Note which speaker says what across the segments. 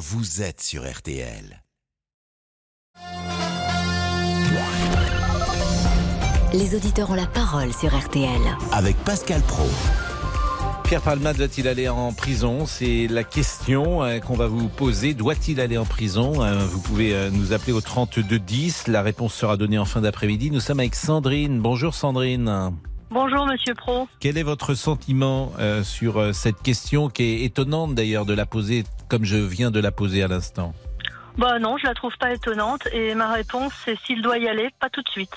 Speaker 1: vous êtes sur RTL.
Speaker 2: Les auditeurs ont la parole sur RTL.
Speaker 1: Avec Pascal Pro.
Speaker 3: Pierre Palmade doit-il aller en prison? C'est la question euh, qu'on va vous poser. Doit-il aller en prison? Euh, Vous pouvez euh, nous appeler au 3210. La réponse sera donnée en fin d'après-midi. Nous sommes avec Sandrine. Bonjour Sandrine.
Speaker 4: Bonjour Monsieur Pro.
Speaker 3: Quel est votre sentiment euh, sur euh, cette question qui est étonnante d'ailleurs de la poser comme je viens de la poser à l'instant?
Speaker 4: Bah non, je la trouve pas étonnante et ma réponse c'est s'il doit y aller, pas tout de suite.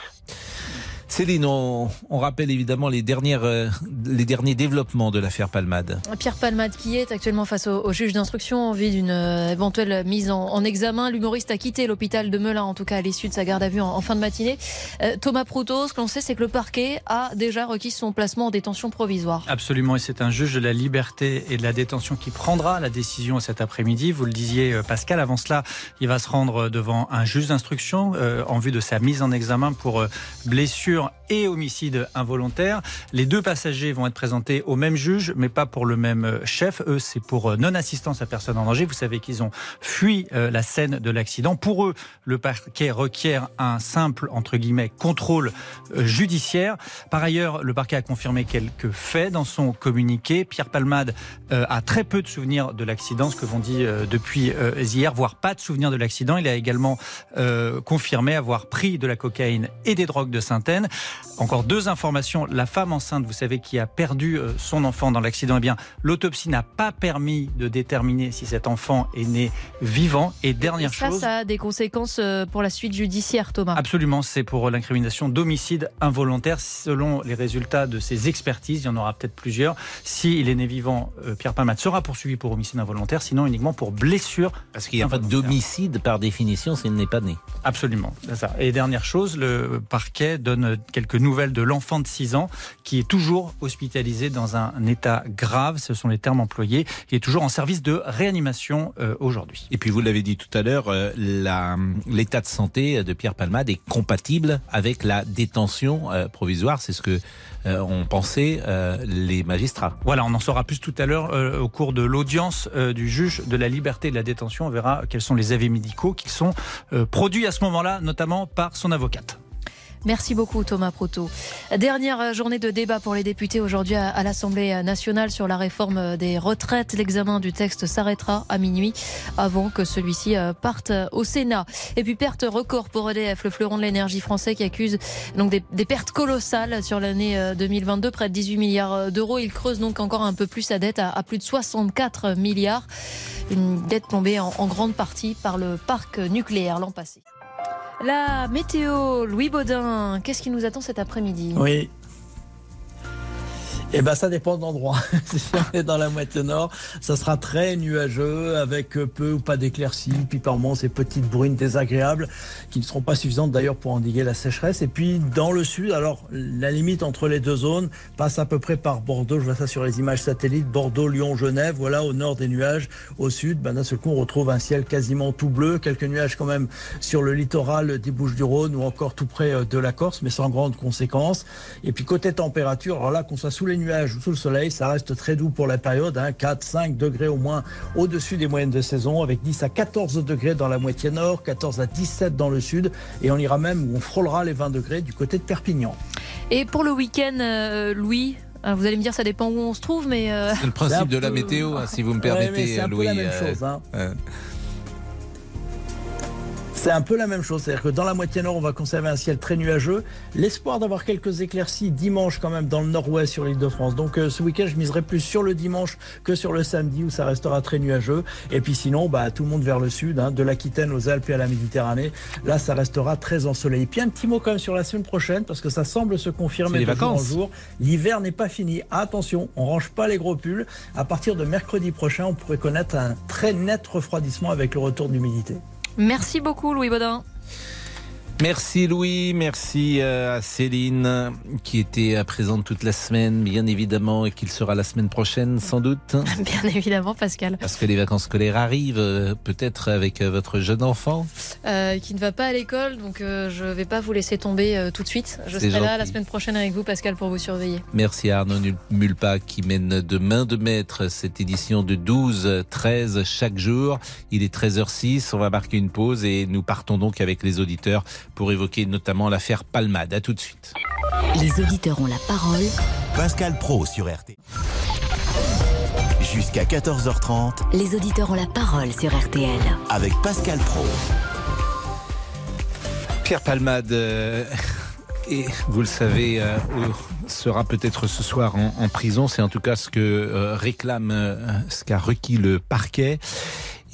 Speaker 3: Céline, on, on rappelle évidemment les, dernières, euh, les derniers développements de l'affaire Palmade.
Speaker 5: Pierre Palmade qui est actuellement face au, au juge d'instruction en vue d'une euh, éventuelle mise en, en examen. L'humoriste a quitté l'hôpital de Melun, en tout cas à l'issue de sa garde à vue en, en fin de matinée. Euh, Thomas Proutot, ce que l'on sait, c'est que le parquet a déjà requis son placement en détention provisoire.
Speaker 6: Absolument, et c'est un juge de la liberté et de la détention qui prendra la décision cet après-midi. Vous le disiez, Pascal. Avant cela, il va se rendre devant un juge d'instruction euh, en vue de sa mise en examen pour euh, et homicide involontaire. Les deux passagers vont être présentés au même juge, mais pas pour le même euh, chef. Eux, c'est pour euh, non-assistance à personne en danger. Vous savez qu'ils ont fui euh, la scène de l'accident. Pour eux, le parquet requiert un simple, entre guillemets, contrôle judiciaire. Par ailleurs, le parquet a confirmé quelques faits dans son communiqué. Pierre Palmade a très peu de souvenirs de l'accident, ce que l'on dit depuis hier, voire pas de souvenirs de l'accident. Il a également confirmé avoir pris de la cocaïne et des drogues de synthène. Encore deux informations. La femme enceinte, vous savez, qui a perdu euh, son enfant dans l'accident, eh bien, l'autopsie n'a pas permis de déterminer si cet enfant est né vivant. Et dernière
Speaker 5: ça,
Speaker 6: chose.
Speaker 5: ça a des conséquences euh, pour la suite judiciaire, Thomas.
Speaker 6: Absolument, c'est pour l'incrimination d'homicide involontaire. Selon les résultats de ces expertises, il y en aura peut-être plusieurs. S'il est né vivant, euh, Pierre Palmade sera poursuivi pour homicide involontaire, sinon uniquement pour blessure.
Speaker 3: Parce qu'il n'y a pas d'homicide par définition s'il n'est pas né.
Speaker 6: Absolument, c'est ça. Et dernière chose, le parquet donne quelques nouvelles de l'enfant de 6 ans qui est toujours hospitalisé dans un état grave, ce sont les termes employés, qui est toujours en service de réanimation euh, aujourd'hui.
Speaker 3: Et puis vous l'avez dit tout à l'heure, euh, l'état de santé de Pierre Palmade est compatible avec la détention euh, provisoire. C'est ce que euh, ont pensé euh, les magistrats.
Speaker 6: Voilà, on en saura plus tout à l'heure euh, au cours de l'audience du juge de la liberté et de la détention. On verra quels sont les avis médicaux qui sont produits à ce moment-là, notamment par son avocate.
Speaker 5: Merci beaucoup Thomas Proto. Dernière journée de débat pour les députés aujourd'hui à, l'Assemblée nationale sur la réforme des retraites. L'examen du texte s'arrêtera à minuit avant que celui-ci euh, parte au Sénat. Et puis perte record pour EDF, le fleuron de l'énergie français qui accuse donc des, pertes colossales sur l'année euh, 2022, près de 18 milliards d'euros. Il creuse donc encore un peu plus sa dette à, plus de 64 milliards. Une dette tombée en, en grande partie par le parc nucléaire l'an passé. La météo, Louis Baudin, qu'est-ce qui nous attend cet après-midi?
Speaker 7: Oui. Eh ben, ça dépend de l'endroit. si on est dans la moitié nord, ça sera très nuageux avec peu ou pas d'éclaircies, puis par moments ces petites bruines désagréables qui ne seront pas suffisantes d'ailleurs pour endiguer la sécheresse. Et puis dans le sud, alors la limite entre les deux zones passe à peu près par Bordeaux. Je vois ça sur les images satellites. Bordeaux, Lyon, Genève. Voilà au nord des nuages. Au sud, ben, d'un seul coup, on retrouve un ciel quasiment tout bleu. Quelques nuages quand même sur le littoral des Bouches-du-Rhône ou encore tout près euh, de la Corse, mais sans grande conséquence. Et puis côté température, alors là, qu'on soit sous les nuages ou sous le soleil, ça reste très doux pour la période, hein, 4, 5 degrés au moins au-dessus des moyennes de saison, avec 10 à 14 degrés dans la moitié nord, 14 à 17 dans le sud, et on ira même où on frôlera les 20 degrés du côté de Perpignan.
Speaker 5: Et pour le week-end, euh, Louis alors vous allez me dire, ça dépend où on se trouve, mais euh,
Speaker 3: C'est le
Speaker 7: C'est
Speaker 3: principe de la météo, hein, si vous me
Speaker 7: Ouais, mais
Speaker 3: permettez,
Speaker 7: c'est
Speaker 3: Louis.
Speaker 7: la même
Speaker 3: euh,
Speaker 7: chose. hein. C'est un peu la même chose, c'est-à-dire que dans la moitié nord, on va conserver un ciel très nuageux. L'espoir d'avoir quelques éclaircies dimanche quand même dans le nord-ouest sur l'île de France. Donc euh, ce week-end, je miserai plus sur le dimanche que sur le samedi où ça restera très nuageux. Et puis sinon, bah, tout le monde vers le sud, hein, de l'Aquitaine aux Alpes et à la Méditerranée. Là, ça restera très ensoleillé. Puis un petit mot quand même sur la semaine prochaine parce que ça semble se confirmer
Speaker 3: les
Speaker 7: de jour en
Speaker 3: vacances.
Speaker 7: jour. L'hiver n'est pas fini. Attention, on range pas les gros pulls. À partir de mercredi prochain, on pourrait connaître un très net refroidissement avec le retour de l'humidité.
Speaker 5: Merci beaucoup Louis Baudin.
Speaker 3: Merci Louis, merci euh, à Céline qui était euh, présente toute la semaine, bien évidemment, et qu'il sera la semaine prochaine sans doute.
Speaker 5: Bien évidemment, Pascal.
Speaker 3: Parce que les vacances scolaires arrivent, euh, peut-être avec votre jeune enfant.
Speaker 5: Euh, qui ne va pas à l'école, donc euh, je ne vais pas vous laisser tomber euh, tout de suite. Je serai là la semaine prochaine avec vous, Pascal, pour vous surveiller.
Speaker 3: Merci à Arnaud Mulpa qui mène de main de maître cette édition de 12-13 chaque jour. Il est 13h06, on va marquer une pause et nous partons donc avec les auditeurs pour évoquer notamment l'affaire Palmade. À tout de suite.
Speaker 2: Les auditeurs ont la parole.
Speaker 1: Pascal Pro sur RTL. Jusqu'à 14h30
Speaker 2: Les auditeurs ont la parole sur RTL.
Speaker 1: avec Pascal Pro.
Speaker 3: Pierre Palmade, euh, et vous le savez, euh, sera peut-être ce soir en, en prison. C'est en tout cas ce que euh, réclame, euh, ce qu'a requis le parquet.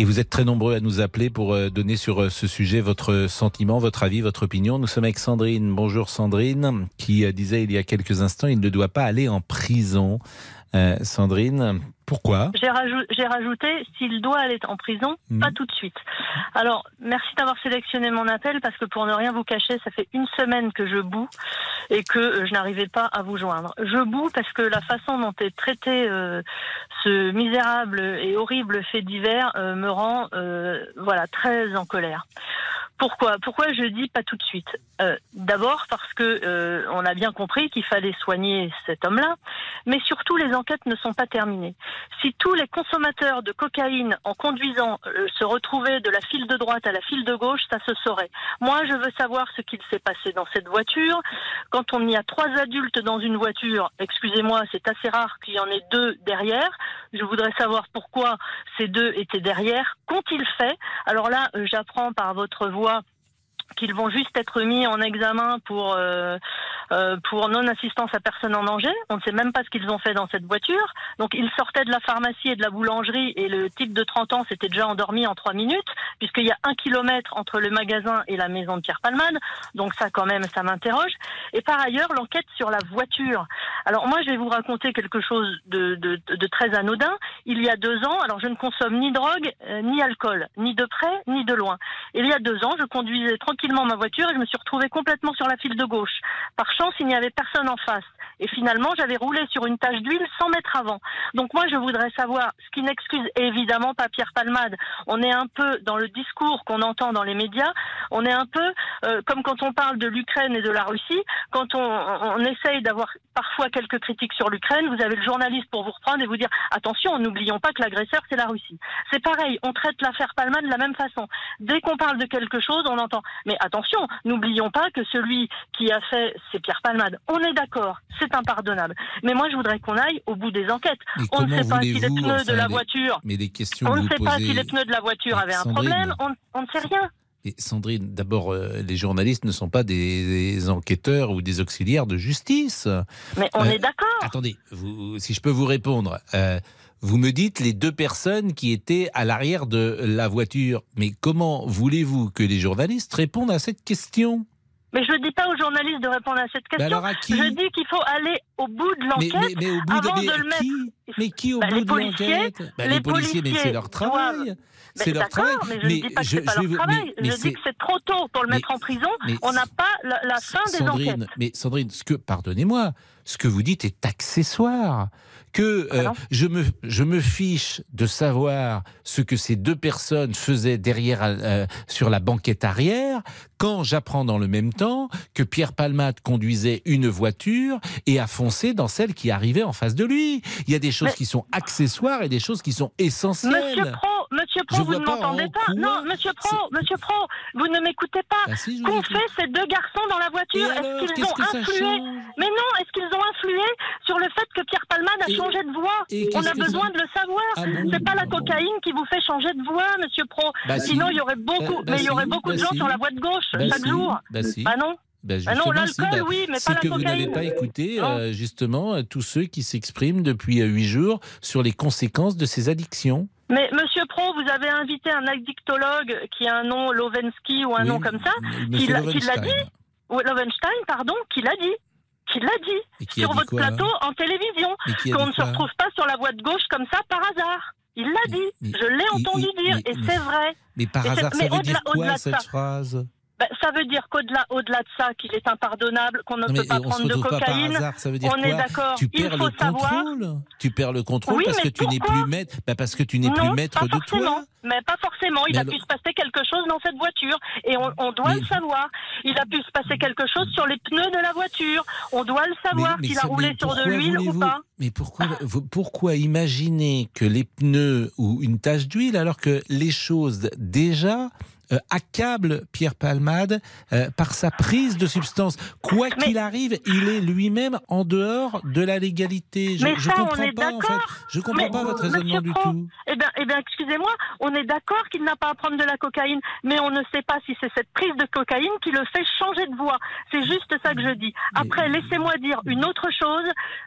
Speaker 3: Et vous êtes très nombreux à nous appeler pour euh, donner sur euh, ce sujet votre sentiment, votre avis, votre opinion. Nous sommes avec Sandrine. Bonjour Sandrine, qui euh, disait il y a quelques instants, il ne doit pas aller en prison. Sandrine, pourquoi
Speaker 4: J'ai rajou- j'ai rajouté, s'il doit aller en prison,
Speaker 3: Mhm.
Speaker 4: pas tout de suite. Alors, merci d'avoir sélectionné mon appel parce que pour ne rien vous cacher, ça fait une semaine que je boue et que euh, je n'arrivais pas à vous joindre. Je boue parce que la façon dont est traité euh, ce misérable et horrible fait divers euh, me rend euh, voilà très en colère. Pourquoi? Pourquoi je dis pas tout de suite? Euh, D'abord parce que euh, on a bien compris qu'il fallait soigner cet homme-là, mais surtout les enquêtes ne sont pas terminées. Si tous les consommateurs de cocaïne en conduisant euh, se retrouvaient de la file de droite à la file de gauche, ça se saurait. Moi, je veux savoir ce qu'il s'est passé dans cette voiture. Quand on y a trois adultes dans une voiture, excusez-moi, c'est assez rare qu'il y en ait deux derrière. Je voudrais savoir pourquoi ces deux étaient derrière. Qu'ont-ils fait? Alors là, euh, j'apprends par votre voix qu'ils vont juste être mis en examen pour euh, euh, pour non-assistance à personne en danger. On ne sait même pas ce qu'ils ont fait dans cette voiture. Donc ils sortaient de la pharmacie et de la boulangerie et le type de 30 ans s'était déjà endormi en trois minutes puisqu'il y a un kilomètre entre le magasin et la maison de Pierre Palmade. Donc ça quand même, ça m'interroge. Et par ailleurs, l'enquête sur la voiture. Alors moi, je vais vous raconter quelque chose de, de, de très anodin. Il y a deux ans, alors je ne consomme ni drogue, euh, ni alcool, ni de près, ni de loin. Il y a deux ans, je conduisais tranquillement ma voiture et je me suis retrouvée complètement sur la file de gauche. Par chance, il n'y avait personne en face. Et finalement, j'avais roulé sur une tache d'huile 100 mètres avant. Donc moi, je voudrais savoir, ce qui n'excuse évidemment pas Pierre Palmade. On est un peu dans le discours qu'on entend dans les médias. On est un peu euh, comme quand on parle de l'Ukraine et de la Russie. Quand on, on essaye d'avoir parfois quelques critiques sur l'Ukraine, vous avez le journaliste pour vous reprendre et vous dire attention, n'oublions pas que l'agresseur c'est la Russie. C'est pareil, on traite l'affaire Palmade de la même façon. Dès qu'on parle de quelque chose, on entend mais attention, n'oublions pas que celui qui a fait c'est Pierre Palmade. On est d'accord, c'est impardonnable. Mais moi je voudrais qu'on aille au bout des enquêtes.
Speaker 3: Mais
Speaker 4: On ne sait pas si les pneus de la voiture,
Speaker 3: Mais les questions
Speaker 4: on ne sait pas si les pneus de la voiture avaient un problème, on, on ne sait rien.
Speaker 3: Et Sandrine, d'abord, euh, les journalistes ne sont pas des, des enquêteurs ou des auxiliaires de justice.
Speaker 4: Mais on
Speaker 3: Euh,
Speaker 4: est d'accord.
Speaker 3: Attendez, vous, si je peux vous répondre. euh, vous me dites les deux personnes qui étaient à l'arrière de la voiture. Mais comment voulez-vous que les journalistes répondent à cette question?
Speaker 4: Mais je ne dis pas aux journalistes de répondre à cette question.
Speaker 3: alors à qui?
Speaker 4: Je dis qu'il faut aller au bout de l'enquête.
Speaker 3: mais-
Speaker 4: avant
Speaker 3: de,
Speaker 4: le mettre-
Speaker 3: qui Mais qui au
Speaker 4: Bah,
Speaker 3: bout
Speaker 4: les
Speaker 3: de l'enquête? Bah,
Speaker 4: les
Speaker 3: Les policiers, mais c'est leur travail. C'est leur travail.
Speaker 4: mais je ne dis pas que c'est pas
Speaker 3: je
Speaker 4: leur
Speaker 3: vais-
Speaker 4: travail.
Speaker 3: mais- mais
Speaker 4: je
Speaker 3: c'est-
Speaker 4: dis que c'est trop tôt pour le mettre en prison. On n'a pas la, la fin des
Speaker 3: Sandrine,
Speaker 4: enquêtes.
Speaker 3: mais Sandrine, ce que, pardonnez-moi, ce que vous dites est accessoire. Que euh, je, me, je me fiche de savoir ce que ces deux personnes faisaient derrière euh, sur la banquette arrière quand j'apprends dans le même temps que Pierre Palmade conduisait une voiture et a foncé dans celle qui arrivait en face de lui. Il y a des choses
Speaker 4: Mais-
Speaker 3: qui sont accessoires et des choses qui sont essentielles.
Speaker 4: Monsieur Pro, Monsieur Pro, vous ne m'entendez
Speaker 3: en
Speaker 4: pas. Non, Monsieur Pro, Monsieur Pro, vous ne m'écoutez pas.
Speaker 3: Ah si, vous
Speaker 4: Qu'ont fait ces deux garçons dans la voiture? Est-ce qu'ils ont
Speaker 3: que
Speaker 4: influé? Mais non, est-ce qu'ils ont influé sur le fait que Pierre Palmade a
Speaker 3: Et-
Speaker 4: changé de voix?
Speaker 3: et
Speaker 4: On a besoin de le savoir.
Speaker 3: Ah bon
Speaker 4: C'est pas la
Speaker 3: bon.
Speaker 4: cocaïne qui vous fait changer de voix, Monsieur Pro.
Speaker 3: Bah si.
Speaker 4: Sinon, il y aurait beaucoup,
Speaker 3: Bah- bah
Speaker 4: mais il y aurait beaucoup de
Speaker 3: bah
Speaker 4: gens sur la voie de gauche
Speaker 3: Bah
Speaker 4: chaque jour.
Speaker 3: bah.
Speaker 4: Bah non.
Speaker 3: Ben
Speaker 4: Ah non, l'alcool, oui, mais pas la
Speaker 3: que vous n'avez pas écouté euh, justement euh, tous ceux qui s'expriment depuis euh, huit jours sur les conséquences de ces addictions.
Speaker 4: Mais Monsieur Pro, vous avez invité un addictologue qui a un nom Lovensky ou un
Speaker 3: Oui,
Speaker 4: nom comme ça, qui l'a- dit ou Lovenstein, pardon, qui l'a dit, qui l'a dit
Speaker 3: qui
Speaker 4: sur votre
Speaker 3: quoi,
Speaker 4: plateau
Speaker 3: hein
Speaker 4: en télévision, qu'on ne se retrouve pas sur la voie de gauche comme ça par hasard. Il l'a dit,
Speaker 3: mais-
Speaker 4: je l'ai entendu
Speaker 3: mais-
Speaker 4: dire,
Speaker 3: mais-
Speaker 4: et c'est vrai.
Speaker 3: Mais par
Speaker 4: Et
Speaker 3: hasard,
Speaker 4: mais
Speaker 3: ça veut dire quoi cette
Speaker 4: ça.
Speaker 3: phrase?
Speaker 4: Ben, ça veut dire qu'au-delà au-delà de ça, qu'il est impardonnable, qu'on ne peut pas prendre de cocaïne.
Speaker 3: hasard, ça veut dire
Speaker 4: On est
Speaker 3: quoi
Speaker 4: d'accord.
Speaker 3: Tu
Speaker 4: Il
Speaker 3: perds
Speaker 4: faut
Speaker 3: le
Speaker 4: savoir.
Speaker 3: contrôle. Tu perds le contrôle
Speaker 4: Oui,
Speaker 3: parce que tu n'es plus maître. Bah, parce que tu n'es plus
Speaker 4: Non,
Speaker 3: maître
Speaker 4: pas
Speaker 3: de
Speaker 4: forcément.
Speaker 3: toi.
Speaker 4: Mais pas forcément. Il
Speaker 3: Mais
Speaker 4: a
Speaker 3: alors-
Speaker 4: pu se passer quelque chose dans cette voiture et on, on doit
Speaker 3: Mais-
Speaker 4: le savoir. Il a pu se passer quelque chose sur les pneus de la voiture. On doit le savoir s'il a roulé sur de l'huile ou pas.
Speaker 3: Mais pourquoi imaginer que les pneus ou une tache d'huile alors que les choses déjà euh, accablent Pierre Palmade euh, par sa prise de substance Quoi
Speaker 4: Mais-
Speaker 3: qu'il arrive, il est lui-même en dehors de la légalité. Je,
Speaker 4: Mais
Speaker 3: je
Speaker 4: ça, on
Speaker 3: comprends
Speaker 4: est
Speaker 3: pas en fait.
Speaker 4: d'accord.
Speaker 3: Je comprends
Speaker 4: Mais,
Speaker 3: pas votre raisonnement du
Speaker 4: Pro,
Speaker 3: tout.
Speaker 4: Eh bien, eh bien excusez-moi, on est d'accord qu'il n'a pas à prendre de la cocaïne, mais on ne sait pas si c'est cette prise de cocaïne qui le fait changer de voix. C'est juste ça que je dis. Après, laissez-moi dire une autre chose.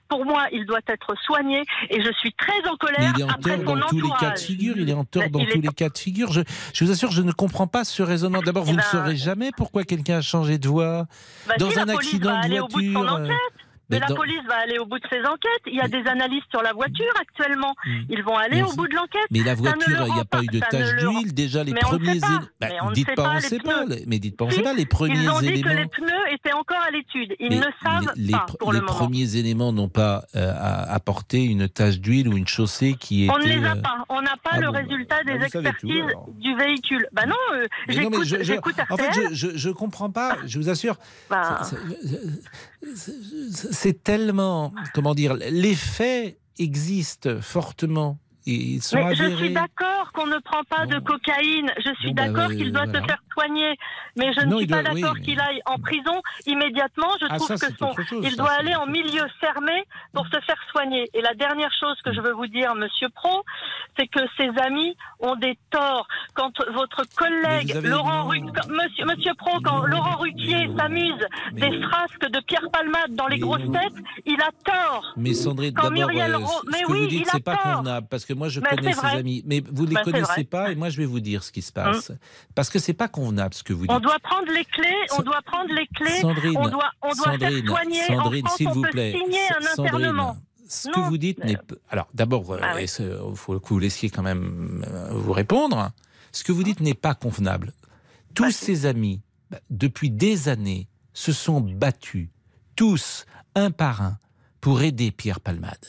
Speaker 4: Pour moi, il doit être soigné et je suis très en
Speaker 3: Mais
Speaker 4: colère
Speaker 3: il est en tort dans tous les cas de figure. Il est en tort dans
Speaker 4: il
Speaker 3: tous
Speaker 4: est-
Speaker 3: les cas de figure. Je, je vous assure, je ne comprends pas ce raisonnement. D'abord, vous
Speaker 4: Eh
Speaker 3: ne
Speaker 4: ben,
Speaker 3: saurez jamais pourquoi quelqu'un a changé de voix.
Speaker 4: Bah,
Speaker 3: dans
Speaker 4: si,
Speaker 3: un accident de voiture, euh.
Speaker 4: Mais,
Speaker 3: mais
Speaker 4: la
Speaker 3: dans-
Speaker 4: police va aller au bout de ses enquêtes. Il y a des analystes sur la voiture actuellement.
Speaker 3: Mm.
Speaker 4: Ils vont aller
Speaker 3: Mais
Speaker 4: au
Speaker 3: on-
Speaker 4: bout de l'enquête.
Speaker 3: Mais la
Speaker 4: ne
Speaker 3: voiture, il n'y a pas
Speaker 4: pas-
Speaker 3: eu de tache
Speaker 4: ne le
Speaker 3: d'huile. Déjà, les
Speaker 4: Mais on ne
Speaker 3: premiers.
Speaker 4: sait pas.
Speaker 3: éle- Bah,
Speaker 4: Mais on ne
Speaker 3: dites
Speaker 4: sait
Speaker 3: pas,
Speaker 4: pas,
Speaker 3: on ne
Speaker 4: les
Speaker 3: sait pas. Mais dites pas, on ne sait pas. Les premiers
Speaker 4: Ils ont dit
Speaker 3: éléments.
Speaker 4: que les pneus étaient encore à l'étude. Ils ne savent
Speaker 3: les,
Speaker 4: pas pour
Speaker 3: les
Speaker 4: le moment.
Speaker 3: premiers éléments n'ont pas euh, apporté une tache d'huile ou une chaussée qui était.
Speaker 4: On ne les a
Speaker 3: euh,
Speaker 4: pas. On n'a pas
Speaker 3: ah
Speaker 4: le
Speaker 3: bon, bah,
Speaker 4: résultat
Speaker 3: bah,
Speaker 4: des
Speaker 3: tout,
Speaker 4: expertises du véhicule. Bah non, euh, j'écoute
Speaker 3: En fait, je, je comprends pas. Je vous assure. C'est- tellement, comment dire, les faits existent fortement. Et ils sont
Speaker 4: mais je suis d'accord qu'on ne prend pas de cocaïne. Je suis
Speaker 3: Bon, bah,
Speaker 4: d'accord qu'il doit
Speaker 3: voilà.
Speaker 4: se faire soigner. Mais je ne suis pas
Speaker 3: doit- oui,
Speaker 4: d'accord
Speaker 3: mais-
Speaker 4: qu'il aille en prison immédiatement. Je
Speaker 3: Ah,
Speaker 4: trouve
Speaker 3: ça,
Speaker 4: que
Speaker 3: c'est
Speaker 4: son,
Speaker 3: autre chose,
Speaker 4: il
Speaker 3: ça,
Speaker 4: doit aller en milieu fermé pour se faire soigner. Et la dernière chose que je veux vous dire, Monsieur Pro, c'est que ses amis ont des torts. Quand votre collègue
Speaker 3: avez-
Speaker 4: Laurent Monsieur, Monsieur Pro, quand
Speaker 3: Non,
Speaker 4: Laurent Ruquier
Speaker 3: mais-
Speaker 4: s'amuse
Speaker 3: mais-
Speaker 4: des frasques de Pierre Palmade dans les grosses têtes, il a tort.
Speaker 3: Mais Sandrine, d'abord,
Speaker 4: Muriel
Speaker 3: euh, ce
Speaker 4: mais
Speaker 3: que
Speaker 4: oui,
Speaker 3: vous dites,
Speaker 4: il a
Speaker 3: c'est pas
Speaker 4: tort.
Speaker 3: convenable, parce que moi, je
Speaker 4: Mais
Speaker 3: connais ses
Speaker 4: vrai.
Speaker 3: amis. Mais vous les
Speaker 4: Bah, c'est
Speaker 3: connaissez pas, et moi, je vais vous dire ce qui se passe. Parce que c'est pas convenable ce que vous dites.
Speaker 4: On doit prendre les clés, on doit prendre les clés,
Speaker 3: Sandrine,
Speaker 4: on doit, on doit
Speaker 3: Sandrine,
Speaker 4: faire soigner.
Speaker 3: Sandrine, s'il
Speaker 4: on
Speaker 3: vous plaît.
Speaker 4: signer un
Speaker 3: Sandrine,
Speaker 4: internement.
Speaker 3: Ce que
Speaker 4: Non.
Speaker 3: vous dites n'est p- Alors, d'abord,
Speaker 4: Ah oui.
Speaker 3: il faut que vous laissiez quand même euh, vous répondre. Ce que vous dites n'est pas convenable. Tous
Speaker 4: Bah,
Speaker 3: ses amis, bah, depuis des années, se sont battus, tous, un par un, pour aider Pierre Palmade.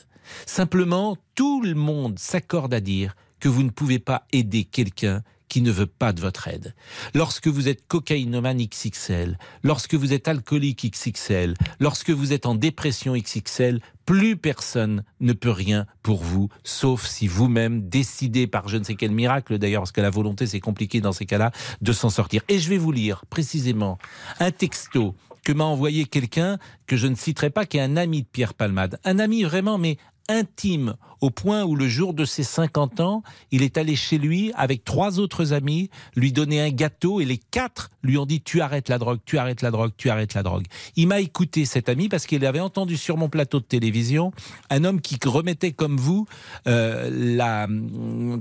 Speaker 3: Simplement, tout le monde s'accorde à dire que vous ne pouvez pas aider quelqu'un qui ne veut pas de votre aide. Lorsque vous êtes cocaïnomane XXL, lorsque vous êtes alcoolique XXL, lorsque vous êtes en dépression XXL, plus personne ne peut rien pour vous, sauf si vous-même décidez par je ne sais quel miracle d'ailleurs, parce que la volonté c'est compliqué dans ces cas-là, de s'en sortir. Et je vais vous lire précisément un texto que m'a envoyé quelqu'un que je ne citerai pas, qui est un ami de Pierre Palmade. Un ami vraiment, mais intime, au point où le jour de ses 50 ans, il est allé chez lui avec trois autres amis, lui donner un gâteau et les quatre lui ont dit tu arrêtes la drogue, tu arrêtes la drogue, tu arrêtes la drogue. Il m'a écouté cet ami parce qu'il avait entendu sur mon plateau de télévision un homme qui remettait comme vous euh, la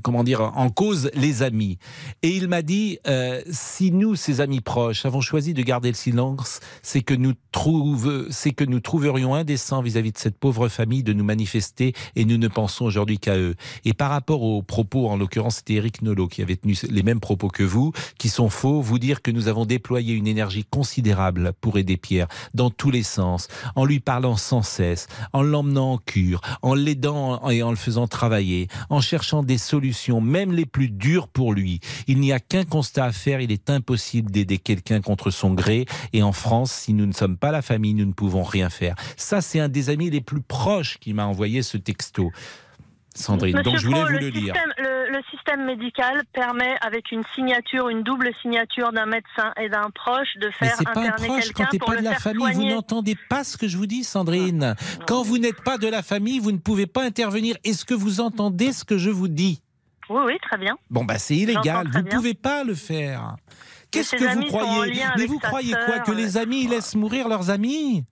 Speaker 3: comment dire en cause les amis et il m'a dit euh, si nous ses amis proches avons choisi de garder le silence, c'est que nous trouve c'est que nous trouverions indécent vis-à-vis de cette pauvre famille de nous manifester et nous ne pensons aujourd'hui qu'à eux. Et par rapport aux propos, en l'occurrence c'était Eric Nolot qui avait tenu les mêmes propos que vous, qui sont faux, vous dire que nous avons déployé une énergie considérable pour aider Pierre dans tous les sens, en lui parlant sans cesse, en l'emmenant en cure, en l'aidant et en le faisant travailler, en cherchant des solutions, même les plus dures pour lui. Il n'y a qu'un constat à faire, il est impossible d'aider quelqu'un contre son gré. Et en France, si nous ne sommes pas la famille, nous ne pouvons rien faire. Ça, c'est un des amis les plus proches qui m'a envoyé ce texto. Sandrine,
Speaker 4: Monsieur
Speaker 3: donc je voulais
Speaker 4: Pro,
Speaker 3: vous
Speaker 4: le
Speaker 3: le lire.
Speaker 4: système, le, le système médical permet, avec une signature, une double signature d'un médecin et d'un proche, de
Speaker 3: Mais
Speaker 4: faire
Speaker 3: un
Speaker 4: interner
Speaker 3: proche
Speaker 4: quelqu'un
Speaker 3: quand t'es
Speaker 4: pour
Speaker 3: pas
Speaker 4: le
Speaker 3: de la famille. Vous n'entendez pas ce que je vous dis, Sandrine. Quand vous n'êtes pas de la famille, vous ne pouvez pas intervenir. Est-ce que vous entendez ce que je vous dis?
Speaker 4: Oui, oui, très bien.
Speaker 3: Bon, bah c'est illégal. Vous
Speaker 4: bien.
Speaker 3: pouvez pas le faire. Qu'est-ce que vous croyez? Mais vous croyez quoi? Que les amis laissent mourir leurs amis?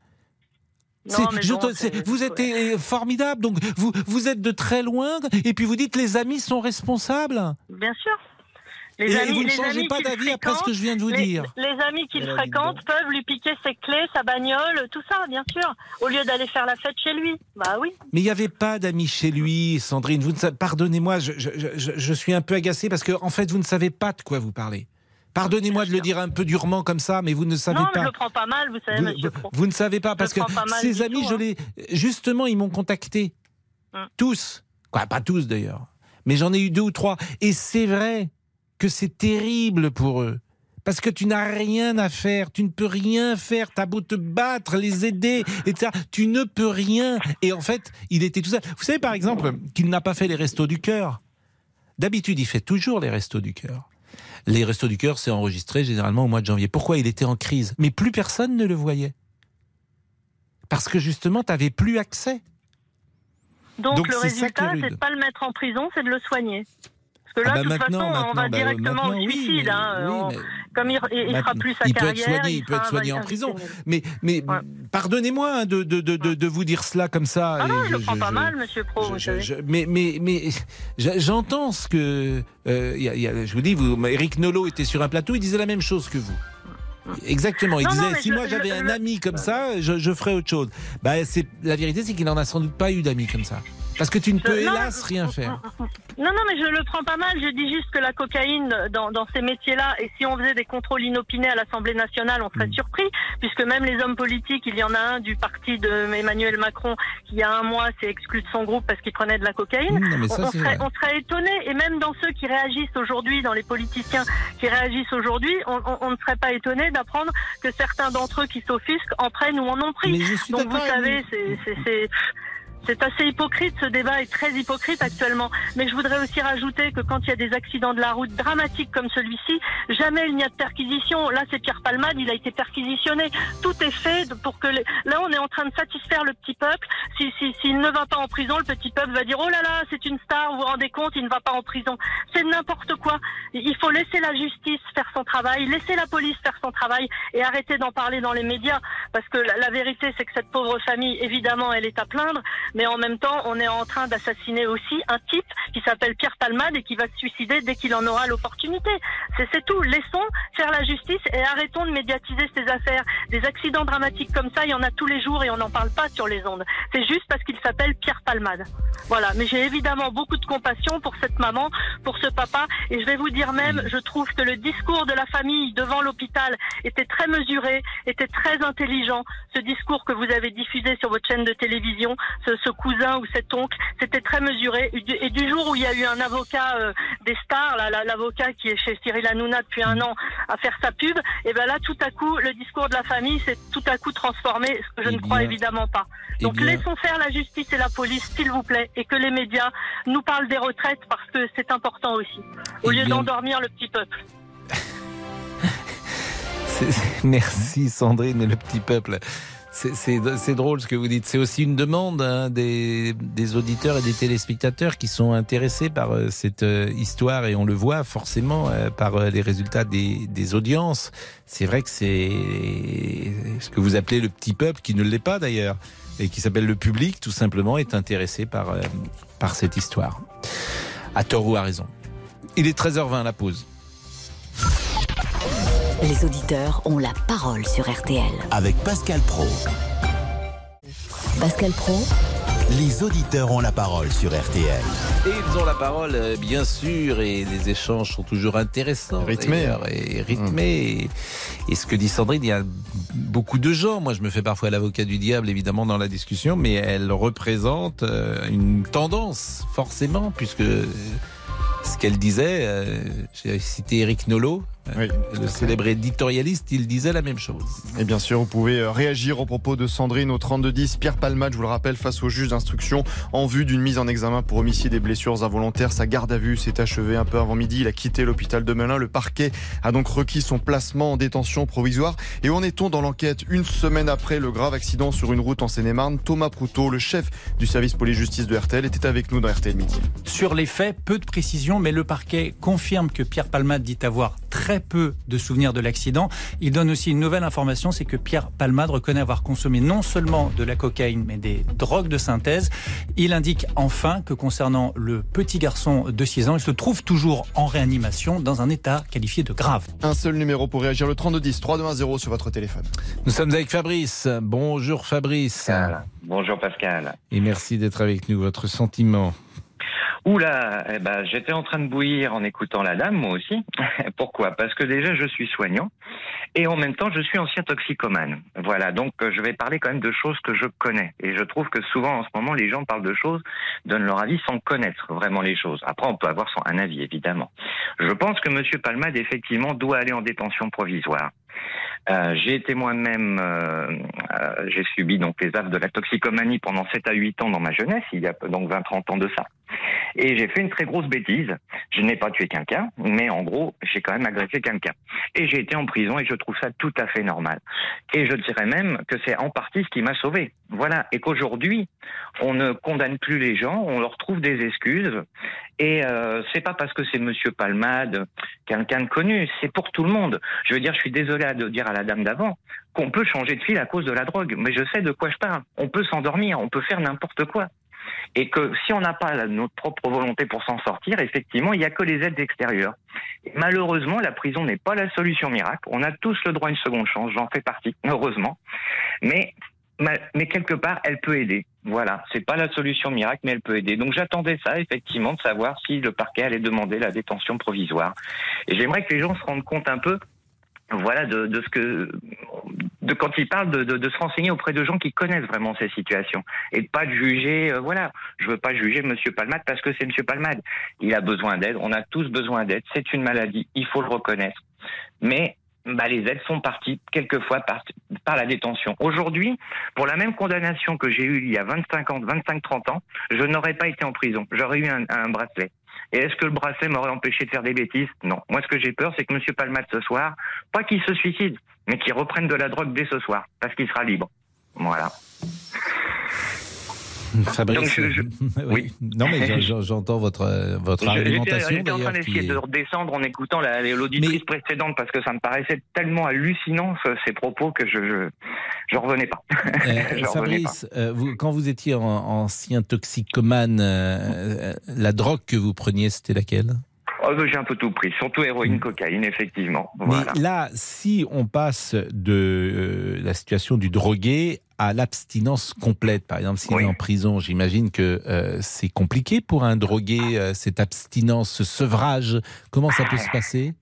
Speaker 4: Non,
Speaker 3: C'est-
Speaker 4: mais
Speaker 3: je
Speaker 4: bon,
Speaker 3: vous êtes euh, formidable, donc vous, vous êtes de très loin, et puis vous dites les amis sont responsables.
Speaker 4: Bien sûr. Les
Speaker 3: Et,
Speaker 4: amis,
Speaker 3: vous ne changez pas
Speaker 4: qu'il
Speaker 3: d'avis après ce que
Speaker 4: fréquente,
Speaker 3: je viens de vous
Speaker 4: les,
Speaker 3: dire.
Speaker 4: les amis qu'il fréquente peuvent lui piquer ses clés, sa bagnole, tout ça, bien sûr, au lieu d'aller faire la fête chez lui. Bah oui.
Speaker 3: Mais il n'y avait pas d'amis chez lui, Sandrine. Vous ne Pardonnez-moi, je, je- je- je suis un peu agacé parce que, en fait, vous ne savez pas de quoi vous parlez. Pardonnez-moi de le dire un peu durement comme ça, mais vous ne savez
Speaker 4: non,
Speaker 3: pas.
Speaker 4: mais je le prends pas mal, vous savez,
Speaker 3: Vous,
Speaker 4: monsieur
Speaker 3: vous-
Speaker 4: Pro.
Speaker 3: vous ne savez pas parce que
Speaker 4: pas
Speaker 3: ses amis,
Speaker 4: tout,
Speaker 3: je
Speaker 4: hein.
Speaker 3: les, justement, ils m'ont contacté.
Speaker 4: Hum.
Speaker 3: Tous. Quoi, pas tous d'ailleurs. Mais j'en ai eu deux ou trois. Et c'est vrai que c'est terrible pour eux. Parce que tu n'as rien à faire, tu ne peux rien faire, t'as beau te battre, les aider, etc. Tu ne peux rien. Et en fait, il était tout seul. Vous savez par exemple qu'il n'a pas fait les restos du cœur. D'habitude, il fait toujours les restos du cœur. Les restos du cœur, c'est enregistré généralement au mois de janvier. Pourquoi il était en crise? Mais plus personne ne le voyait. Parce que justement, tu n'avais plus accès.
Speaker 4: Donc,
Speaker 3: Donc,
Speaker 4: le résultat, c'est de pas le mettre en prison, c'est de le soigner. Parce que
Speaker 3: Ah
Speaker 4: là,
Speaker 3: bah
Speaker 4: de toute façon,
Speaker 3: maintenant,
Speaker 4: on va
Speaker 3: bah,
Speaker 4: directement au suicide. hein,
Speaker 3: oui,
Speaker 4: on-
Speaker 3: mais-
Speaker 4: Comme il, il, il fera plus sa
Speaker 3: il peut être soigné, il peut être soigné en prison. Mais, mais
Speaker 4: Ouais.
Speaker 3: pardonnez-moi hein, de, de, de, de, vous dire cela comme ça.
Speaker 4: Ah non, je le prends pas
Speaker 3: je-
Speaker 4: mal, monsieur Pro,
Speaker 3: je- je- je- mais mais, mais j'entends ce que. euh, il y a- il y a- je vous dis, vous, Eric Nolot était sur un plateau, il disait la même chose que vous. Exactement, il
Speaker 4: Non,
Speaker 3: disait si
Speaker 4: je-
Speaker 3: moi
Speaker 4: je-
Speaker 3: j'avais un
Speaker 4: je-
Speaker 3: ami comme ça, je, je ferais autre chose. Bah, c'est la vérité, c'est qu'il n'en a sans doute pas eu d'amis comme ça, parce que tu ne
Speaker 4: Je-
Speaker 3: peux
Speaker 4: non,
Speaker 3: hélas rien faire.
Speaker 4: Non, non, mais je le prends pas mal. Je dis juste que la cocaïne, dans, dans ces métiers-là, et si on faisait des contrôles inopinés à l'Assemblée nationale, on serait
Speaker 3: Mm.
Speaker 4: surpris, puisque même les hommes politiques, il y en a un du parti de Emmanuel Macron qui, il y a un mois, s'est exclu de son groupe parce qu'il prenait de la cocaïne.
Speaker 3: Non, mais
Speaker 4: On, serait, on serait étonné, et même dans ceux qui réagissent aujourd'hui, dans les politiciens qui réagissent aujourd'hui, on, on- on ne serait pas étonné d'apprendre que certains d'entre eux qui s'offusquent en prennent ou en ont pris.
Speaker 3: Mais je suis
Speaker 4: Donc vous savez, c'est- c'est- assez hypocrite, ce débat est très hypocrite actuellement. Mais je voudrais aussi rajouter que quand il y a des accidents de la route dramatiques comme celui-ci, jamais il n'y a de perquisition. Là, c'est Pierre Palmade, il a été perquisitionné. Tout est fait pour que... Là, on est en train de satisfaire le petit peuple. S'il si, s'il ne va pas en prison, le petit peuple va dire, oh là là, c'est une star, vous vous rendez compte, il ne va pas en prison. C'est n'importe quoi. Il faut laisser la justice faire son travail, laisser la police faire son travail et arrêter d'en parler dans les médias. Parce que la vérité, c'est que cette pauvre famille, évidemment, elle est à plaindre, mais en même temps, on est en train d'assassiner aussi un type qui s'appelle Pierre Palmade et qui va se suicider dès qu'il en aura l'opportunité. C'est tout. Laissons faire la justice et arrêtons de médiatiser ces affaires. Des accidents dramatiques comme ça, il y en a tous les jours et on n'en parle pas sur les ondes. C'est juste parce qu'il s'appelle Pierre Palmade. Voilà. Mais j'ai évidemment beaucoup de compassion pour cette maman, pour ce papa. Et je vais vous dire même, je trouve que le discours de la famille devant l'hôpital était très mesuré, était très intelligent. Ce discours que vous avez diffusé sur votre chaîne de télévision, ce cousin ou cet oncle, c'était très mesuré. Et du, et jour où il y a eu un avocat euh, des stars, l'avocat qui est chez Cyril Hanouna depuis un an à faire sa pub, et ben là, tout à coup, le discours de la famille s'est tout à coup transformé, ce que je
Speaker 3: Eh
Speaker 4: ne crois évidemment pas.
Speaker 3: eh
Speaker 4: Donc
Speaker 3: bien-
Speaker 4: laissons faire la justice et la police, s'il vous plaît, et que les médias nous parlent des retraites parce que c'est important aussi, au
Speaker 3: Eh
Speaker 4: lieu d'endormir le petit peuple.
Speaker 3: Merci Sandrine, mais le petit peuple. C'est- drôle ce que vous dites. C'est aussi une demande hein, des, auditeurs et des téléspectateurs qui sont intéressés par euh, cette euh, histoire et on le voit forcément euh, par les résultats des, audiences. C'est vrai que c'est ce que vous appelez le petit peuple, qui ne l'est pas d'ailleurs, et qui s'appelle le public, tout simplement, est intéressé par, par cette histoire. À tort ou à raison. Il est 13h20, la pause.
Speaker 2: Les auditeurs ont la parole sur RTL.
Speaker 1: Avec Pascal Pro.
Speaker 2: Pascal Pro,
Speaker 1: Les auditeurs ont la parole sur RTL.
Speaker 3: Et ils ont la parole, euh, bien sûr, et les échanges sont toujours intéressants.
Speaker 8: Rythmés.
Speaker 3: Et rythmés. Et, et ce que dit Sandrine, il y a beaucoup de gens. Moi, je me fais parfois l'avocat du diable, évidemment, dans la discussion, mais elle représente euh, une tendance, forcément, puisque euh, ce qu'elle disait, j'ai cité Eric Nolot,
Speaker 8: Oui,
Speaker 3: le célèbre éditorialiste, il disait la même chose.
Speaker 8: Et bien sûr, vous pouvez euh, réagir au propos de Sandrine au 3210. Pierre Palmade, je vous le rappelle, face au juge d'instruction en vue d'une mise en examen pour homicide et blessures involontaires. Sa garde à vue s'est achevée un peu avant midi. Il a quitté l'hôpital de Melun. Le parquet a donc requis son placement en détention provisoire. Et où en est-on dans l'enquête Une semaine après le grave accident sur une route en Seine-et-Marne, Thomas Proutot, le chef du service police-justice de RTL, était avec nous dans RTL Midi.
Speaker 6: Sur les faits, peu de précisions, mais le parquet confirme que Pierre Palmade dit avoir très peu de souvenirs de l'accident. Il donne aussi une nouvelle information, c'est que Pierre Palmade reconnaît avoir consommé non seulement de la cocaïne, mais des drogues de synthèse. Il indique enfin que concernant le petit garçon de 6 ans, il se trouve toujours en réanimation dans un état qualifié de grave.
Speaker 8: Un seul numéro pour réagir, le 3210, 3210 sur votre téléphone.
Speaker 3: Nous sommes avec Fabrice. Bonjour Fabrice.
Speaker 9: Pascal. Bonjour Pascal.
Speaker 3: Et merci d'être avec nous. Votre sentiment
Speaker 9: Oula, eh ben, j'étais en train de bouillir en écoutant la dame, moi aussi. Pourquoi? Parce que déjà, je suis soignant et en même temps, je suis ancien toxicomane. Voilà, donc euh, je vais parler quand même de choses que je connais. Et je trouve que souvent, en ce moment, les gens parlent de choses, donnent leur avis sans connaître vraiment les choses. Après, on peut avoir un avis, évidemment. Je pense que M. Palmade, effectivement, doit aller en détention provisoire. Euh, j'ai été moi-même, euh, j'ai subi donc les affres de la toxicomanie pendant 7 à 8 ans dans ma jeunesse, il y a donc 20-30 ans de ça. Et j'ai fait une très grosse bêtise. Je n'ai pas tué quelqu'un, mais en gros, j'ai quand même agressé quelqu'un. Et j'ai été en prison et je trouve ça tout à fait normal. Et je dirais même que c'est en partie ce qui m'a sauvé. Voilà. Et qu'aujourd'hui, on ne condamne plus les gens, on leur trouve des excuses. Et euh, c'est pas parce que c'est Monsieur Palmade, quelqu'un de connu, c'est pour tout le monde. Je veux dire, je suis désolé de dire à la dame d'avant qu'on peut changer de fil à cause de la drogue, mais je sais de quoi je parle. On peut s'endormir, on peut faire n'importe quoi et que si on n'a pas notre propre volonté pour s'en sortir, effectivement, il n'y a que les aides extérieures. Et malheureusement, la prison n'est pas la solution miracle. On a tous le droit à une seconde chance, j'en fais partie, heureusement. Mais mais quelque part, elle peut aider. Voilà, c'est pas la solution miracle, mais elle peut aider. Donc j'attendais ça, effectivement, de savoir si le parquet allait demander la détention provisoire. Et j'aimerais que les gens se rendent compte un peu voilà de, de, ce que de quand il parle de, de, de, se renseigner auprès de gens qui connaissent vraiment ces situations. Et de pas de juger euh, voilà. Je veux pas juger monsieur Palmade parce que c'est monsieur Palmade. Il a besoin d'aide. On a tous besoin d'aide. C'est une maladie. Il faut le reconnaître. Mais bah, les aides sont parties quelquefois par, par la détention. Aujourd'hui, pour la même condamnation que j'ai eue il y a 25 ans, 25-30 ans, je n'aurais pas été en prison. J'aurais eu un, un bracelet. Et est-ce que le bracelet m'aurait empêché de faire des bêtises? Non. Moi, ce que j'ai peur, c'est que M. Palmade ce soir, pas qu'il se suicide, mais qu'il reprenne de la drogue dès ce soir, parce qu'il sera libre. Voilà.
Speaker 3: Fabrice, je, oui. Non, mais j'entends votre, votre argumentation.
Speaker 9: J'étais en train d'essayer de redescendre en écoutant l'auditrice mais... précédente parce que ça me paraissait tellement hallucinant ces propos que je je revenais pas.
Speaker 3: Euh, Fabrice, pas. Euh, vous, quand vous étiez en, ancien toxicomane, euh, la drogue que vous preniez, c'était laquelle?
Speaker 9: Oh, j'ai un peu tout pris, surtout héroïne, mm. cocaïne, effectivement.
Speaker 3: Voilà. Mais là, si on passe de euh, la situation du drogué à l'abstinence complète, par exemple, s'il oui. est en prison, j'imagine que euh, c'est compliqué pour un drogué, euh, cette abstinence, ce sevrage. Comment ça peut se passer?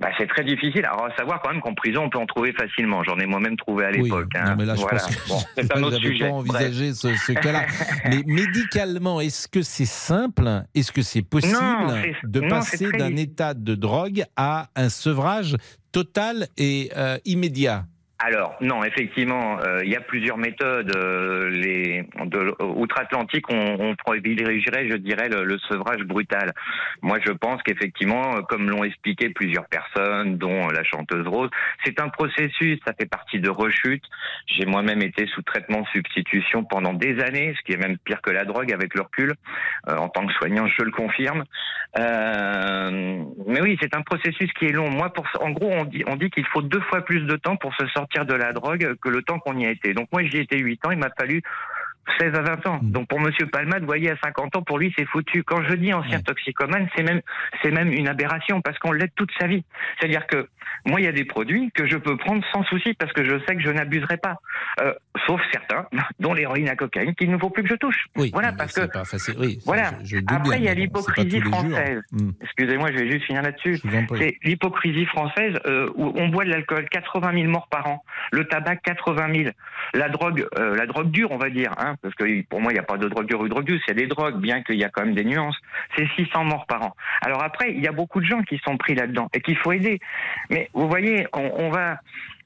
Speaker 9: Bah, c'est très difficile. Alors, à savoir quand même qu'en prison, on peut en trouver facilement. J'en ai moi-même trouvé à l'époque.
Speaker 3: Oui. Hein. mais là, je voilà. bon, c'est un autre sujet. pas envisagé ce, ce cas-là. mais médicalement, est-ce que c'est simple? Est-ce que c'est possible
Speaker 9: non,
Speaker 3: de
Speaker 9: non,
Speaker 3: passer d'un état de drogue à un sevrage total et euh, immédiat?
Speaker 9: Alors non, effectivement, euh, il y a plusieurs méthodes. Euh, les de, outre-Atlantique, on, on privilégierait, je dirais, le, le, sevrage brutal. Moi, je pense qu'effectivement, comme l'ont expliqué plusieurs personnes, dont la chanteuse Rose, c'est un processus. Ça fait partie de rechute. J'ai moi-même été sous traitement de substitution pendant des années, ce qui est même pire que la drogue avec le recul. Euh, en tant que soignant, je le confirme. Euh, mais oui, c'est un processus qui est long. Moi, pour en gros, on dit, on dit qu'il faut deux fois plus de temps pour se sortir de la drogue que le temps qu'on y a été. Donc moi j'y étais 8 ans, il m'a fallu 16 à 20 ans. Donc pour Monsieur Palmade, vous voyez, à 50 ans, pour lui, c'est foutu. Quand je dis ancien toxicomane, c'est même, c'est même une aberration parce qu'on l'aide toute sa vie. C'est-à-dire que moi, il y a des produits que je peux prendre sans souci parce que je sais que je n'abuserai pas. Euh, sauf certains, dont l'héroïne à cocaïne, qu'il ne faut plus que je touche.
Speaker 3: Oui,
Speaker 9: voilà, parce que.
Speaker 3: Pas facile. Oui,
Speaker 9: voilà.
Speaker 3: Je, je
Speaker 9: Après, il y a l'hypocrisie française. Mmh. Excusez-moi, je vais juste finir là-dessus. C'est l'hypocrisie française euh, où on boit de l'alcool, 80 000 morts par an. Le tabac, 80 000. La drogue, euh, la drogue dure, on va dire, hein, parce que pour moi, il n'y a pas de drogue dure ou de drogue douce. Il y a des drogues, bien qu'il y a quand même des nuances. C'est 600 morts par an. Alors après, il y a beaucoup de gens qui sont pris là-dedans et qu'il faut aider. Mais vous voyez, on, on va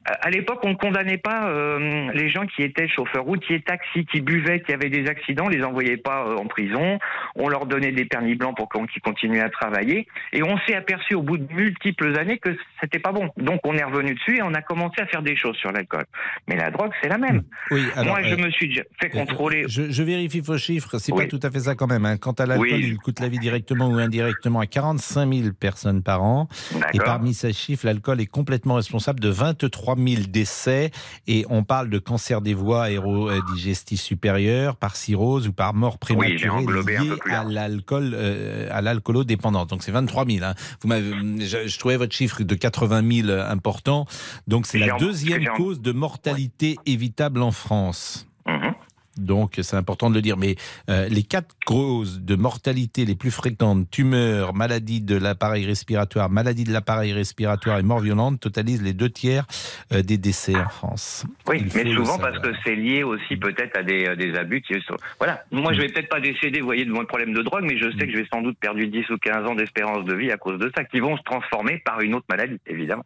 Speaker 9: à l'époque, on ne condamnait pas euh, les gens qui étaient chauffeurs routiers, taxis, qui buvaient, qui avaient des accidents, on les envoyait pas euh, en prison. On leur donnait des permis blancs pour qu'ils continuaient à travailler. Et on s'est aperçu au bout de multiples années que c'était pas bon. Donc on est revenu dessus et on a commencé à faire des choses sur l'alcool. Mais la drogue, c'est la même.
Speaker 3: Oui, alors,
Speaker 9: Moi, je
Speaker 3: euh,
Speaker 9: me suis fait contrôler.
Speaker 3: Je, je vérifie vos chiffres. C'est
Speaker 9: Oui.
Speaker 3: pas tout à fait ça quand même. Hein. Quant à l'alcool,
Speaker 9: Oui.
Speaker 3: il coûte la vie directement ou indirectement à 45 000 personnes par an. Et parmi ces chiffres, l'alcool est complètement responsable de 23 000 décès. Et on parle de cancer des voies aérodigestif supérieures, par cirrhose ou par mort prématurée liée
Speaker 9: plus
Speaker 3: à l'alcool, euh, à l'alcoolodépendance. Donc c'est 23 000. Hein. Vous m'avez, je, je trouvais votre chiffre de 80 000 important. Donc c'est la deuxième cause de mortalité évitable en France.
Speaker 9: Mhm.
Speaker 3: Donc c'est important de le dire. Mais euh, les quatre causes de mortalité les plus fréquentes, tumeurs, maladies de l'appareil respiratoire, maladie de l'appareil respiratoire et mort violente, totalisent les deux tiers euh, des décès en France.
Speaker 9: Oui,
Speaker 3: Il
Speaker 9: mais souvent parce que c'est lié aussi peut-être à des, euh, des abus qui sont... Voilà, moi je vais peut-être pas décéder, vous voyez, de mon problème de drogue, mais je sais que je vais sans doute perdre 10 ou 15 ans d'espérance de vie à cause de ça, qui vont se transformer par une autre maladie, évidemment.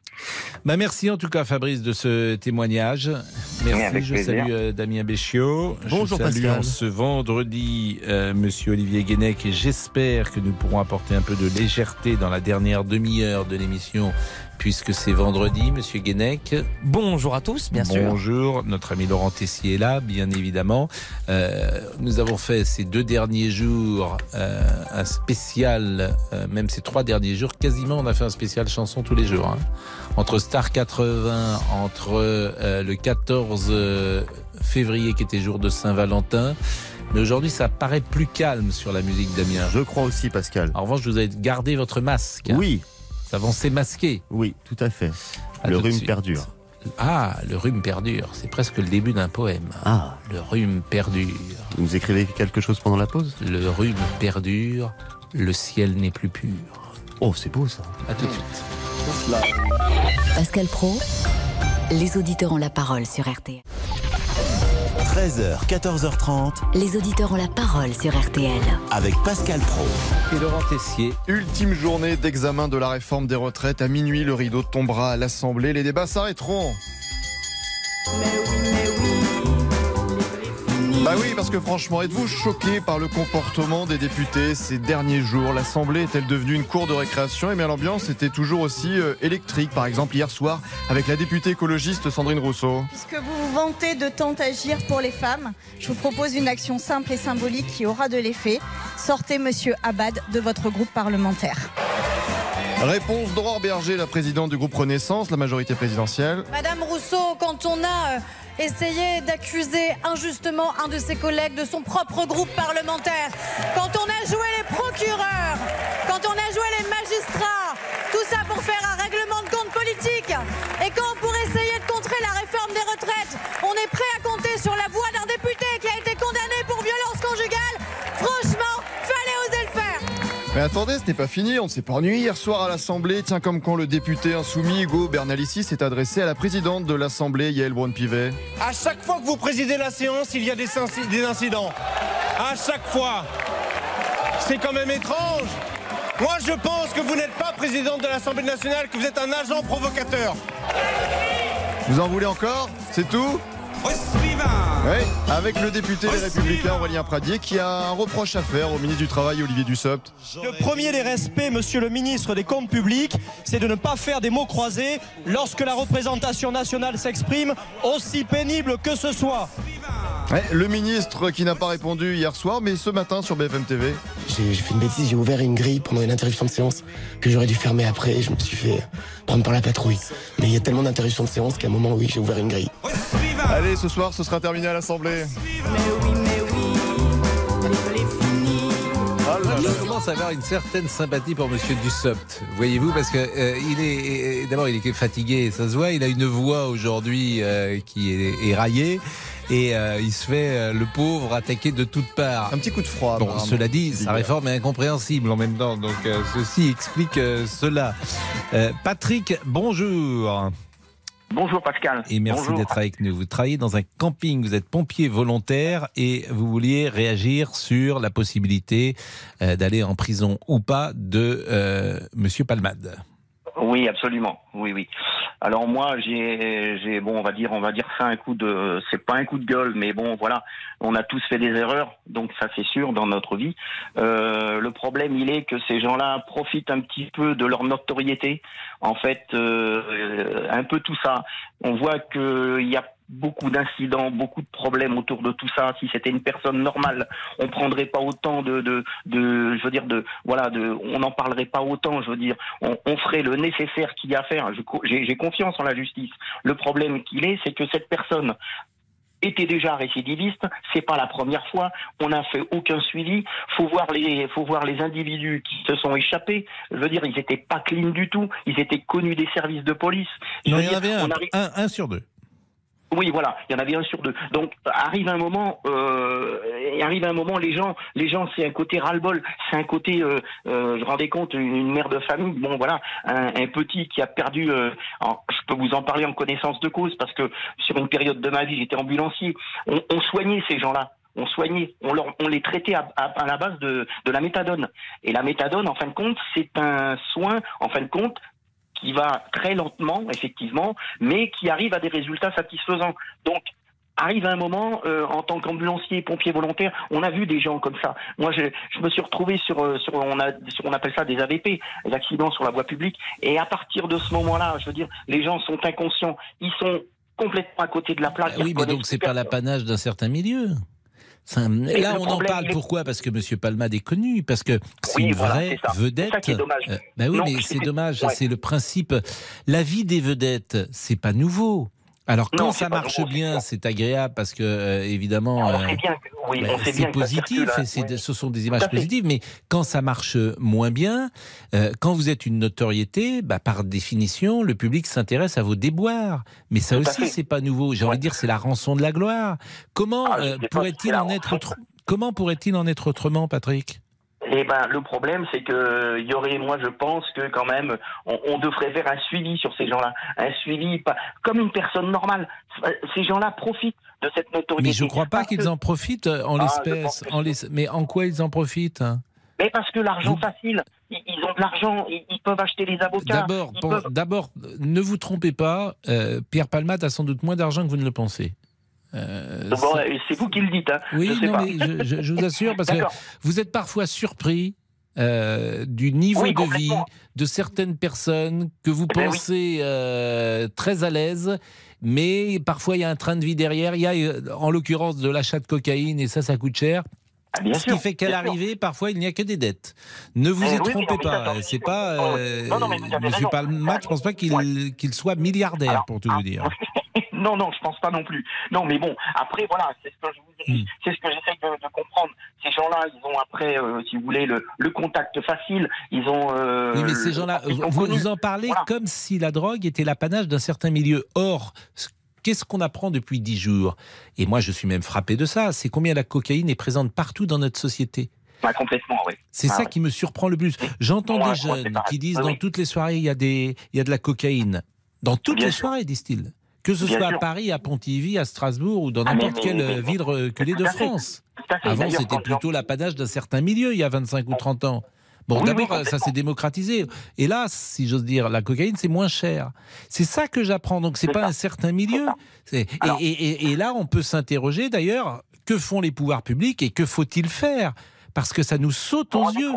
Speaker 3: Bah merci en tout cas Fabrice de ce témoignage. Merci,
Speaker 9: avec
Speaker 3: je
Speaker 9: plaisir.
Speaker 3: salue euh, Damien Béchiot.
Speaker 8: Bonjour, Pascal.
Speaker 3: en ce vendredi euh, Monsieur Olivier Guénec et j'espère que nous pourrons apporter un peu de légèreté dans la dernière demi-heure de l'émission puisque c'est vendredi, Monsieur Guénec.
Speaker 10: Bonjour à tous, bien sûr.
Speaker 3: Bonjour, notre ami Laurent Tessier est là, bien évidemment. Euh, nous avons fait ces deux derniers jours euh, un spécial, euh, même ces trois derniers jours, quasiment on a fait un spécial chanson tous les jours. hein. Entre Star 80, entre euh, le 14 euh, février qui était jour de Saint-Valentin. Mais aujourd'hui, ça paraît plus calme sur la musique Damien.
Speaker 11: Je crois aussi, Pascal.
Speaker 3: En revanche, vous avez gardé votre masque. hein.
Speaker 11: Oui,
Speaker 3: Ça avancez masqué.
Speaker 11: oui, tout à fait.
Speaker 3: À
Speaker 11: le rhume perdure.
Speaker 3: Ah, le rhume perdure. C'est presque le début d'un poème.
Speaker 11: Ah,
Speaker 3: Le rhume perdure.
Speaker 11: vous nous écrivez quelque chose pendant la pause?
Speaker 3: Le rhume perdure. Le ciel n'est plus pur.
Speaker 11: Oh, c'est beau ça.
Speaker 3: À tout de suite.
Speaker 2: Pascal Pro, les auditeurs ont la parole sur RTL.
Speaker 1: 13h, 14h30
Speaker 2: Les auditeurs ont la parole sur RTL.
Speaker 1: avec Pascal Pro.
Speaker 3: Et Laurent Tessier.
Speaker 8: Ultime journée d'examen de la réforme des retraites. À minuit, le rideau tombera à l'Assemblée. Les débats s'arrêteront. Bah oui, parce que franchement, êtes-vous choqué par le comportement des députés ces derniers jours? L'Assemblée est-elle devenue une cour de récréation? Eh bien, l'ambiance était toujours aussi euh, électrique. Par exemple, hier soir, avec la députée écologiste Sandrine Rousseau.
Speaker 12: Puisque vous vous vantez de tant agir pour les femmes, je vous propose une action simple et symbolique qui aura de l'effet. Sortez Monsieur Abad de votre groupe parlementaire.
Speaker 8: Réponse d'Aurore Berger, la présidente du groupe Renaissance, la majorité présidentielle.
Speaker 13: Madame Rousseau, quand on a euh, essayé d'accuser injustement un de ses collègues de son propre groupe parlementaire, quand on a joué les procureurs, quand on a joué les magistrats, tout ça pour faire un règlement de compte politique, et quand pour essayer de contrer la réforme des retraites, on est prêt à compter sur la voix d'un député qui a été condamné pour violence conjugale,
Speaker 8: Mais attendez, ce n'est pas fini, on ne s'est pas ennuyé hier soir à l'Assemblée. Tiens, comme quand le député insoumis Hugo Bernalicis s'est adressé à la présidente de l'Assemblée, Yael Braun-Pivet.
Speaker 14: À chaque fois que vous présidez la séance, il y a des, des incidents. À chaque fois. C'est quand même étrange. Moi, je pense que vous n'êtes pas présidente de l'Assemblée nationale, que vous êtes un agent provocateur.
Speaker 8: Vous en voulez encore? C'est tout? Oui, avec le député des Républicains Aurélien Pradier qui a un reproche à faire au ministre du Travail Olivier Dussopt.
Speaker 14: Le premier des respects, monsieur le ministre des Comptes publics, c'est de ne pas faire des mots croisés lorsque la représentation nationale s'exprime, aussi pénible que ce soit.
Speaker 8: Ouais, le ministre qui n'a pas répondu hier soir, mais ce matin sur BFM TV.
Speaker 15: J'ai j'ai fait une bêtise, j'ai ouvert une grille pendant une interruption de séance que j'aurais dû fermer après et je me suis fait prendre par la patrouille. Mais il y a tellement d'interruptions de séance qu'à un moment, oui, j'ai ouvert une grille.
Speaker 8: Allez, ce soir, ce sera terminé à l'Assemblée.
Speaker 3: Je commence à avoir une certaine sympathie pour Monsieur Dussopt. Voyez-vous, parce que euh, il est d'abord il est fatigué, ça se voit. Il a une voix aujourd'hui euh, qui est éraillée et euh, il se fait euh, le pauvre attaquer de toutes parts.
Speaker 8: Un petit coup de froid.
Speaker 3: Bon, cela dit, sa réforme est incompréhensible en même temps. Donc euh, ceci explique euh, cela. Euh, Patrick, bonjour.
Speaker 16: Bonjour Pascal.
Speaker 3: Et merci d'être avec nous. Vous travaillez dans un camping, vous êtes pompier volontaire et vous vouliez réagir sur la possibilité euh, d'aller en prison ou pas de euh, Monsieur Palmade.
Speaker 16: Oui, absolument. Oui, oui. Alors moi, j'ai, j'ai, bon, on va dire, on va dire ça un coup de, c'est pas un coup de gueule, mais bon, voilà, on a tous fait des erreurs, donc ça c'est sûr dans notre vie. Euh, le problème, il est que ces gens-là profitent un petit peu de leur notoriété. En fait, euh, un peu tout ça. On voit qu'il y a beaucoup d'incidents, beaucoup de problèmes autour de tout ça. Si c'était une personne normale, on prendrait pas autant de, de, de je veux dire, de, voilà, de, on n'en parlerait pas autant. Je veux dire, on, on ferait le nécessaire qu'il y a à faire. J'ai confiance en la justice. Le problème qu'il est, c'est que cette personne était déjà récidiviste, c'est pas la première fois, on n'a fait aucun suivi, faut voir les faut voir les individus qui se sont échappés, je veux dire ils étaient pas clean du tout, ils étaient connus des services de police.
Speaker 3: Non, il y en avait un,
Speaker 16: on arrive-
Speaker 3: un, un sur deux.
Speaker 16: Oui, voilà, il y en avait un sur deux. Donc arrive un moment, euh, arrive un moment, les gens, les gens, c'est un côté ras-le-bol, c'est un côté, euh, euh, je rendais compte, une, une mère de famille, bon voilà, un, petit qui a perdu, euh, je peux vous en parler en connaissance de cause parce que sur une période de ma vie, j'étais ambulancier, on, on soignait ces gens-là. On soignait, on, leur, on les traitait à, à- à la base de, de la méthadone. Et la méthadone, en fin de compte, c'est un soin, en fin de compte, qui va très lentement, effectivement, mais qui arrive à des résultats satisfaisants. Donc, arrive un moment, euh, en tant qu'ambulancier, pompier volontaire, on a vu des gens comme ça. Moi, je, me suis retrouvé sur, euh, sur, on, appelle ça des AVP, des accidents sur la voie publique. Et à partir de ce moment-là, je veux dire, les gens sont inconscients, ils sont complètement à côté de la plaque.
Speaker 3: Ah
Speaker 16: ils
Speaker 3: oui, mais donc c'est pas l'apanage d'un certain milieu. Là, on en parle pourquoi? Parce que M. Palmade est connu, parce que c'est
Speaker 16: Oui,
Speaker 3: une
Speaker 16: voilà,
Speaker 3: vraie vedette.
Speaker 16: C'est dommage.
Speaker 3: Euh, bah oui,
Speaker 16: Non,
Speaker 3: mais
Speaker 16: c'est-
Speaker 3: c'est dommage.
Speaker 16: ouais.
Speaker 3: C'est le principe. La vie des vedettes, c'est pas nouveau. Alors quand
Speaker 16: Non,
Speaker 3: ça marche bien, c'est agréable parce que euh, évidemment, euh,
Speaker 16: oui,
Speaker 3: bah, c'est positif
Speaker 16: hein.
Speaker 3: et
Speaker 16: Oui.
Speaker 3: ce sont des images positives. Mais quand ça marche moins bien, euh, quand vous êtes une notoriété, bah, par définition, le public s'intéresse à vos déboires. Mais ça
Speaker 16: Tout
Speaker 3: aussi, c'est pas nouveau. J'ai envie de dire, c'est la rançon de la gloire. Comment
Speaker 16: Ah,
Speaker 3: euh, pourrait-il en être Comment pourrait-il en être autrement, Patrick?
Speaker 16: Eh ben, le problème, c'est que il y aurait, moi, je pense que quand même, on, on devrait faire un suivi sur ces gens-là, un suivi pas comme une personne normale. Ces gens-là profitent de cette notoriété.
Speaker 3: Mais je ne crois pas qu'ils
Speaker 16: que-
Speaker 3: en profitent euh, en
Speaker 16: Ah,
Speaker 3: l'espèce. En l'es- Mais en quoi ils en profitent hein?
Speaker 16: Mais parce que l'argent facile, ils, ont de l'argent, ils, peuvent acheter les avocats.
Speaker 3: D'abord, bon,
Speaker 16: peuvent-
Speaker 3: ne vous trompez pas, euh, Pierre Palmade a sans doute moins d'argent que vous ne le pensez. Euh,
Speaker 16: Bon, c'est vous qui le dites. Hein.
Speaker 3: Oui,
Speaker 16: je sais
Speaker 3: non,
Speaker 16: pas.
Speaker 3: mais je, vous assure, parce que vous êtes parfois surpris euh, du niveau
Speaker 16: Oui,
Speaker 3: de vie de certaines personnes que vous
Speaker 16: Eh ben oui.
Speaker 3: pensez euh, très à l'aise, mais parfois il y a un train de vie derrière. Il y a, en l'occurrence, de l'achat de cocaïne, et ça, ça coûte cher.
Speaker 16: Ah, bien
Speaker 3: Ce
Speaker 16: sûr,
Speaker 3: qui fait qu'à l'arrivée, parfois, il n'y a que des dettes. Ne vous
Speaker 16: Eh
Speaker 3: y
Speaker 16: oui,
Speaker 3: trompez pas. C'est pas
Speaker 16: Non, non, mais vous avez
Speaker 3: Monsieur
Speaker 16: raison.
Speaker 3: Palmade. Je pense pas qu'il soit milliardaire, pour tout
Speaker 16: ah,
Speaker 3: vous dire.
Speaker 16: non, non, je pense pas non plus. Non, mais bon, après, voilà, c'est ce que je vous
Speaker 3: Hmm.
Speaker 16: dis, c'est ce que j'essaie de, de comprendre. Ces gens-là, ils ont après, euh, si vous voulez, le, le contact facile. Ils ont. euh,
Speaker 3: Oui, mais ces gens-là, vous, vous en parlez
Speaker 16: Voilà.
Speaker 3: comme si la drogue était l'apanage d'un certain milieu. Or, ce- qu'est-ce qu'on apprend depuis dix jours? Et moi, je suis même frappé de ça. C'est combien la cocaïne est présente partout dans notre société?
Speaker 16: Ah, complètement, oui.
Speaker 3: C'est
Speaker 16: Ah,
Speaker 3: ça qui me surprend le plus. J'entends des jeunes qui disent dans
Speaker 16: oui.
Speaker 3: toutes les soirées, il y a, des, il y a de la cocaïne. Dans toutes
Speaker 16: Bien
Speaker 3: les
Speaker 16: sûr.
Speaker 3: soirées, disent-ils. Que ce
Speaker 16: Bien
Speaker 3: soit à. Paris, à Pontivy, à Strasbourg ou dans
Speaker 16: Ah,
Speaker 3: n'importe quelle
Speaker 16: mais-
Speaker 3: ville reculée de. France. Avant, c'était plutôt l'apanage d'un certain milieu, il y a 25 ou 30 ans. Bon,
Speaker 16: Oui, oui,
Speaker 3: d'abord, ça s'est démocratisé. Et là, si j'ose dire, la cocaïne, c'est moins cher. C'est ça que j'apprends. Donc, c'est pas
Speaker 16: ça.
Speaker 3: un certain milieu. Et,
Speaker 16: Alors-
Speaker 3: et- et- et là, on peut s'interroger, d'ailleurs, que font les pouvoirs publics et que faut-il faire? Parce que ça nous saute aux
Speaker 16: Bon,
Speaker 3: yeux,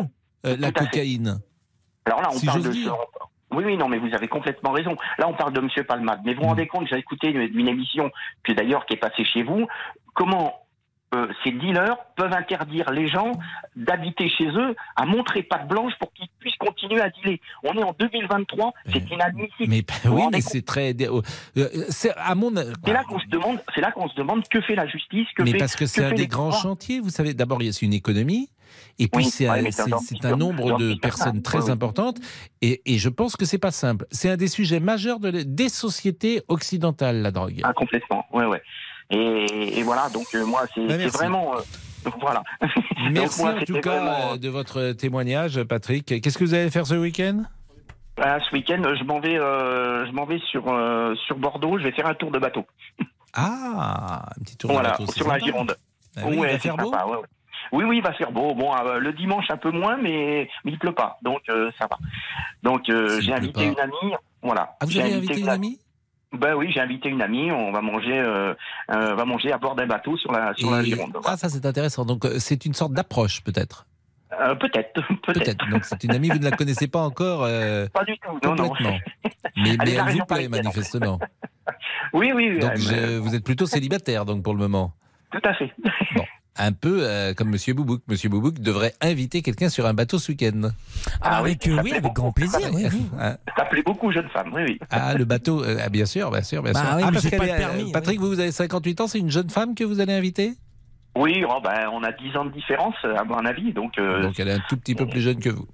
Speaker 3: euh, la cocaïne.
Speaker 16: Alors là, on
Speaker 3: si
Speaker 16: parle de. Oui, oui, non, mais vous avez complètement raison. Là, on parle de Monsieur Palmade. Mais vous vous rendez compte, j'ai écouté une, une émission, puis d'ailleurs qui est passée chez vous, comment euh, ces dealers peuvent interdire les gens d'habiter chez eux à montrer patte blanche pour qu'ils puissent continuer à dealer. On est en 2023, c'est inadmissible.
Speaker 3: Mais oui, mais c'est très. euh, euh, c'est à mon.
Speaker 16: C'est là qu'on se demande, c'est là qu'on se demande que fait la justice, que
Speaker 3: Mais
Speaker 16: fait,
Speaker 3: parce que c'est un des grands chantiers, vous savez. D'abord, il y a une économie. Et puis,
Speaker 16: Oui,
Speaker 3: c'est
Speaker 16: ouais,
Speaker 3: un, nombre de personnes très
Speaker 16: Oui,
Speaker 3: importantes. Et, et je pense que c'est pas simple. C'est un des sujets majeurs de, des sociétés occidentales, la drogue.
Speaker 16: Ah, complètement, ouais, ouais. Et, et voilà, donc euh, moi, c'est
Speaker 3: Bah,
Speaker 16: vraiment. euh, voilà.
Speaker 3: Merci
Speaker 16: moi,
Speaker 3: en tout cas
Speaker 16: vraiment,
Speaker 3: euh, de votre témoignage, Patrick. Qu'est-ce que vous allez faire ce week-end?
Speaker 16: Ah, ce week-end, je m'en vais, euh, je m'en vais sur sur Bordeaux. Je vais faire un tour de bateau.
Speaker 3: Ah, un petit tour
Speaker 16: voilà,
Speaker 3: de bateau.
Speaker 16: sur la. Gironde.
Speaker 3: Ah oui, il va
Speaker 16: c'est
Speaker 3: faire beau?
Speaker 16: sympa, ouais, ouais. Oui, oui, il va faire beau. Bon, euh, le dimanche un peu moins, mais, mais il pleut pas, donc euh, ça va. Donc euh, j'ai invité
Speaker 3: pas.
Speaker 16: une amie. Voilà.
Speaker 3: Ah, vous avez invité une amie?
Speaker 16: Ben oui, j'ai invité une amie. On va manger, va manger à bord d'un bateau sur la sur la Gironde.
Speaker 3: Ah, ça c'est intéressant. Donc c'est une sorte d'approche peut-être?
Speaker 16: Euh, peut-être, peut-être.
Speaker 3: Donc c'est une amie, vous ne la connaissez pas encore euh,
Speaker 16: Pas du tout. Non, non.
Speaker 3: complètement. Mais,
Speaker 16: Elle
Speaker 3: mais elle vous plaît manifestement.
Speaker 16: Oui, oui. oui,
Speaker 3: Donc je- vous êtes plutôt célibataire donc pour le moment.
Speaker 16: Tout à fait.
Speaker 3: Un peu euh, comme Monsieur Boubouk. Monsieur Boubouk devrait inviter quelqu'un sur un bateau ce week-end.
Speaker 10: Ah,
Speaker 16: oui,
Speaker 10: avec, euh, oui,
Speaker 16: plaît
Speaker 10: avec grand plaisir. Oui, oui.
Speaker 3: Hein
Speaker 16: Ça plaît beaucoup aux jeunes femmes. Oui, oui.
Speaker 3: Ah, le bateau, euh, ah, bien sûr, bien sûr, bien
Speaker 10: Bah
Speaker 3: sûr.
Speaker 10: oui,
Speaker 3: ah, parce
Speaker 10: pas le
Speaker 3: euh,
Speaker 10: permis,
Speaker 3: Patrick, vous, vous avez 58 ans, c'est une jeune femme que vous allez inviter?
Speaker 16: Oui, oh, ben, on a 10 ans de différence, à mon avis. Donc, euh,
Speaker 3: Donc elle est un tout petit peu plus jeune que vous.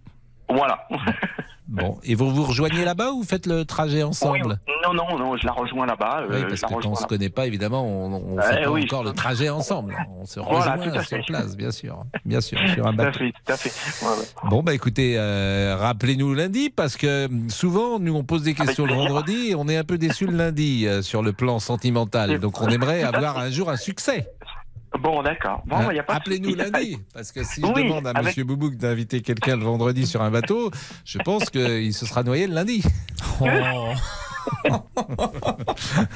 Speaker 16: voilà.
Speaker 3: Bon, et vous vous rejoignez là-bas ou vous faites le trajet ensemble?
Speaker 16: Non, non, non, je la rejoins là-bas.
Speaker 3: Oui,
Speaker 16: euh,
Speaker 3: parce
Speaker 16: je la
Speaker 3: que quand on se
Speaker 16: là-bas.
Speaker 3: connaît pas, évidemment, on ne
Speaker 16: Eh
Speaker 3: fait
Speaker 16: oui.
Speaker 3: encore le trajet ensemble. On se
Speaker 16: Voilà,
Speaker 3: rejoint sur place, bien sûr. Bien sûr, sur un
Speaker 16: Tout à
Speaker 3: bateau.
Speaker 16: fait, tout à fait. Ouais, ouais.
Speaker 3: Bon, bah écoutez, euh, rappelez-nous lundi, parce que souvent, nous, on pose des questions le vendredi et on est un peu déçus le lundi euh, sur le plan sentimental. Donc, on aimerait avoir un jour un succès.
Speaker 16: Bon, d'accord. Bon,
Speaker 3: Hein, Appelez-nous lundi, parce que si je demande à
Speaker 16: avec-
Speaker 3: Monsieur Boubouk d'inviter quelqu'un le vendredi sur un bateau, je pense qu'il se sera noyé le lundi.
Speaker 10: Oh.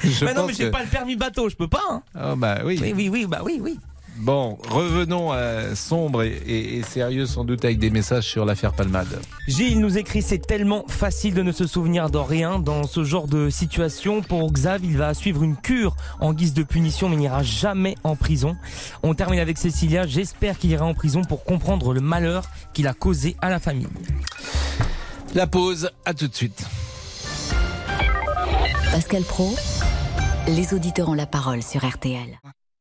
Speaker 3: Je
Speaker 10: mais non, mais j'ai
Speaker 3: que-
Speaker 10: pas le permis bateau, je peux pas. hein.
Speaker 3: Oh, bah oui.
Speaker 10: Oui, oui, oui, bah oui, oui.
Speaker 3: Bon, revenons à sombre et, et- et sérieux sans doute avec des messages sur l'affaire Palmade.
Speaker 10: Gilles nous écrit c'est tellement facile de ne se souvenir de rien dans ce genre de situation. Pour Xav, il va suivre une cure en guise de punition, mais il n'ira jamais en prison. On termine avec Cécilia. J'espère qu'il ira en prison pour comprendre le malheur qu'il a causé à la famille.
Speaker 3: La pause, à tout de suite.
Speaker 2: Pascal Pro, les auditeurs ont la parole sur RTL.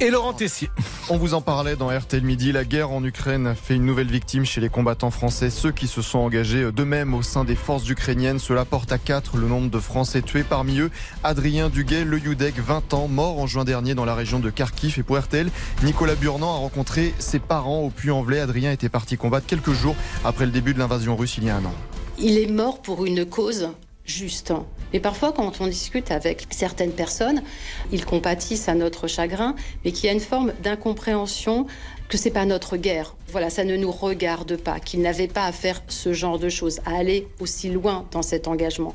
Speaker 3: Et Laurent Tessier.
Speaker 8: On vous en parlait dans RTL Midi. La guerre en Ukraine a fait une nouvelle victime chez les combattants français, ceux qui se sont engagés d'eux-mêmes au sein des forces ukrainiennes. Cela porte à 4 le nombre de Français tués. Parmi eux, Adrien Duguay, le Youdek, 20 ans, mort en juin dernier dans la région de Kharkiv. Et pour RTL, Nicolas Burnand a rencontré ses parents au Puy-en-Velay. Adrien était parti combattre quelques jours après le début de l'invasion russe il y a un an.
Speaker 17: Il est mort pour une cause juste. Mais parfois, quand on discute avec certaines personnes, ils compatissent à notre chagrin, mais qu'il y a une forme d'incompréhension que c'est pas notre guerre. Voilà, ça ne nous regarde pas, qu'ils n'avaient pas à faire ce genre de choses, à aller aussi loin dans cet engagement.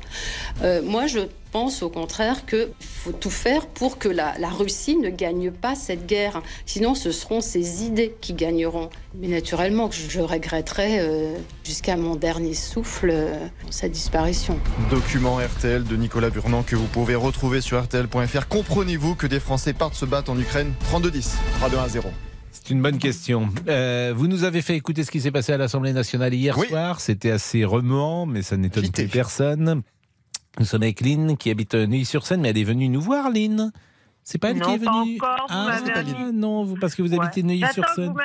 Speaker 17: Euh, moi, je pense au contraire qu'il faut tout faire pour que la, Russie ne gagne pas cette guerre. Sinon, ce seront ses idées qui gagneront. Mais naturellement, que je, je regretterai euh, jusqu'à mon dernier souffle euh, sa disparition.
Speaker 8: Document RTL de Nicolas Burnand que vous pouvez retrouver sur RTL.fr. Comprenez-vous que des Français partent se battre en Ukraine? 32-10, 3-2-1-0.
Speaker 3: C'est une bonne question. Euh, vous nous avez fait écouter ce qui s'est passé à l'Assemblée nationale hier soir. C'était assez remuant, mais ça n'étonne plus personne. Nous sommes avec Lynn qui habite Neuilly-sur-Seine, mais elle est venue nous voir, Lynn. C'est pas elle
Speaker 18: non,
Speaker 3: qui est
Speaker 18: pas
Speaker 3: venue
Speaker 18: encore, vous
Speaker 3: Ah, pas. Non, parce que vous habitez Neuilly-sur-Seine.
Speaker 18: vous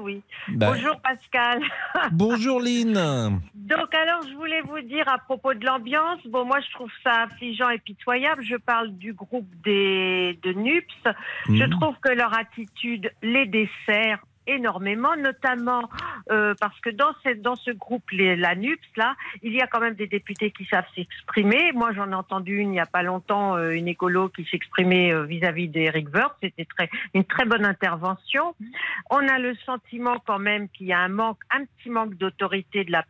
Speaker 18: oui.
Speaker 3: Bah.
Speaker 18: Bonjour Pascal.
Speaker 3: Bonjour Lynn.
Speaker 18: Donc alors, je voulais vous dire à propos de l'ambiance, bon moi je trouve ça affligeant et pitoyable. Je parle du groupe des de NUPS. Je
Speaker 19: Mhm.
Speaker 18: trouve que leur attitude les dessert énormément, notamment euh, parce que dans, cette, dans ce groupe, la NUPS, là, il y a quand même des députés qui savent s'exprimer. Moi, j'en ai entendu une il n'y a pas longtemps, euh, une écolo qui s'exprimait euh, vis-à-vis d'Eric Woerth. C'était très, une très bonne intervention. On a le sentiment quand même qu'il y a un manque, un petit manque d'autorité de la,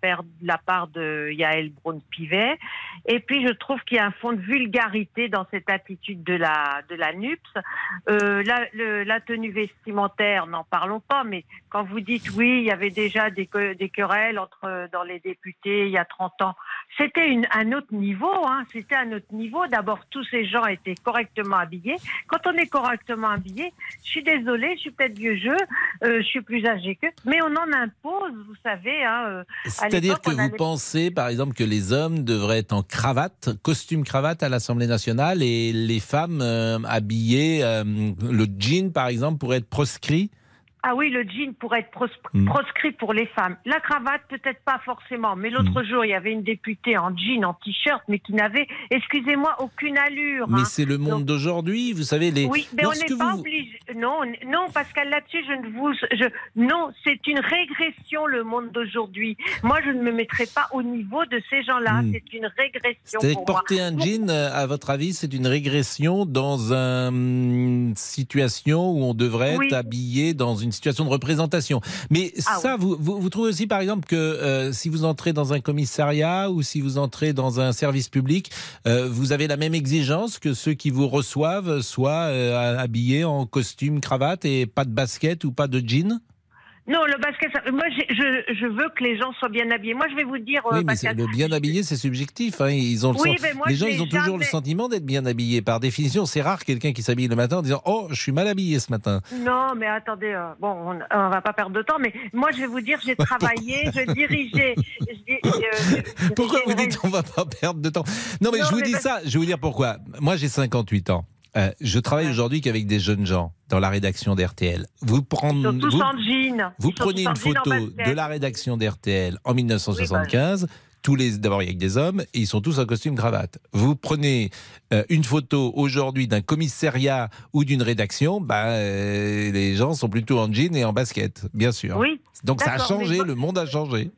Speaker 18: part de Yael Braun-Pivet. Et puis, je trouve qu'il y a un fond de vulgarité dans cette attitude de la, de la NUPS. La tenue vestimentaire, n'en parlons pas, mais quand vous dites oui, il y avait déjà des, que- des querelles entre, dans les députés il y a 30 ans, c'était un autre niveau, hein, c'était un autre niveau. D'abord, tous ces gens étaient correctement habillés. Quand on est correctement habillé, je suis désolée, je suis peut-être vieux jeu, euh, je suis plus âgée qu'eux, mais on en impose, vous savez. Hein, euh,
Speaker 3: C'est-à-dire que vous
Speaker 18: allait-
Speaker 3: pensez, par exemple, que les hommes devraient être en cravate, costume cravate à l'Assemblée nationale et les femmes euh, habillées, le jean, par exemple, pourrait être proscrit
Speaker 18: Ah oui, le jean pourrait être pros-
Speaker 3: Mm.
Speaker 18: proscrit pour les femmes. La cravate, peut-être pas forcément. Mais l'autre jour, il y avait une députée en jean, en t-shirt, mais qui n'avait, excusez-moi, aucune allure.
Speaker 3: Mais
Speaker 18: hein.
Speaker 3: c'est le monde d'aujourd'hui, vous savez. Les...
Speaker 18: Oui, mais on n'est pas
Speaker 3: vous-
Speaker 18: obligé. Non, on- non, Pascal, là-dessus, je ne vous, je, non, c'est une régression le monde d'aujourd'hui. Moi, je ne me mettrai pas au niveau de ces gens-là.
Speaker 3: Hmm.
Speaker 18: C'est une régression pour
Speaker 3: porter
Speaker 18: moi.
Speaker 3: un jean, à votre avis, c'est une régression dans une situation où on devrait
Speaker 18: Oui.
Speaker 3: être habillé dans une situation de représentation. Mais
Speaker 18: Ah
Speaker 3: ça, vous, vous, vous trouvez aussi, par exemple, que euh, si vous entrez dans un commissariat ou si vous entrez dans un service public, euh, vous avez la même exigence que ceux qui vous reçoivent soient euh, habillés en costume, cravate et pas de basket ou pas de jean?
Speaker 18: Non, le basket, ça- moi, j'ai- je, je veux que les gens soient bien habillés. Moi, je vais vous dire, euh,
Speaker 3: Oui, mais c'est-
Speaker 18: Pascal,
Speaker 3: le bien habillé, c'est subjectif. hein. Ils ont le
Speaker 18: Oui, mais moi,
Speaker 3: les
Speaker 18: je
Speaker 3: gens,
Speaker 18: l'ai
Speaker 3: ils ont toujours le
Speaker 18: jamais-
Speaker 3: sentiment d'être bien habillés. Par définition, c'est rare quelqu'un qui s'habille le matin en disant Oh, je suis mal habillé ce matin.
Speaker 18: Non, mais attendez, euh, bon, on, on va pas perdre de temps, mais moi, je vais vous dire, j'ai travaillé, je dirigeais. je dis- euh, je
Speaker 3: Pourquoi vous
Speaker 18: dirigeais une
Speaker 3: dites on va pas perdre de temps? Non, mais
Speaker 18: Non,
Speaker 3: je vous
Speaker 18: mais
Speaker 3: dis
Speaker 18: parce-
Speaker 3: ça. Je vais vous dire pourquoi. Moi, j'ai 58 ans. Euh, je travaille aujourd'hui qu'avec des jeunes gens dans la rédaction d'RTL. Vous, prendre, vous, vous prenez une photo de la rédaction d'RTL en 1975. tous les, d'abord, il y a que des hommes et ils sont tous en costume cravate. Vous prenez euh, une photo aujourd'hui d'un commissariat ou d'une rédaction, bah, euh, les gens sont plutôt en jean et en basket, bien sûr.
Speaker 18: Oui,
Speaker 3: Donc ça a changé,
Speaker 18: mais-
Speaker 3: le monde a changé.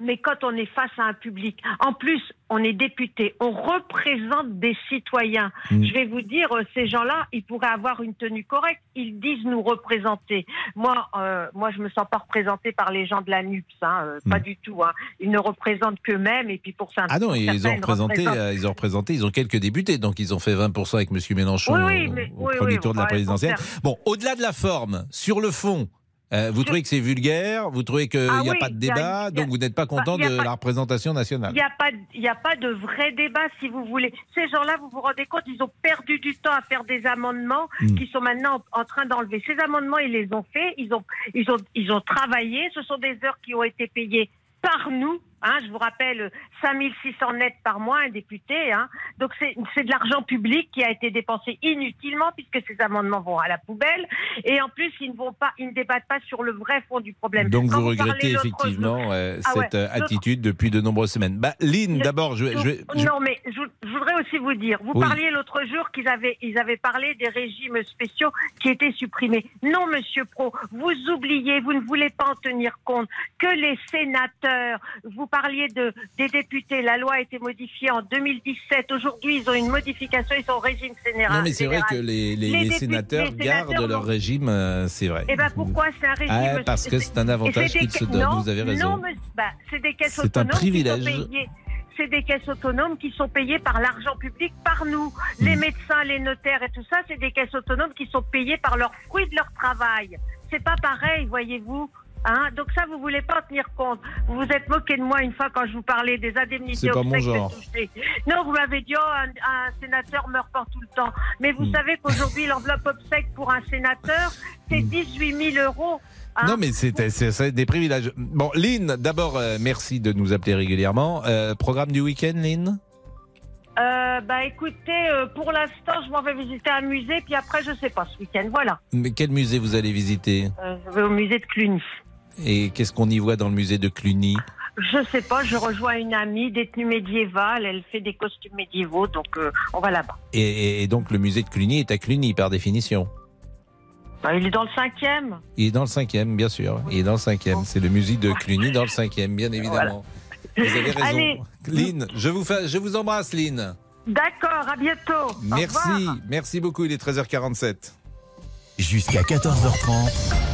Speaker 18: Mais quand on est face à un public, en plus, on est député, on représente des citoyens.
Speaker 3: Mm.
Speaker 18: Je vais vous dire, euh, ces gens-là, ils pourraient avoir une tenue correcte. Ils disent nous représenter. Moi, euh, moi, je me sens pas représentée par les gens de la NUPS, hein, euh, pas du tout. Hein. Ils ne représentent qu'eux-mêmes, et puis pour ça.
Speaker 3: Mm. Ah non, ils ont représenté,
Speaker 18: représentent-
Speaker 3: euh, ils ont représenté, ils ont quelques députés, donc ils ont fait 20% avec Monsieur Mélenchon
Speaker 18: Oui, oui,
Speaker 3: au-
Speaker 18: mais-
Speaker 3: au,
Speaker 18: oui,
Speaker 3: premier tour de la présidentielle. Bon, au-delà de la forme, sur le fond. Euh, vous trouvez que c'est vulgaire, vous trouvez qu'il n'y
Speaker 18: Ah
Speaker 3: a
Speaker 18: oui,
Speaker 3: pas de
Speaker 18: a-
Speaker 3: débat,
Speaker 18: a-
Speaker 3: donc vous n'êtes pas content
Speaker 18: Bah, a
Speaker 3: de
Speaker 18: pas-
Speaker 3: la représentation nationale.
Speaker 18: Il n'y a, pas de- il y a pas de vrai débat, si vous voulez. Ces gens-là, vous vous rendez compte, ils ont perdu du temps à faire des amendements
Speaker 3: Mm.
Speaker 18: qui sont maintenant en, en train d'enlever. Ces amendements, ils les ont faits, ils ont, ils, ont, ils ont travaillé. Ce sont des heures qui ont été payées par nous. Hein, je vous rappelle, 5600 nets par mois, un député. Hein. Donc c'est de l'argent public qui a été dépensé inutilement puisque ces amendements vont à la poubelle. Et en plus, ils ne vont pas, ils ne débattent pas sur le vrai fond du problème.
Speaker 3: Donc
Speaker 18: Quand
Speaker 3: vous regrettez effectivement euh,
Speaker 18: Ah
Speaker 3: cette euh, attitude depuis de nombreuses semaines. Bah, Lynn, d'abord, je, vais- je,
Speaker 18: Non, mais je, je voudrais aussi vous dire, vous
Speaker 3: Oui.
Speaker 18: parliez l'autre jour qu'ils avaient, ils avaient parlé des régimes spéciaux qui étaient supprimés. Non, Monsieur Pro, vous oubliez, vous ne voulez pas en tenir compte que les sénateurs, vous parliez de, des députés, la loi a été modifiée en 2017. Aujourd'hui, ils ont une modification, ils sont au régime général.
Speaker 3: non, mais c'est vrai que les, les-
Speaker 18: Les
Speaker 3: les
Speaker 18: députés-
Speaker 3: sénateurs gardent
Speaker 18: sénateurs
Speaker 3: leur régime, euh, c'est vrai.
Speaker 18: Eh ben pourquoi c'est un régime
Speaker 3: Ah, parce que c'est un avantage
Speaker 18: et
Speaker 3: qu'ils se donnent, vous avez raison.
Speaker 18: Non, mais- bah, c'est des caisses
Speaker 3: C'est un
Speaker 18: autonomes
Speaker 3: privilège.
Speaker 18: qui sont payées. C'est des caisses autonomes qui sont payées par l'argent public, par nous. Les médecins, les notaires et tout ça, c'est des caisses autonomes qui sont payées par leurs fruits de leur travail. C'est pas pareil, voyez-vous. Hein Donc ça, vous voulez pas en tenir compte. Vous vous êtes moqué de moi une fois quand je vous parlais des indemnités
Speaker 3: C'est pas mon genre.
Speaker 18: Non, vous m'avez dit, oh, un, un sénateur meurt pas tout le temps. Mais vous
Speaker 3: Hmm.
Speaker 18: savez qu'aujourd'hui, l'enveloppe obsèque pour un sénateur, c'est 18 000 euros. hein.
Speaker 3: Non, mais c'est des privilèges. Bon, Lynn, d'abord, euh, merci de nous appeler régulièrement. Euh, programme du week-end, Lynn?
Speaker 18: Euh, bah écoutez, euh, pour l'instant, je m'en vais visiter un musée, puis après, je sais pas ce week-end. Voilà.
Speaker 3: Mais quel musée vous allez visiter?
Speaker 18: Euh, je vais au musée de Cluny.
Speaker 3: Et qu'est-ce qu'on y voit dans le musée de Cluny?
Speaker 18: Je sais pas, je rejoins une amie détenue médiévale, elle fait des costumes médiévaux, donc euh, on va là-bas.
Speaker 3: et, donc le musée de Cluny est à Cluny par définition?
Speaker 18: Bah, il est dans le cinquième.
Speaker 3: Il est dans le cinquième, bien sûr. Il est dans le cinquième. C'est le musée de Cluny dans le cinquième, bien évidemment. Vous avez raison.
Speaker 18: Allez.
Speaker 3: Lynn, je vous, fais, je vous embrasse, Lynn.
Speaker 18: D'accord, à bientôt.
Speaker 3: Merci, merci beaucoup. Il est 13h47.
Speaker 1: Jusqu'à 14h30.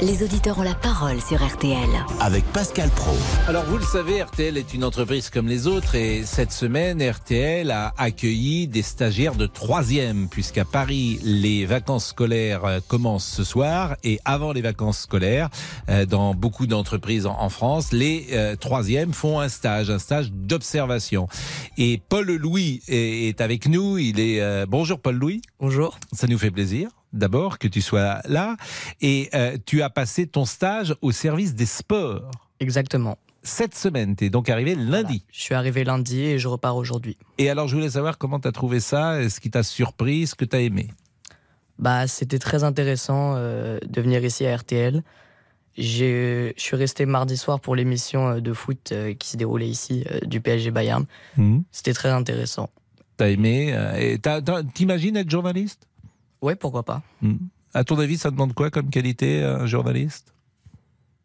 Speaker 2: Les auditeurs ont la parole sur RTL.
Speaker 1: Avec Pascal Pro.
Speaker 3: Alors vous le savez, RTL est une entreprise comme les autres et cette semaine, RTL a accueilli des stagiaires de troisième puisqu'à Paris, les vacances scolaires euh, commencent ce soir et avant les vacances scolaires, euh, dans beaucoup d'entreprises en, France, les euh, troisièmes font un stage, un stage d'observation. Et Paul Louis est, est avec nous. Il est euh, bonjour Paul Louis.
Speaker 20: Bonjour.
Speaker 3: Ça nous fait plaisir. D'abord que tu sois là et euh, tu as passé ton stage au service des sports.
Speaker 20: Exactement.
Speaker 3: Cette semaine, tu es donc arrivé lundi.
Speaker 20: Je suis arrivé lundi et je repars aujourd'hui.
Speaker 3: Et alors, je voulais savoir comment tu as trouvé ça, ce qui t'a surpris, ce que tu as aimé?
Speaker 20: Bah, c'était très intéressant euh, de venir ici à RTL. Je suis resté mardi soir pour l'émission euh, de foot qui se déroulait ici, du PSG Bayern.
Speaker 3: Mhm.
Speaker 20: C'était très intéressant.
Speaker 3: T'as aimé euh, T'imagines être journaliste?
Speaker 20: Ouais, pourquoi pas.
Speaker 3: Mhm. À ton avis, ça demande quoi comme qualité, un journaliste?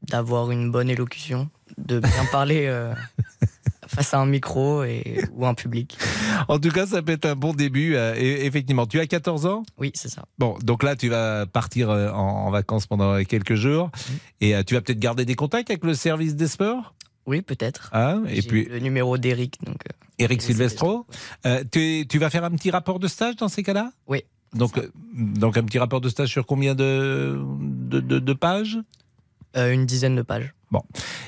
Speaker 20: D'avoir une bonne élocution, de bien parler euh, face à un micro et, ou un public.
Speaker 3: En tout cas, ça peut être un bon début. euh, et effectivement, tu as 14 ans?
Speaker 20: Oui, c'est ça.
Speaker 3: Bon, donc là, tu vas partir euh, en, en vacances pendant quelques jours. Et euh, tu vas peut-être garder des contacts avec le service des sports?
Speaker 20: Oui, peut-être.
Speaker 3: Ah, et puis
Speaker 20: le numéro d'Eric, donc.
Speaker 3: Eric
Speaker 20: Eric
Speaker 3: Silvestro. Euh, tu, tu vas faire un petit rapport de stage dans ces cas-là?
Speaker 20: Oui.
Speaker 3: Donc, euh, donc un petit rapport de stage sur combien de, de, de- de pages
Speaker 20: euh, une dizaine de pages.
Speaker 3: Bon.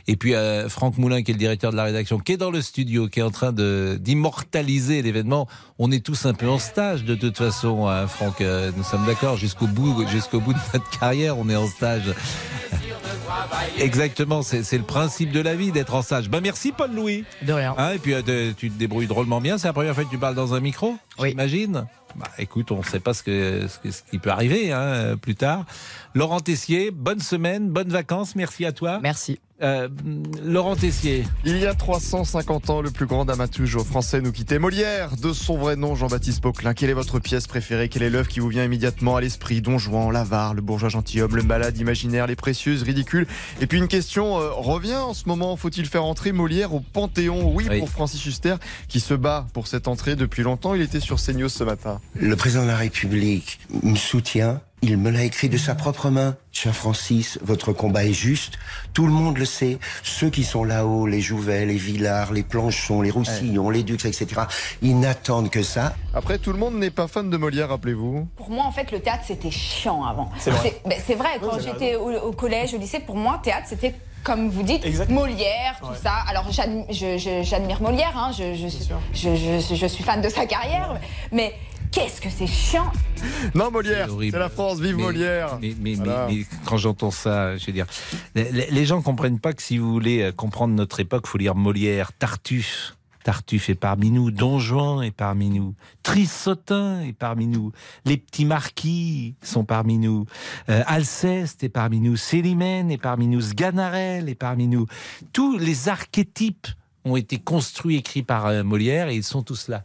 Speaker 3: Et puis euh, Franck Moulin, qui est le directeur de la rédaction, qui est dans le studio, qui est en train d'immortaliser l'événement. On est tous un peu en stage de toute façon, hein, Franck. Euh, nous sommes d'accord jusqu'au bout, jusqu'au bout de notre carrière, on est en stage. Exactement, c'est le principe de la vie d'être en sage. Ben merci Paul-Louis.
Speaker 20: De rien.
Speaker 3: Hein, et puis euh, de- tu te débrouilles drôlement bien. C'est la première fois que tu parles dans un micro, j'imagine bah, écoute, on ne sait pas ce, que, ce, qui peut arriver hein, plus tard. Laurent Tessier, bonne semaine, bonnes vacances, merci à toi.
Speaker 20: Merci.
Speaker 3: Euh, Laurent Tessier.
Speaker 8: Il y a 350 ans, le plus grand dramaturge français nous quittait. Molière, de son vrai nom, Jean-Baptiste Poquelin. Quelle est votre pièce préférée? Quelle est l'œuvre qui vous vient immédiatement à l'esprit? Don Juan, l'avare, le bourgeois gentilhomme, le malade imaginaire, les précieuses, ridicules. Et puis une question euh, revient en ce moment. Faut-il faire entrer Molière au Panthéon? Oui,
Speaker 3: Oui.
Speaker 8: pour Francis Huster, qui se bat pour cette entrée depuis longtemps. Il était sur CNews ce matin.
Speaker 21: Le président de la République me soutient. Il me l'a écrit de sa propre main. Cher Francis, votre combat est juste. Tout le monde le sait. Ceux qui sont là-haut, les Jouvet, les Villard, les Planchon, les Roussillon, les Dux, etc., ils n'attendent que ça.
Speaker 8: Après, tout le monde n'est pas fan de Molière, rappelez-vous.
Speaker 22: Pour moi, en fait, le théâtre, c'était chiant avant.
Speaker 8: C'est vrai.
Speaker 22: ben, c'est vrai, quand
Speaker 8: Oui,
Speaker 22: j'étais au, au collège, au lycée, pour moi, théâtre, c'était comme vous dites, Molière, tout ça. Alors, j'admire Molière, hein, je, je, je- je suis fan de sa carrière, mais qu'est-ce que c'est chiant
Speaker 8: Non, Molière, c'est la France, vive
Speaker 3: Mais-
Speaker 8: Molière.
Speaker 3: Mais, mais-
Speaker 8: Voilà.
Speaker 3: mais- mais quand j'entends ça, je veux dire, les, gens comprennent pas que si vous voulez euh, comprendre notre époque, il faut lire Molière, Tartuffe. Tartuffe est parmi nous, Don Juan est parmi nous, Trissotin est parmi nous, les petits marquis sont parmi nous, euh, Alceste est parmi nous, Célimène est parmi nous, Sganarelle est parmi nous. Tous les archétypes ont été construits, écrits par euh, Molière et ils sont tous là.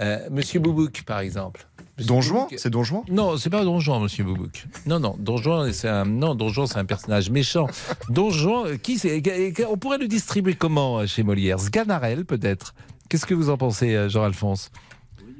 Speaker 3: Euh, Monsieur Boubouk, par exemple.
Speaker 8: Don Juan C'est Don Juan?
Speaker 3: Non, c'est pas Don Juan, Monsieur Boubouk. Non, non, Don Juan, c'est un, non, Don Juan, c'est un personnage méchant. Don Juan, qui c'est On pourrait le distribuer comment euh, chez Molière? Sganarelle, peut-être? Qu'est-ce que vous en pensez,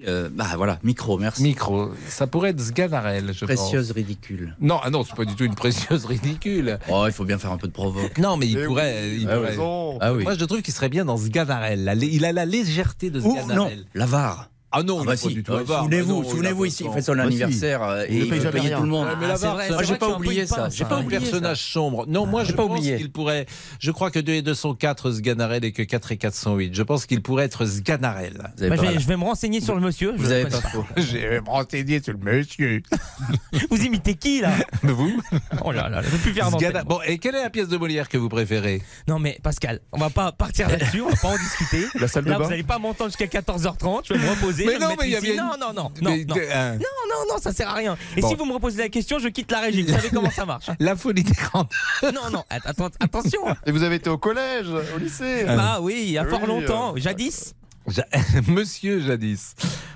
Speaker 3: euh,
Speaker 23: bah voilà, micro, merci.
Speaker 3: Micro. Ça pourrait être Sganarelle, je
Speaker 23: Précieuse
Speaker 3: pense.
Speaker 23: ridicule.
Speaker 3: Non, ah non, c'est pas du tout une précieuse ridicule.
Speaker 23: Oh, il faut bien faire un peu de provoque.
Speaker 3: Non, mais il
Speaker 23: Eh
Speaker 3: pourrait.
Speaker 23: oui,
Speaker 3: il
Speaker 23: ah
Speaker 3: pourrait-
Speaker 23: oui. Ah oui.
Speaker 3: Moi, je trouve qu'il serait bien dans Sganarelle. Il a la légèreté de
Speaker 23: Ou
Speaker 3: Sganarelle.
Speaker 23: non, l'avare.
Speaker 3: Ah non,
Speaker 23: Ah
Speaker 3: il
Speaker 23: bah
Speaker 3: est pas
Speaker 23: si.
Speaker 3: du tout
Speaker 23: Euh,
Speaker 3: avare.
Speaker 23: Souvenez-vous,
Speaker 3: Ah
Speaker 23: souvenez-vous, ici,
Speaker 3: pas
Speaker 23: il fait son
Speaker 3: Bah si.
Speaker 23: anniversaire euh,
Speaker 3: Il
Speaker 23: et il
Speaker 3: paye
Speaker 23: veut payer tout le monde.
Speaker 3: Mais
Speaker 23: Ah,
Speaker 3: l'avare,
Speaker 23: c'est vrai,
Speaker 3: c'est
Speaker 23: Moi,
Speaker 3: vrai
Speaker 23: j'ai pas oublié ça. J'ai pas
Speaker 3: un
Speaker 23: oublié
Speaker 3: personnage sombre. Non, moi je
Speaker 23: J'ai pas
Speaker 3: pense
Speaker 23: oublié.
Speaker 3: qu'il pourrait. Je crois que 2 et 2 sont 4 Sganarelle et que 4 et 4 sont 8. Je pense qu'il pourrait être Sganarelle.
Speaker 10: Bah, je, vais, je vais me renseigner sur le monsieur.
Speaker 3: Vous
Speaker 10: Je-
Speaker 3: avez pas faux. Je vais me renseigner sur le monsieur.
Speaker 10: Vous imitez qui là?
Speaker 3: Vous?
Speaker 10: Oh là là, je peux plus faire.
Speaker 3: Bon, et quelle est la pièce de Molière que vous préférez?
Speaker 10: Non mais Pascal, on va pas partir là-dessus, on va pas en discuter.
Speaker 3: La salle de
Speaker 10: là,
Speaker 3: bain?
Speaker 10: vous allez pas m'entendre jusqu'à 14h30, je vais me reposer.
Speaker 3: Mais non,
Speaker 10: me mettre
Speaker 3: mais il y a
Speaker 10: ici.
Speaker 3: bien
Speaker 10: Non, non, non, non,
Speaker 3: Mais-
Speaker 10: non. Non, non, non, ça sert à rien. Et
Speaker 3: Bon.
Speaker 10: si vous me reposez la question, je quitte la régie. Vous savez comment ça marche.
Speaker 3: La folie des grandes.
Speaker 10: Non, non, attends, attention.
Speaker 8: Et vous avez été au collège, au lycée
Speaker 10: Ah oui, il y a fort
Speaker 8: Oui,
Speaker 10: longtemps,
Speaker 8: euh,
Speaker 10: jadis.
Speaker 3: Ja- Monsieur Jadis.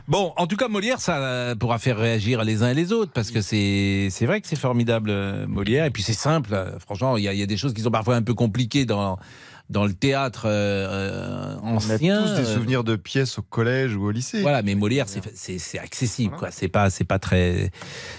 Speaker 3: Bon, en tout cas, Molière, ça euh, pourra faire réagir les uns et les autres, parce que c'est c'est vrai que c'est formidable, euh, Molière, et puis c'est simple. Franchement, il y, y a des choses qui sont parfois un peu compliquées dans, dans le théâtre euh, euh,
Speaker 8: On a
Speaker 3: ancien.
Speaker 8: tous des
Speaker 3: euh,
Speaker 8: souvenirs de pièces au collège ou au lycée.
Speaker 3: Voilà, mais Molière, c'est- accessible, quoi. C'est pas, c'est pas très,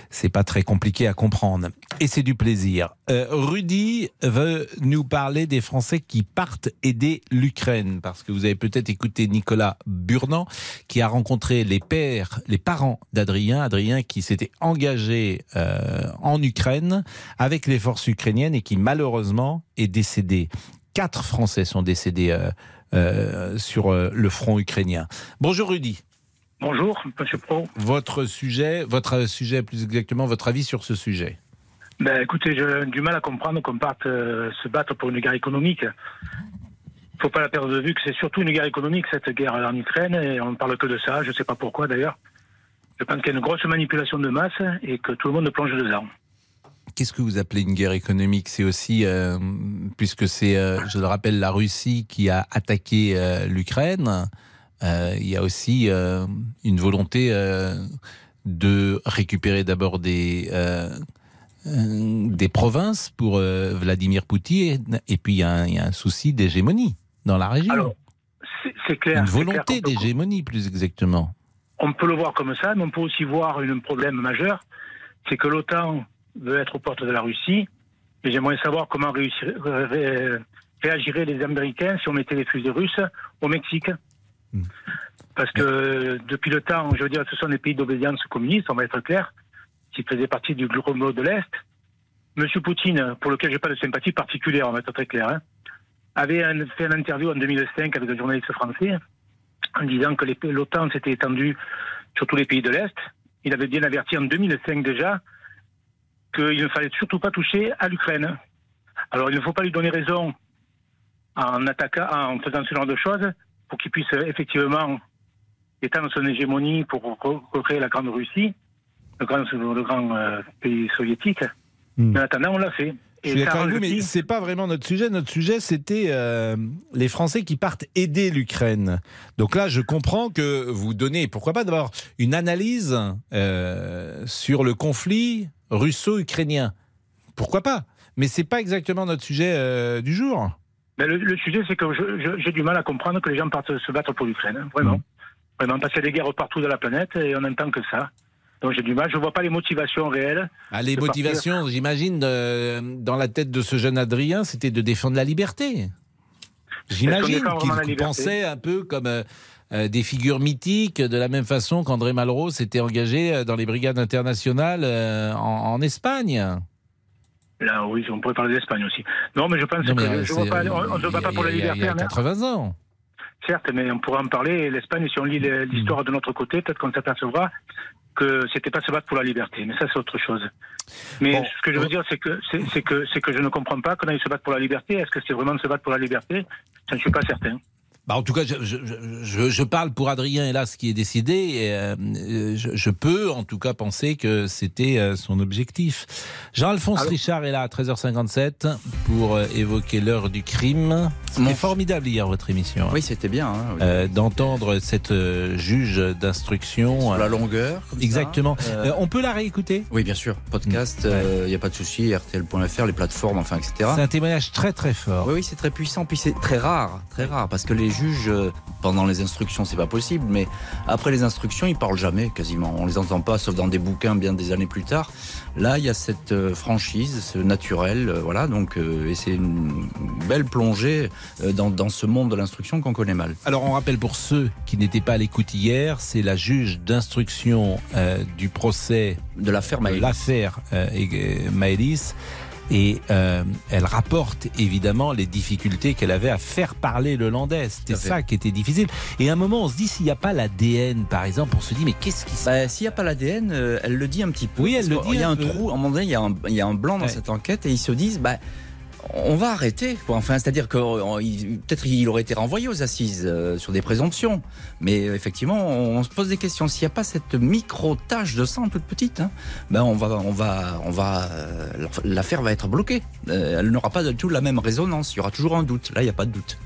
Speaker 3: c'est pas très compliqué à comprendre. Et c'est du plaisir. Euh, Rudy veut nous parler des Français qui partent aider l'Ukraine, parce que vous avez peut-être écouté Nicolas Burnand, qui a rencontré les pères, les parents d'Adrien, Adrien qui s'était engagé euh, en Ukraine avec les forces ukrainiennes et qui malheureusement est décédé. Quatre Français sont décédés euh, euh, sur euh, le front ukrainien. Bonjour Rudy.
Speaker 24: Bonjour, Monsieur Pro.
Speaker 3: Votre sujet, votre sujet plus exactement, votre avis sur ce sujet.
Speaker 24: Ben, écoutez, j'ai du mal à comprendre qu'on parte euh, se battre pour une guerre économique. faut pas la perdre de vue que c'est surtout une guerre économique, cette guerre en Ukraine, et on ne parle que de ça, je ne sais pas pourquoi d'ailleurs. Je pense qu'il y a une grosse manipulation de masse et que tout le monde plonge dedans.
Speaker 3: Qu'est-ce que vous appelez une guerre économique? C'est aussi, euh, puisque c'est, euh, je le rappelle, la Russie qui a attaqué euh, l'Ukraine, il y a aussi une volonté de récupérer d'abord des, des provinces pour Vladimir Poutine, et puis il y, a un- il y a un souci d'hégémonie dans la région.
Speaker 24: Alors, C'est- clair.
Speaker 3: une volonté d'hégémonie, plus exactement.
Speaker 24: On peut le voir comme ça, mais on peut aussi voir un problème majeur, c'est que l'OTAN veut être aux portes de la Russie, et j'aimerais savoir comment réussir- ré- ré- réagiraient les Américains si on mettait les fusées russes au Mexique. Parce que depuis le temps, je veux dire, ce sont des pays d'obédience communiste, on va être clair, qui faisaient partie du groupe de l'Est. Monsieur Poutine, pour lequel j'ai pas de sympathie particulière, on va être très clair, hein, avait un- fait une interview en 2005 avec un journaliste français en disant que l'OTAN s'était étendue sur tous les pays de l'Est. Il avait bien averti en 2005 déjà qu'il ne fallait surtout pas toucher à l'Ukraine. Alors il ne faut pas lui donner raison en attaquant, en faisant ce genre de choses pour qu'il puisse effectivement étendre son hégémonie pour re- recréer la grande Russie, le grand, le grand euh, pays soviétique. Mais en attendant, on l'a fait.
Speaker 3: Je suis d'accord avec vous, mais c'est pas vraiment notre sujet. Notre sujet, c'était euh, les Français qui partent aider l'Ukraine. Donc là, je comprends que vous donnez, pourquoi pas d'abord, une analyse euh, sur le conflit russo-ukrainien. Pourquoi pas? Mais c'est pas exactement notre sujet euh, du jour.
Speaker 24: Mais le, le sujet, c'est que j'ai du mal à comprendre que les gens partent se battre pour l'Ukraine, hein, vraiment. Vraiment, parce qu'il y a des guerres partout dans la planète et on n'entend que ça. Donc j'ai du mal, je ne vois pas les motivations réelles.
Speaker 3: Ah, les
Speaker 24: partir.
Speaker 3: motivations, j'imagine, euh, dans la tête de ce jeune Adrien, c'était de défendre la liberté. J'imagine qu'il pensait un peu comme euh, euh, des figures mythiques, de la même façon qu'André Malraux s'était engagé dans les brigades internationales euh, en, en Espagne.
Speaker 24: Là, oui, on pourrait parler d'Espagne aussi. Non, mais je pense
Speaker 3: Non, mais,
Speaker 24: que je vois
Speaker 3: c'est,
Speaker 24: pas, on ne se bat pas pour la liberté.
Speaker 3: il y a
Speaker 24: hein.
Speaker 3: 80 ans.
Speaker 24: Certes, mais on pourra en parler. L'Espagne, si on lit les- l'histoire de notre côté, peut-être qu'on s'apercevra que c'était pas se battre pour la liberté. Mais ça, c'est autre chose. Mais ce que je veux dire, c'est que c'est que c'est que je ne comprends pas qu'on aille se battre pour la liberté. Est-ce que c'est vraiment se battre pour la liberté? Je ne suis pas certain.
Speaker 3: Bah, en tout cas, je, je- je- je parle pour Adrien, hélas, qui est décédé. Et, euh, euh, je, je peux, en tout cas, penser que c'était euh, son objectif. Jean-Alphonse Richard est là à 13h57 pour euh, évoquer l'heure du crime. C'était formidable hier, votre émission.
Speaker 23: Oui, c'était bien. hein, oui.
Speaker 3: D'entendre cette juge d'instruction.
Speaker 23: Sur la longueur. comme.
Speaker 3: Exactement. On peut la réécouter?
Speaker 23: Oui, bien sûr. Podcast, il n'y a pas de souci, RTL.fr, les plateformes, enfin, etc.
Speaker 3: C'est un témoignage très très fort.
Speaker 23: Oui, oui, c'est très puissant, puis c'est très rare, très rare, parce que les juges, euh, pendant les instructions, c'est pas possible, mais après les instructions, ils parlent jamais, quasiment. On les entend pas, sauf dans des bouquins bien des années plus tard. Là, il y a cette euh, franchise, ce naturel, euh, voilà, donc, et c'est une belle plongée dans, dans ce monde de l'instruction qu'on connaît mal.
Speaker 3: Alors on rappelle pour ceux qui n'étaient pas à l'écoute hier, c'est la juge d'instruction euh, du procès
Speaker 23: de l'affaire
Speaker 3: Maëlys. L'affaire euh, euh, Maëlys. Et euh, elle rapporte évidemment les difficultés qu'elle avait à faire parler le landais. C'était
Speaker 23: fait.
Speaker 3: ça qui était difficile. Et à un moment, on se dit s'il n'y a pas l'ADN, par exemple, on se dit mais qu'est-ce qui se
Speaker 23: Bah, S'il n'y a pas l'ADN, euh, elle le dit un petit peu.
Speaker 3: Oui, elle le dit
Speaker 23: Il y a
Speaker 3: un
Speaker 23: trou, à un moment donné, il y a un, il y a un blanc dans
Speaker 3: Ouais.
Speaker 23: cette enquête et ils se disent, bah, on va arrêter. Enfin, c'est-à-dire que euh, peut-être il aurait été renvoyé aux assises euh, sur des présomptions. Mais euh, effectivement, on, se pose des questions. S'il n'y a pas cette micro-tache de sang toute petite, hein, ben on va, on va, on va, l'affaire va être bloquée. Elle n'aura pas du tout la même résonance. Il y aura toujours un doute. Là, il n'y a pas de doute.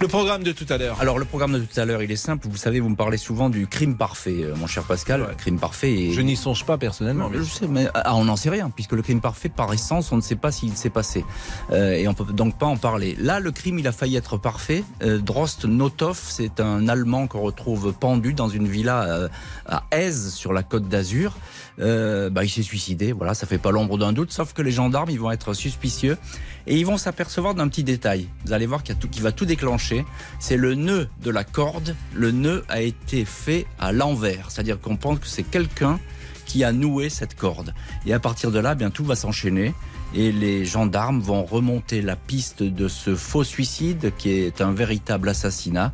Speaker 3: Le programme de tout à l'heure.
Speaker 23: Alors le programme de tout à l'heure, il est simple. Vous savez, vous me parlez souvent du crime parfait, euh, mon cher Pascal. Crime parfait. Et...
Speaker 3: Je n'y songe pas personnellement.
Speaker 23: Je sais, mais ah, on n'en sait rien, puisque le crime parfait, par essence, on ne sait pas s'il s'est passé. Euh, et on peut donc pas en parler. Là, le crime, il a failli être parfait. Euh, Drost Notov, c'est un Allemand qu'on retrouve pendu dans une villa euh, à Aise, sur la côte d'Azur. Euh, bah, il s'est suicidé, voilà, ça fait pas l'ombre d'un doute, sauf que les gendarmes, ils vont être suspicieux et ils vont s'apercevoir d'un petit détail. Vous allez voir qu'il qui va tout déclencher. C'est le nœud de la corde. Le nœud a été fait à l'envers, c'est-à-dire qu'on pense que c'est quelqu'un qui a noué cette corde. Et à partir de là, bien tout va s'enchaîner. Et les gendarmes vont remonter la piste de ce faux suicide qui est un véritable assassinat.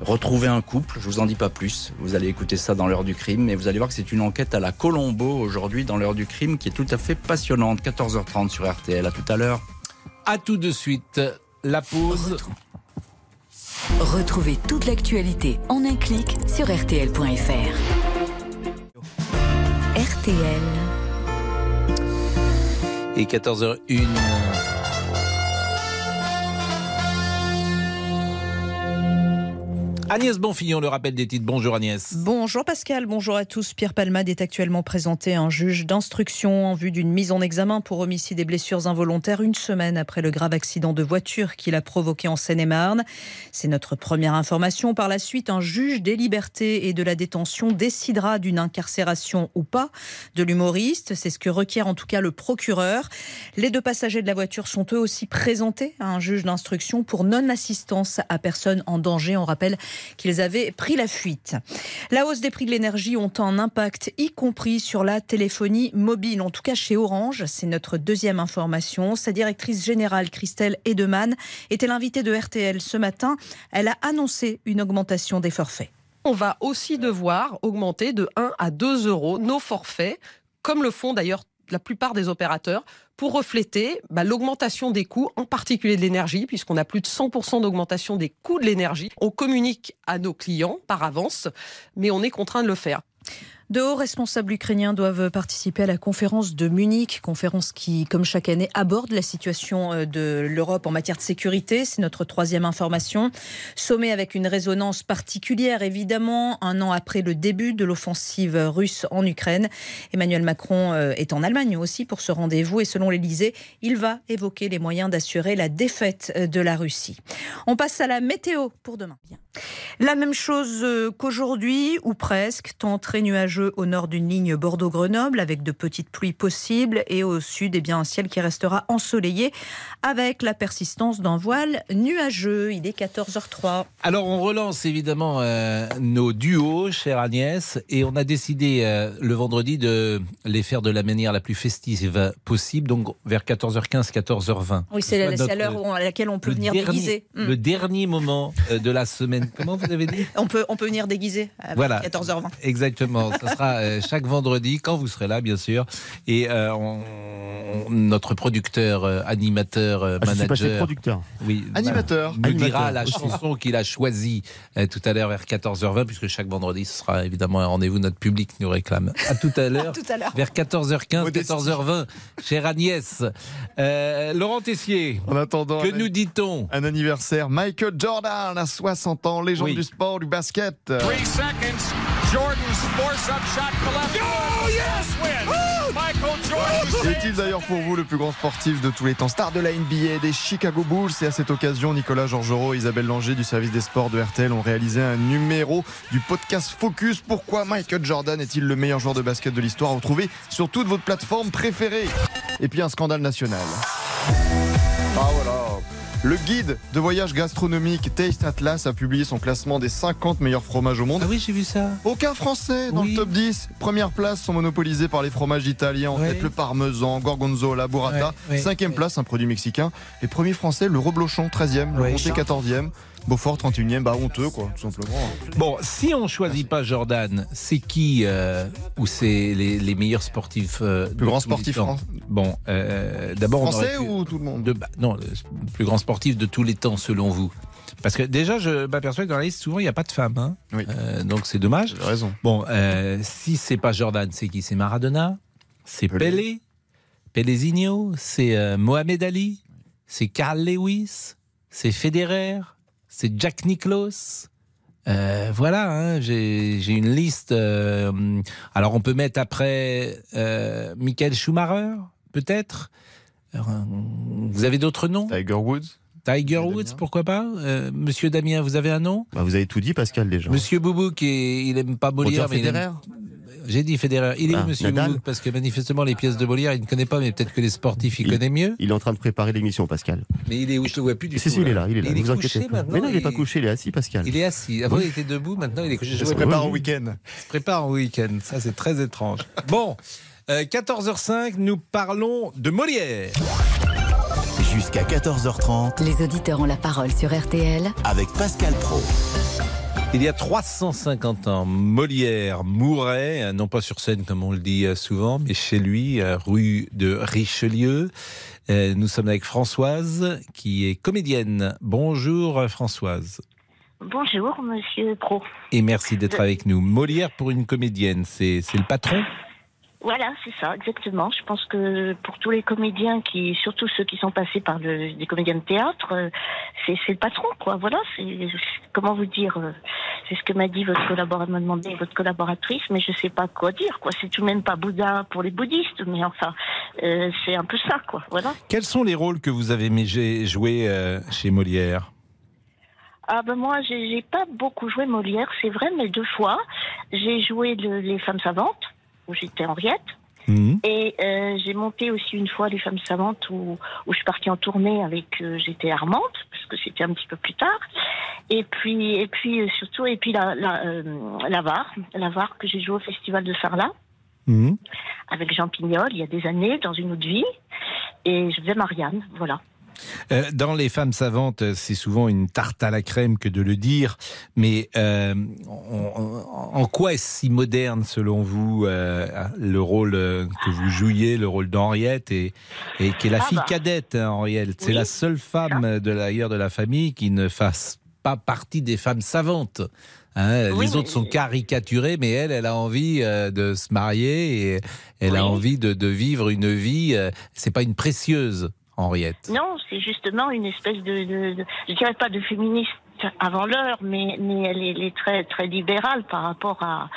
Speaker 23: Retrouver un couple, je vous en dis pas plus. Vous allez écouter ça dans l'heure du crime, mais vous allez voir que c'est une enquête à la Colombo aujourd'hui dans l'heure du crime qui est tout à fait passionnante. 14h30 sur RTL. À tout à l'heure.
Speaker 3: À tout de suite. La pause.
Speaker 2: Retrouvez toute l'actualité en un clic sur rtl.fr. RTL.
Speaker 3: Et 14h01. Agnès Bonfillon, le rappel des titres. Bonjour Agnès.
Speaker 25: Bonjour Pascal, bonjour à tous. Pierre Palmade est actuellement présenté à un juge d'instruction en vue d'une mise en examen pour homicide et blessures involontaires une semaine après le grave accident de voiture qu'il a provoqué en Seine-et-Marne. C'est notre première information. Par la suite, un juge des libertés et de la détention décidera d'une incarcération ou pas de l'humoriste. C'est ce que requiert en tout cas le procureur. Les deux passagers de la voiture sont eux aussi présentés à un juge d'instruction pour non-assistance à personne en danger. On rappelle qu'ils avaient pris la fuite. La hausse des prix de l'énergie ont un impact, y compris sur la téléphonie mobile, en tout cas chez Orange. C'est notre deuxième information. Sa directrice générale, Christelle Edeman, était l'invitée de RTL ce matin. Elle a annoncé une augmentation des forfaits.
Speaker 26: On va aussi devoir augmenter de 1 à 2 euros nos forfaits, comme le font d'ailleurs la plupart des opérateurs pour refléter bah, l'augmentation des coûts, en particulier de l'énergie, puisqu'on a plus de 100% d'augmentation des coûts de l'énergie. On communique à nos clients par avance, mais on est contraint de le faire.
Speaker 25: De hauts responsables ukrainiens doivent participer à la conférence de Munich, conférence qui, comme chaque année, aborde la situation euh, de l'Europe en matière de sécurité. C'est notre troisième information. Sommet avec une résonance particulière, évidemment, un an après le début de l'offensive russe en Ukraine. Emmanuel Macron euh, est en Allemagne aussi pour ce rendez-vous et selon l'Elysée, il va évoquer les moyens d'assurer la défaite de la Russie. On passe à la météo pour demain. La même chose euh, qu'aujourd'hui, ou presque, temps très nuageux au nord d'une ligne Bordeaux-Grenoble, avec de petites pluies possibles, et au sud, eh bien, un ciel qui restera ensoleillé, avec la persistance d'un voile nuageux. Il est 14h03.
Speaker 3: Alors, on relance évidemment euh, nos duos, chère Agnès, et on a décidé euh, le vendredi de les faire de la manière la plus festive possible, donc vers 14h15, 14h20.
Speaker 25: Oui, c'est l'heure à laquelle on peut venir déguiser.
Speaker 3: Hmm. Le dernier moment de la semaine Comment vous avez dit
Speaker 25: on peut, on peut venir déguiser à
Speaker 3: voilà,
Speaker 25: 14h20.
Speaker 3: Exactement. Ce sera euh, chaque vendredi, quand vous serez là, bien sûr. Et euh, on, notre producteur, euh, animateur,
Speaker 27: ah,
Speaker 3: manager.
Speaker 27: Je suis producteur.
Speaker 3: Oui.
Speaker 8: Animateur.
Speaker 3: Nous dira la chanson qu'il a choisie tout à l'heure vers 14h20, puisque chaque vendredi, ce sera évidemment un rendez-vous. Notre public nous réclame. À tout à l'heure. vers 14h15, 14h20. Chère Agnès. Laurent Tessier.
Speaker 8: En attendant.
Speaker 3: Que nous dit-on?
Speaker 8: Un anniversaire. Michael Jordan a 60 ans légende du sport, du basket.
Speaker 28: Three seconds. Jordan's force-up shot Oh, yes, win. Michael Jordan.
Speaker 8: Est-il d'ailleurs pour vous le plus grand sportif de tous les temps? Star de la NBA des Chicago Bulls. Et à cette occasion, Nicolas Georgerot et Isabelle Langer du service des sports de RTL ont réalisé un numéro du podcast Focus. Pourquoi Michael Jordan est-il le meilleur joueur de basket de l'histoire? À retrouver sur toute votre plateforme préférée Et puis un scandale national. Ah voilà le guide de voyage gastronomique Taste Atlas a publié son classement des 50 meilleurs fromages au monde.
Speaker 3: Ah oui, j'ai vu ça.
Speaker 8: Aucun français dans le top 10. Première place sont monopolisés par les fromages italiens, en tête le parmesan, gorgonzola, burrata. Cinquième place, un produit mexicain. Les premiers français, le reblochon, 13e, le comté, 14e. Beaufort 31e, bah honteux quoi, tout simplement.
Speaker 3: Bon, si on choisit pas Jordan, c'est qui euh, ou c'est les, meilleurs sportifs euh,
Speaker 8: Plus grand sportif français
Speaker 3: Bon, euh, d'abord
Speaker 8: français ou tout le monde
Speaker 3: de, Non, le plus grand sportif de tous les temps selon vous. Parce que déjà, je m'aperçois que dans la liste, souvent, il n'y a pas de femmes. Hein.
Speaker 8: Oui.
Speaker 3: donc c'est dommage.
Speaker 8: raison.
Speaker 3: Bon, si c'est pas Jordan, c'est qui? C'est Maradona? C'est Pelé, Pelé? C'est Mohamed Ali? C'est Carl Lewis? C'est Federer? C'est Jack Nicklaus. Euh, voilà, hein, j'ai une liste. Euh, alors on peut mettre après euh, Michael Schumacher, peut-être. Vous avez d'autres noms?
Speaker 8: Tiger Woods.
Speaker 3: Tiger Woods, pourquoi pas? Monsieur Damien, vous avez un nom?
Speaker 27: Bah, Vous avez tout dit, Pascal, déjà.
Speaker 3: Monsieur Boubou, qui il aime pas Molière, mais j'ai dit Federer. Il est ah, monsieur Nadal. Parce que manifestement, les pièces de Molière, il ne connaît pas, mais peut-être que les sportifs, il, connaît mieux.
Speaker 27: Il est en train de préparer l'émission, Pascal.
Speaker 3: Mais il est où Je ne le vois plus du
Speaker 27: tout. Si, il est là, il est là.
Speaker 3: Il
Speaker 27: vous
Speaker 3: est couché
Speaker 27: pas. Mais non, il n'est pas couché, il est assis, Pascal.
Speaker 3: Il est assis. Avant, il était debout, maintenant, il est couché.
Speaker 8: Il se prépare au week-end.
Speaker 3: Il se prépare au week-end. Ça, c'est très étrange. Bon, 14h05, euh, nous parlons de Molière.
Speaker 1: Jusqu'à 14h30.
Speaker 2: Les auditeurs ont la parole sur RTL.
Speaker 1: Avec Pascal Pro.
Speaker 3: Il y a 350 ans, Molière mourait, non pas sur scène comme on le dit souvent, mais chez lui, rue de Richelieu. Euh, nous sommes avec Françoise, qui est comédienne. Bonjour Françoise.
Speaker 29: Bonjour Monsieur Pro.
Speaker 3: Et merci d'être avec nous. Molière pour une comédienne, c'est le patron?
Speaker 29: Voilà, c'est ça, exactement. Je pense que pour tous les comédiens, qui, surtout ceux qui sont passés par le, des comédiens de théâtre, euh, c'est le patron, quoi. Voilà, c'est comment vous dire. Euh, c'est ce que m'a dit votre collaborateur, m'a demandé votre collaboratrice, mais je sais pas quoi dire, quoi. C'est tout de même pas Bouddha pour les bouddhistes, mais enfin, euh, c'est un peu ça, quoi. Voilà.
Speaker 3: Quels sont les rôles que vous avez joués chez Molière?
Speaker 29: Ah ben moi j'ai pas beaucoup joué Molière, c'est vrai, mais deux fois j'ai joué les femmes savantes où j'étais Henriette. Mhm. Et euh, j'ai monté aussi une fois les femmes savantes où, où je suis partie en tournée avec euh, j'étais Armande parce que c'était un petit peu plus tard. Et puis et puis euh, surtout et puis la la, la VAR, la VAR que j'ai joué au festival de Sarlat mmh. avec Jean Pignol il y a des années dans une autre vie et je faisais Marianne, voilà.
Speaker 3: Euh, dans les femmes savantes, c'est souvent une tarte à la crème que de le dire, mais euh, en, en quoi est-ce si moderne selon vous euh, le rôle euh, que vous jouiez, le rôle d'Henriette et, et qui est la
Speaker 29: Ah
Speaker 3: fille
Speaker 29: bah.
Speaker 3: cadette, hein, Henriette? C'est
Speaker 29: Oui.
Speaker 3: la seule femme de l'ailleurs de la famille qui ne fasse pas partie des femmes savantes. Hein,
Speaker 29: Oui,
Speaker 3: les autres sont caricaturées, mais elle, elle a envie euh, de se marier et elle a envie de, de vivre une vie. euh, c'est pas une précieuse, Henriette.
Speaker 29: Non, c'est justement une espèce de, de, de- je dirais pas de féministe avant l'heure, mais, mais elle, est, elle est très très libérale par rapport à,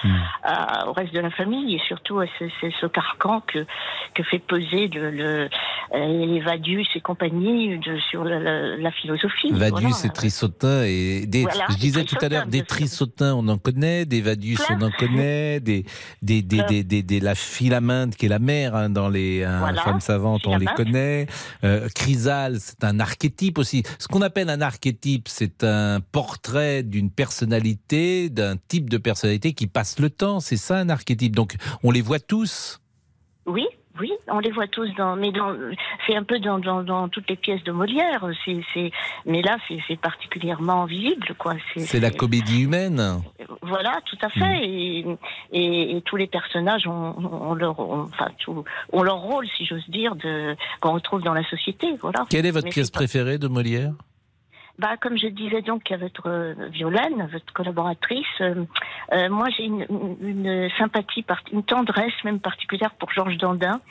Speaker 29: à- au reste de la famille et surtout à ce, ce- ce carcan que que fait peser le, le euh, les Vadius et compagnie de, sur la, la- la philosophie.
Speaker 3: Vadius
Speaker 29: Voilà.
Speaker 3: et Trissotin et des,
Speaker 29: Voilà,
Speaker 3: je disais tout à l'heure des. Trissotins on en connaît des Vadius
Speaker 29: Plein.
Speaker 3: on en connaît des des des,
Speaker 29: Plein.
Speaker 3: des, des- des- la Philaminde qui est la mère hein, dans les hein,
Speaker 29: Voilà,
Speaker 3: femmes savantes on les connaît euh, Chrysale c'est un archétype aussi ce qu'on appelle un archétype c'est un portrait d'une personnalité d'un type de personnalité qui passe le temps c'est ça un archétype donc on les voit tous
Speaker 29: Oui, oui, on les voit tous dans, mais dans, c'est un peu dans, dans, dans toutes les pièces de Molière. C'est, c'est, mais là, c'est, particulièrement visible, quoi.
Speaker 3: c'est la comédie humaine
Speaker 29: Voilà, tout à
Speaker 3: Mm.
Speaker 29: fait. Et, et, et tous les personnages ont, ont leur, ont- enfin, tout, ont leur rôle, si j'ose dire, de, qu'on retrouve dans la société. Voilà.
Speaker 3: quelle est votre
Speaker 29: Mais
Speaker 3: pièce préférée de Molière?
Speaker 29: Bah, comme je disais donc à votre euh, Violaine, votre collaboratrice, euh, euh, moi j'ai une, une, sympathie, une tendresse même particulière pour Georges Dandin,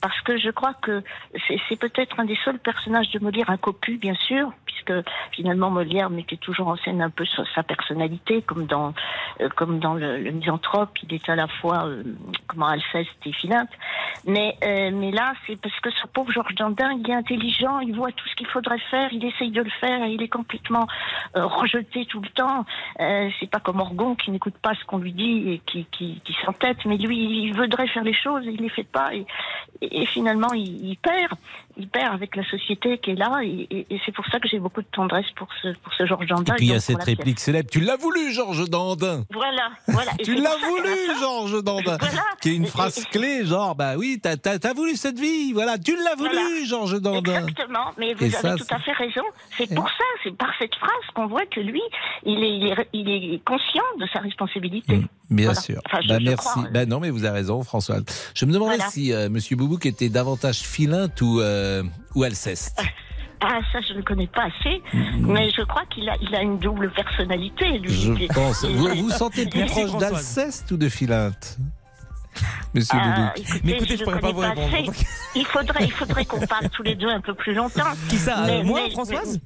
Speaker 29: parce que je crois que c'est peut-être un des seuls personnages de Molière incocu, bien sûr, puisque finalement Molière mettait toujours en scène un peu sa, personnalité, comme dans euh, comme dans le, le misanthrope, il est à la fois euh, comment Alceste et Philinte. Mais euh, mais là, c'est parce que ce pauvre Georges Dandin, il est intelligent, il voit tout ce qu'il faudrait faire, il essaye de le faire il est complètement euh, rejeté tout le temps. Euh, c'est pas comme Orgon qui n'écoute pas ce qu'on lui dit et qui, qui, qui s'entête, mais lui, il voudrait faire les choses il les fait pas. Et finalement, il, il perd. Il perd avec la société qui est là. Et, et- et c'est pour ça que j'ai beaucoup de tendresse pour ce, pour ce Georges Dandin.
Speaker 3: et puis il y a cette réplique célèbre tu l'as voulu Georges Dandin
Speaker 29: Voilà, voilà.
Speaker 3: Tu l'as voulu, Georges Dandin.
Speaker 29: Voilà.
Speaker 3: Qui est une phrase clé, genre, bah oui, t'as as, voulu cette vie, voilà, tu l'as voulu,
Speaker 29: Voilà.
Speaker 3: Georges Dandin.
Speaker 29: Exactement, mais vous
Speaker 3: Et
Speaker 29: avez
Speaker 3: ça,
Speaker 29: tout à fait raison. C'est pour ça, c'est par cette phrase qu'on voit que lui, il est, il est, il est conscient de sa responsabilité.
Speaker 3: Bien
Speaker 29: Voilà.
Speaker 3: sûr.
Speaker 29: Enfin, je-
Speaker 3: bah,
Speaker 29: je
Speaker 3: merci.
Speaker 29: crois, euh.
Speaker 3: Bah, non, mais vous avez raison, François. Je me demandais si euh, Monsieur Boubouk était davantage Philinte ou, euh, ou Alceste.
Speaker 29: Ah, ça, je ne connais pas assez, mais je crois qu'il a, il a une double personnalité, lui.
Speaker 3: Je pense. Vous vous sentez plus
Speaker 29: Merci,
Speaker 3: proche d'Alceste ou de Philinte Monsieur
Speaker 29: Ah,
Speaker 3: Boubouk.
Speaker 29: écoutez, je ne connais assez. Il faudrait, il faudrait qu'on parle tous les deux un peu plus longtemps.
Speaker 10: Qui ça,
Speaker 29: Mais-
Speaker 10: euh, moi,
Speaker 29: mais-
Speaker 10: Françoise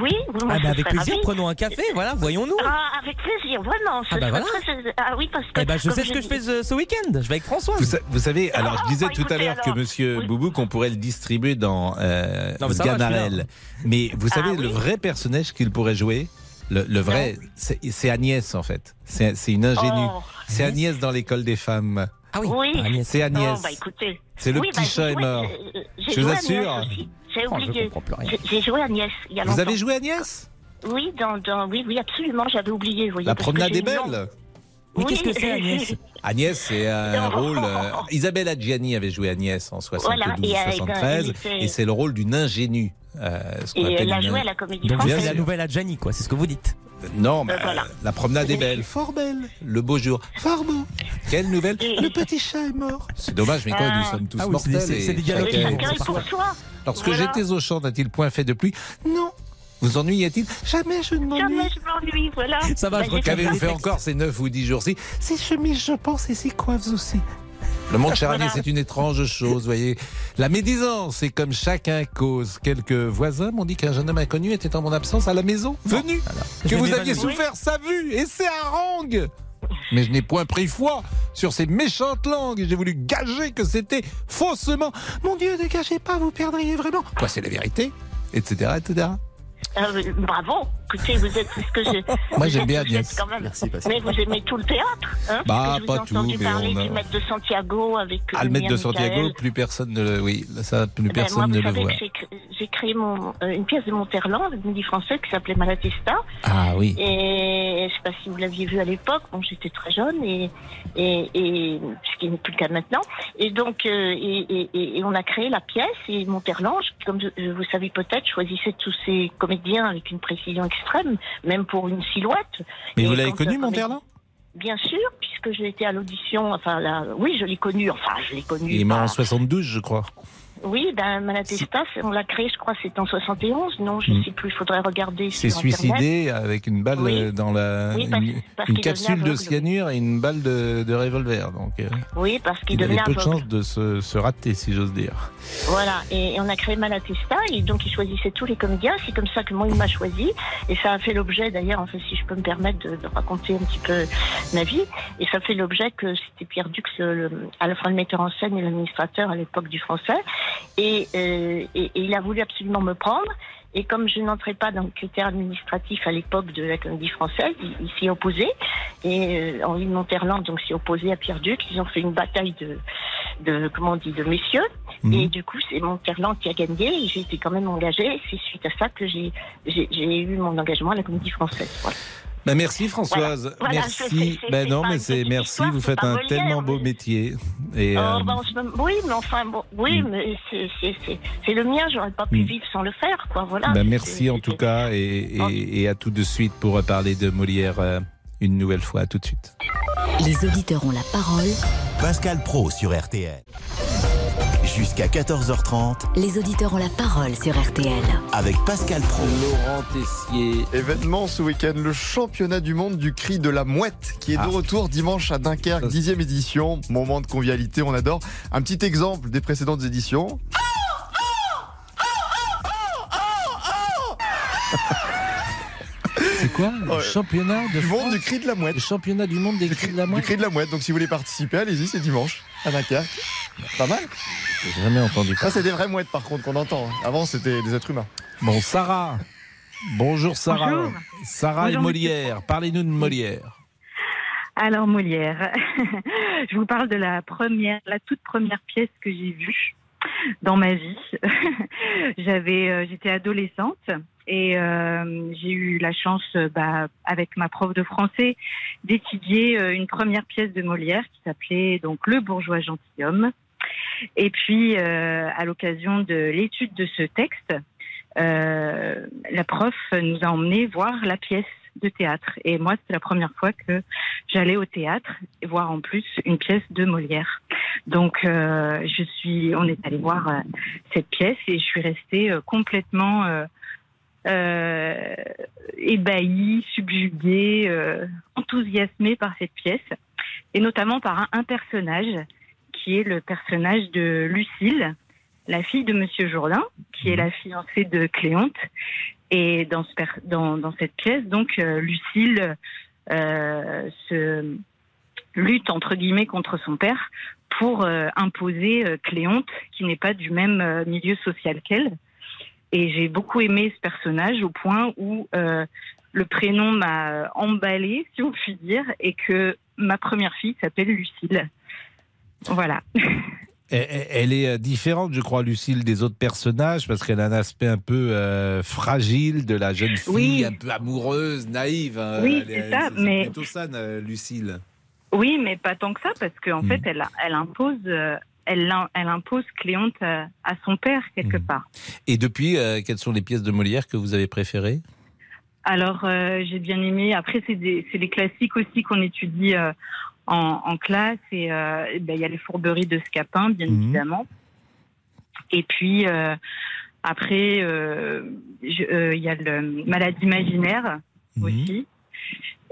Speaker 29: Oui, oui, moi,
Speaker 10: Ah bah avec plaisir,
Speaker 29: ravie.
Speaker 10: prenons un café, voilà, voyons-nous.
Speaker 29: Ah, avec plaisir, vraiment.
Speaker 10: Ah bah voilà.
Speaker 29: très- Ah oui, parce que.
Speaker 10: Eh ben, je sais ce que je fais ce, ce week-end. Je vais avec Françoise.
Speaker 3: Vous, sa- vous savez, alors je disais
Speaker 29: bah,
Speaker 3: tout à l'heure que Monsieur Boubouk, on pourrait le distribuer dans euh,
Speaker 10: Non, mais va,
Speaker 3: vous
Speaker 29: Ah
Speaker 3: savez, le vrai personnage qu'il pourrait jouer, le, le vrai, c'est Agnès en fait. C'est une ingénue.
Speaker 29: Oh.
Speaker 3: C'est Agnès dans l'école des femmes.
Speaker 10: Ah oui,
Speaker 29: Oui.
Speaker 3: C'est Agnès.
Speaker 29: Oh, bah.
Speaker 3: C'est le
Speaker 29: Oui,
Speaker 3: petit
Speaker 29: bah,
Speaker 3: chat mort. Je vous assure.
Speaker 29: J'ai oublié. J'ai- joué il y a
Speaker 3: Vous
Speaker 29: longtemps.
Speaker 3: avez joué Agnès?
Speaker 29: Oui, dans, dans, oui, oui, absolument. J'avais oublié. Vous voyez,
Speaker 3: La promenade
Speaker 29: j'ai
Speaker 3: est
Speaker 29: une
Speaker 3: belle.
Speaker 29: langue-
Speaker 10: Mais
Speaker 29: Oui.
Speaker 10: qu'est-ce que c'est, Agnès?
Speaker 3: Agnès, c'est un
Speaker 29: Non.
Speaker 3: rôle. euh, Isabelle Adjiani avait joué Agnès en 72
Speaker 29: Voilà, et, euh,
Speaker 3: 73
Speaker 29: elle était-
Speaker 3: et c'est le rôle d'une ingénue. euh, ce
Speaker 29: Et elle a joué à la Comédie
Speaker 10: Donc
Speaker 29: Française.
Speaker 10: la nouvelle Adjani, quoi, c'est ce que vous dites.
Speaker 3: Non, mais
Speaker 29: Euh, voilà.
Speaker 3: la promenade est belle, fort belle. Le beau jour, fort beau. Quelle nouvelle Le petit chat est mort. C'est dommage, mais quand
Speaker 29: Ah.
Speaker 3: nous sommes tous
Speaker 10: Ah oui, c'est
Speaker 3: mortels.
Speaker 10: des- c'est des
Speaker 29: soi.
Speaker 3: Lorsque
Speaker 29: Voilà.
Speaker 3: j'étais au champ, n'a-t-il point fait de pluie Non. Vous ennuyait-il Jamais je ne m'ennuie.
Speaker 29: Jamais je m'ennuie, voilà.
Speaker 10: Ça va,
Speaker 29: Bah,
Speaker 10: je
Speaker 3: Qu'avez-vous fait encore ces 9 ou 10 jours-ci Ces chemises, je pense, et ces coiffes aussi. Le monde charnier,
Speaker 29: Voilà.
Speaker 3: c'est une étrange chose, voyez. La médisance, c'est comme chacun cause. Quelques voisins m'ont dit qu'un jeune homme inconnu était en mon absence à la maison, venu.
Speaker 10: Je
Speaker 3: Que vous aviez souffert sa vue, et c'est harangue mais je n'ai point pris foi sur ces méchantes langues et j'ai voulu gager que c'était faussement. Mon Dieu, ne gagez pas, vous perdriez vraiment. Quoi, c'est la vérité Etc. etc.
Speaker 29: Euh, bravo, écoutez, vous êtes ce que j'ai.
Speaker 3: Moi, j'aime bien Agnès.
Speaker 29: êtes quand même-
Speaker 3: Merci, Pascal.
Speaker 29: Mais vous aimez tout le théâtre, hein
Speaker 3: Bah,
Speaker 29: Parce que je
Speaker 3: pas
Speaker 29: ai entendu
Speaker 3: tout, mais
Speaker 29: parler
Speaker 3: on a-
Speaker 29: du maître de Santiago avec. euh,
Speaker 3: Ah, le maître de Santiago,
Speaker 29: Michael.
Speaker 3: plus personne ne le. Oui, ça, plus
Speaker 29: Ben,
Speaker 3: personne
Speaker 29: moi,
Speaker 3: ne le voit.
Speaker 29: j'ai cré- j'ai créé mon, euh, une pièce de Monterland, le midi français, qui s'appelait Malatesta.
Speaker 3: Ah oui.
Speaker 29: Et je sais pas si vous l'aviez vu à l'époque. Bon, j'étais très jeune et, et, et ce qui n'est plus le cas maintenant. Et donc, euh, et, et- et- et on a créé la pièce et Monterland, comme vous savez peut-être, choisissait tous ces comédiens avec une précision extrême, même pour une silhouette.
Speaker 3: Mais
Speaker 29: Et
Speaker 3: vous l'avez connu, Monterland
Speaker 29: Bien sûr, puisque j'ai été à l'audition. Enfin, là, oui, je l'ai connu. Enfin, je l'ai connu.
Speaker 3: Il est mort en 72, je crois.
Speaker 29: Oui, ben Malatesta, c'est- on l'a créé, je crois, c'était en 71. Non, je
Speaker 3: Hmm.
Speaker 29: sais plus, il faudrait regarder Internet.
Speaker 3: suicidé avec une balle
Speaker 29: Oui.
Speaker 3: euh, dans la
Speaker 29: Oui, parce- parce
Speaker 3: une capsule
Speaker 29: devenait
Speaker 3: de cyanure et une balle de, de revolver. Donc, euh,
Speaker 29: Oui, parce qu'il
Speaker 3: il avait
Speaker 29: devenait
Speaker 3: peu de chance de se, se rater, si j'ose dire.
Speaker 29: Voilà, et, et on a créé Malatesta, et donc il choisissait tous les comédiens. C'est comme ça que moi, il m'a choisi. Et ça a fait l'objet, d'ailleurs, enfin, si je peux me permettre de, de raconter un petit peu ma vie, et ça fait l'objet que c'était Pierre Dux, le- à la fois le metteur en scène et l'administrateur à l'époque du français. Et, euh, et, et il a voulu absolument me prendre. Et comme je n'entrais pas dans le critère administratif à l'époque de la comédie française, il, il s'y opposé. Et euh, Henri de Monterland donc s'y opposé à Pierre Duc. Ils ont fait une bataille de, de comment on dit, de messieurs.
Speaker 3: Mhm.
Speaker 29: Et du coup, c'est Monterland qui a gagné. Et j'ai été quand même engagée. C'est suite à ça que j'ai eu mon engagement à la comédie française. Voilà.
Speaker 3: Ben, merci Françoise,
Speaker 29: Voilà. Voilà,
Speaker 3: merci. ben
Speaker 29: c'est
Speaker 3: non, mais c'est merci.
Speaker 29: histoire,
Speaker 3: vous faites un tellement beau
Speaker 29: mais-
Speaker 3: métier. Et
Speaker 29: Oh,
Speaker 3: euh,
Speaker 29: moment- oui, mais enfin, bon, oui, mais c'est- le mien. J'aurais pas pu
Speaker 3: Mm.
Speaker 29: vivre sans le faire, quoi. Voilà.
Speaker 3: merci en tout cas et, et- et à tout de suite pour parler de Molière euh, une nouvelle fois. À tout de suite.
Speaker 2: Les auditeurs ont la parole.
Speaker 1: Pascal Pro sur RTL. Jusqu'à 14h30
Speaker 2: Les auditeurs ont la parole sur RTL.
Speaker 1: avec Pascal Pro.
Speaker 3: Laurent Tessier.
Speaker 8: Événement ce week-end, le championnat du monde du cri de la mouette qui est de
Speaker 3: Ah.
Speaker 8: retour dimanche à Dunkerque, dixième édition. Moment de convivialité, on adore. Un petit exemple des précédentes éditions.
Speaker 3: C'est quoi Le championnat de
Speaker 8: Du monde du cri de la mouette.
Speaker 3: Le championnat du monde des cris de la
Speaker 8: Du
Speaker 3: mouette
Speaker 8: cri de la mouette. Donc si vous voulez participer, allez-y, c'est dimanche à Dunkerque. Pas mal.
Speaker 3: J'ai jamais entendu
Speaker 8: Ça, c'est des vraies mouettes par contre qu'on entend. Avant, c'était des êtres humains.
Speaker 3: Bon, Sarah. Bonjour Sarah.
Speaker 30: Bonjour.
Speaker 3: Sarah
Speaker 30: Bonjour,
Speaker 3: et Molière. Parlez-nous de Molière.
Speaker 30: Alors Molière, je vous parle de la première, la toute première pièce que j'ai vue dans ma vie. J'avais, euh, j'étais adolescente et euh, j'ai eu la chance, euh, bah, avec ma prof de français, d'étudier euh, une première pièce de Molière qui s'appelait donc Le bourgeois gentilhomme. Et puis, euh, à l'occasion de l'étude de ce texte, euh, la prof nous a emmenés voir la pièce de théâtre. Et moi, c'était la première fois que j'allais au théâtre et voir en plus une pièce de Molière. Donc, euh, je suis, on est allé voir cette pièce et je suis restée complètement ébahie, subjuguée, enthousiasmée par cette pièce et notamment par un personnage qui est le personnage de Lucille, la fille de Monsieur Jourdain, qui est la fiancée de Cléonte. Et dans, ce per- dans, dans cette pièce, donc, euh, Lucille euh, se lutte, entre guillemets, contre son père pour euh, imposer euh, Cléonte, qui n'est pas du même milieu social qu'elle. Et j'ai beaucoup aimé ce personnage au point où le prénom m'a emballé, si on peut dire, et que ma première fille s'appelle Lucille. Voilà.
Speaker 3: Elle, est euh, différente, je crois, Lucille, des autres personnages, parce qu'elle a un aspect un peu euh, fragile de la jeune fille,
Speaker 30: Oui.
Speaker 3: un peu amoureuse, naïve. hein.
Speaker 30: Oui, c'est ça,
Speaker 3: c'est
Speaker 30: mais-
Speaker 3: plutôt ça, euh, Lucille.
Speaker 30: Oui, mais pas tant que ça, parce qu'en
Speaker 3: Mm.
Speaker 30: fait, elle, elle impose, euh, elle, impose Cléonte à, à son père quelque
Speaker 3: Mm.
Speaker 30: part.
Speaker 3: Et depuis, euh, quelles sont les pièces de Molière que vous avez préférées?
Speaker 30: Alors, euh, j'ai bien aimé. Après, c'est les classiques aussi qu'on étudie euh, en, en classe. Et euh, ben, il y a les fourberies de Scapin, bien
Speaker 3: Mhm.
Speaker 30: évidemment. Et puis euh, après, euh, il y a le maladie imaginaire
Speaker 3: Mhm.
Speaker 30: aussi.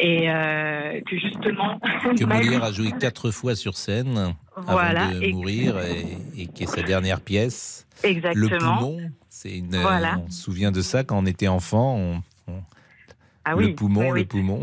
Speaker 30: Et euh, que justement,
Speaker 3: Que Molière a joué quatre fois sur scène
Speaker 30: Voilà,
Speaker 3: avant de
Speaker 30: et-
Speaker 3: mourir et, et qui est sa dernière pièce.
Speaker 30: Exactement.
Speaker 3: Le poumon, c'est une.
Speaker 30: Voilà.
Speaker 3: on se souvient de ça quand on était enfant. on- on-
Speaker 30: Ah
Speaker 3: le
Speaker 30: oui,
Speaker 3: poumon,
Speaker 30: oui,
Speaker 3: le poumon.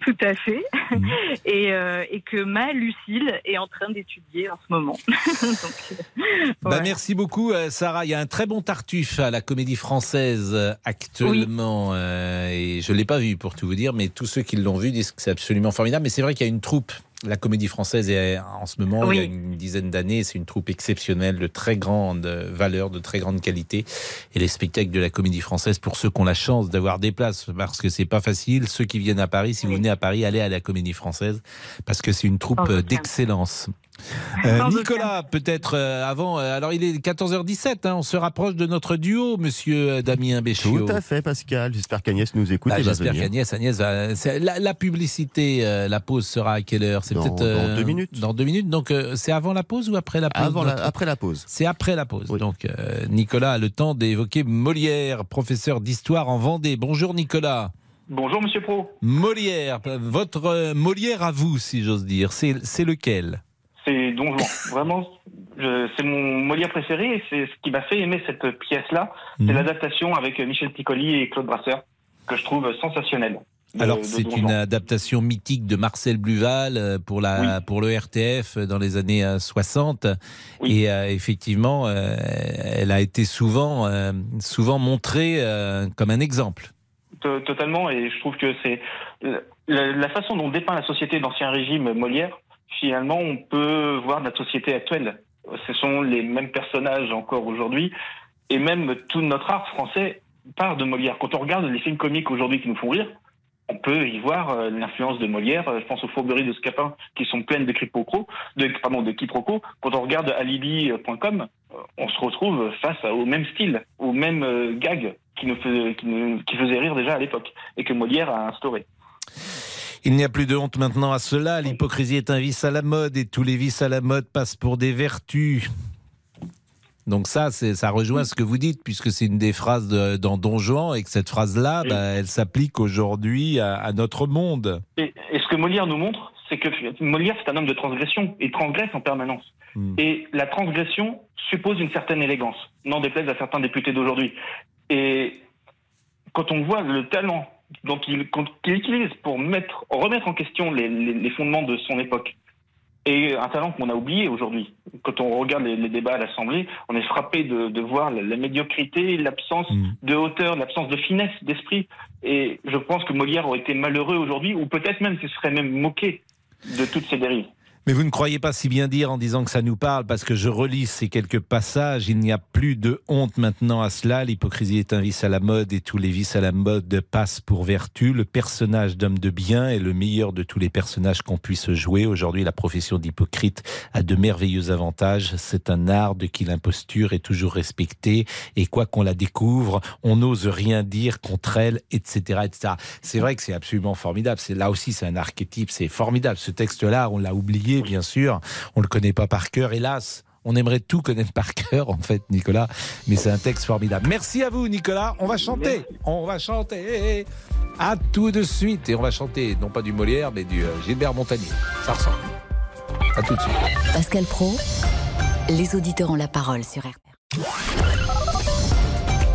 Speaker 30: Tout à fait. Et, euh, et que ma Lucille est en train d'étudier en ce moment. Donc, euh,
Speaker 3: Bah, merci beaucoup, euh, Sarah. Il y a un très bon tartuffe à la Comédie Française actuellement, euh, et je l'ai pas vu pour tout vous dire, mais tous ceux qui l'ont vu disent que c'est absolument formidable. Mais c'est vrai qu'il y a une troupe. La Comédie Française est en ce moment, il y a une dizaine d'années, c'est une troupe exceptionnelle, de très grande valeur, de très grande qualité. Et les spectacles de la Comédie Française, pour ceux qui ont la chance d'avoir des places, parce que c'est pas facile, ceux qui viennent à Paris, si vous venez à Paris, allez à la Comédie Française, parce que c'est une troupe d'excellence. Euh, Nicolas, peut-être euh, avant. euh, alors, il est 14h17. hein, on se rapproche de notre duo, Monsieur Damien Béchiot.
Speaker 27: Tout à fait, Pascal. J'espère qu'Agnès nous écoute.
Speaker 3: Bah,
Speaker 27: et va
Speaker 3: J'espère qu'Agnès, Agnès va- la, la publicité, euh, la pause sera à quelle heure? C'est
Speaker 27: Dans-
Speaker 3: peut-être euh,
Speaker 27: dans deux minutes.
Speaker 3: Dans deux minutes. Donc, euh, c'est avant la pause ou après la pause?
Speaker 27: Avant la-
Speaker 3: notre-
Speaker 27: après la pause.
Speaker 3: C'est après la pause. Donc, euh, Nicolas a le temps d'évoquer Molière, professeur d'histoire en Vendée. Bonjour, Nicolas.
Speaker 31: Bonjour, monsieur Pro.
Speaker 3: Molière, votre euh, Molière à vous, si j'ose dire, c'est lequel?
Speaker 31: C'est Don Juan. Vraiment, c'est mon Molière préféré et c'est ce qui m'a fait aimer cette pièce-là.
Speaker 3: Mhm.
Speaker 31: C'est l'adaptation avec Michel Piccoli et Claude Brasseur que je trouve sensationnelle. de-
Speaker 3: Alors c'est une adaptation mythique de Marcel Bluval euh, pour la pour le RTF dans les années euh, 60 et euh, effectivement euh, elle a été souvent euh, souvent montrée euh, comme un exemple.
Speaker 31: To- Totalement, et je trouve que c'est la, la façon dont dépeint la société d'ancien régime Molière. Finalement, on peut voir notre société actuelle. Ce sont les mêmes personnages encore aujourd'hui, et même tout notre art français part de Molière. Quand on regarde les films comiques aujourd'hui qui nous font rire, on peut y voir euh, l'influence de Molière. Euh, Je pense aux fourberies de Scapin qui sont pleines de quiproquos, de, pardon, de quiproquos. Quand on regarde alibi.com, euh, on se retrouve face au même style, au même gag qui nous, qui nous- qui faisait rire déjà à l'époque et que Molière a instauré.
Speaker 3: Il n'y a plus de honte maintenant à cela. L'hypocrisie est un vice à la mode et tous les vices à la mode passent pour des vertus. Donc ça, ça rejoint ce que vous dites, puisque c'est une des phrases de- dans Don Juan, et que cette phrase-là, bah, elle s'applique aujourd'hui à, à notre monde.
Speaker 31: Et, et ce que Molière nous montre, c'est que Molière, c'est un homme de transgression. Il transgresse en permanence. Et la transgression suppose une certaine élégance, n'en déplaise à certains députés d'aujourd'hui. Et quand on voit le talent qu'on- qu'il utilise pour mettre, remettre en question les, les- les fondements de son époque, et un talent qu'on a oublié aujourd'hui. Quand on regarde les, les débats à l'Assemblée, on est frappé de, de voir la, la médiocrité, l'absence de hauteur, l'absence de finesse d'esprit. Et je pense que Molière aurait été malheureux aujourd'hui, ou peut-être même qu'il serait même moqué de toutes ces dérives.
Speaker 3: Mais vous ne croyez pas si bien dire en disant que ça nous parle, parce que je relis ces quelques passages. Il n'y a plus de honte maintenant à cela. L'hypocrisie est un vice à la mode et tous les vices à la mode passent pour vertu. Le personnage d'homme de bien est le meilleur de tous les personnages qu'on puisse jouer. Aujourd'hui, la profession d'hypocrite a de merveilleux avantages. C'est un art de qui l'imposture est toujours respectée. Et quoi qu'on la découvre, on n'ose rien dire contre elle, etc., etc. C'est vrai que c'est absolument formidable. Là aussi, c'est un archétype. C'est formidable. Ce texte-là, on l'a oublié, bien sûr. On le connaît pas par cœur, hélas. On aimerait tout connaître par cœur, en fait, Nicolas. Mais c'est un texte formidable. Merci à vous, Nicolas. On va chanter. On va chanter. À tout de suite. Et on va chanter, non pas du Molière, mais du euh, Gilbert Montagnier. Ça ressemble. À tout de suite.
Speaker 2: Pascal Pro, les auditeurs ont la parole sur RTL.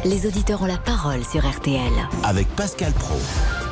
Speaker 2: Les auditeurs ont la parole sur RTL.
Speaker 1: Avec Pascal Pro.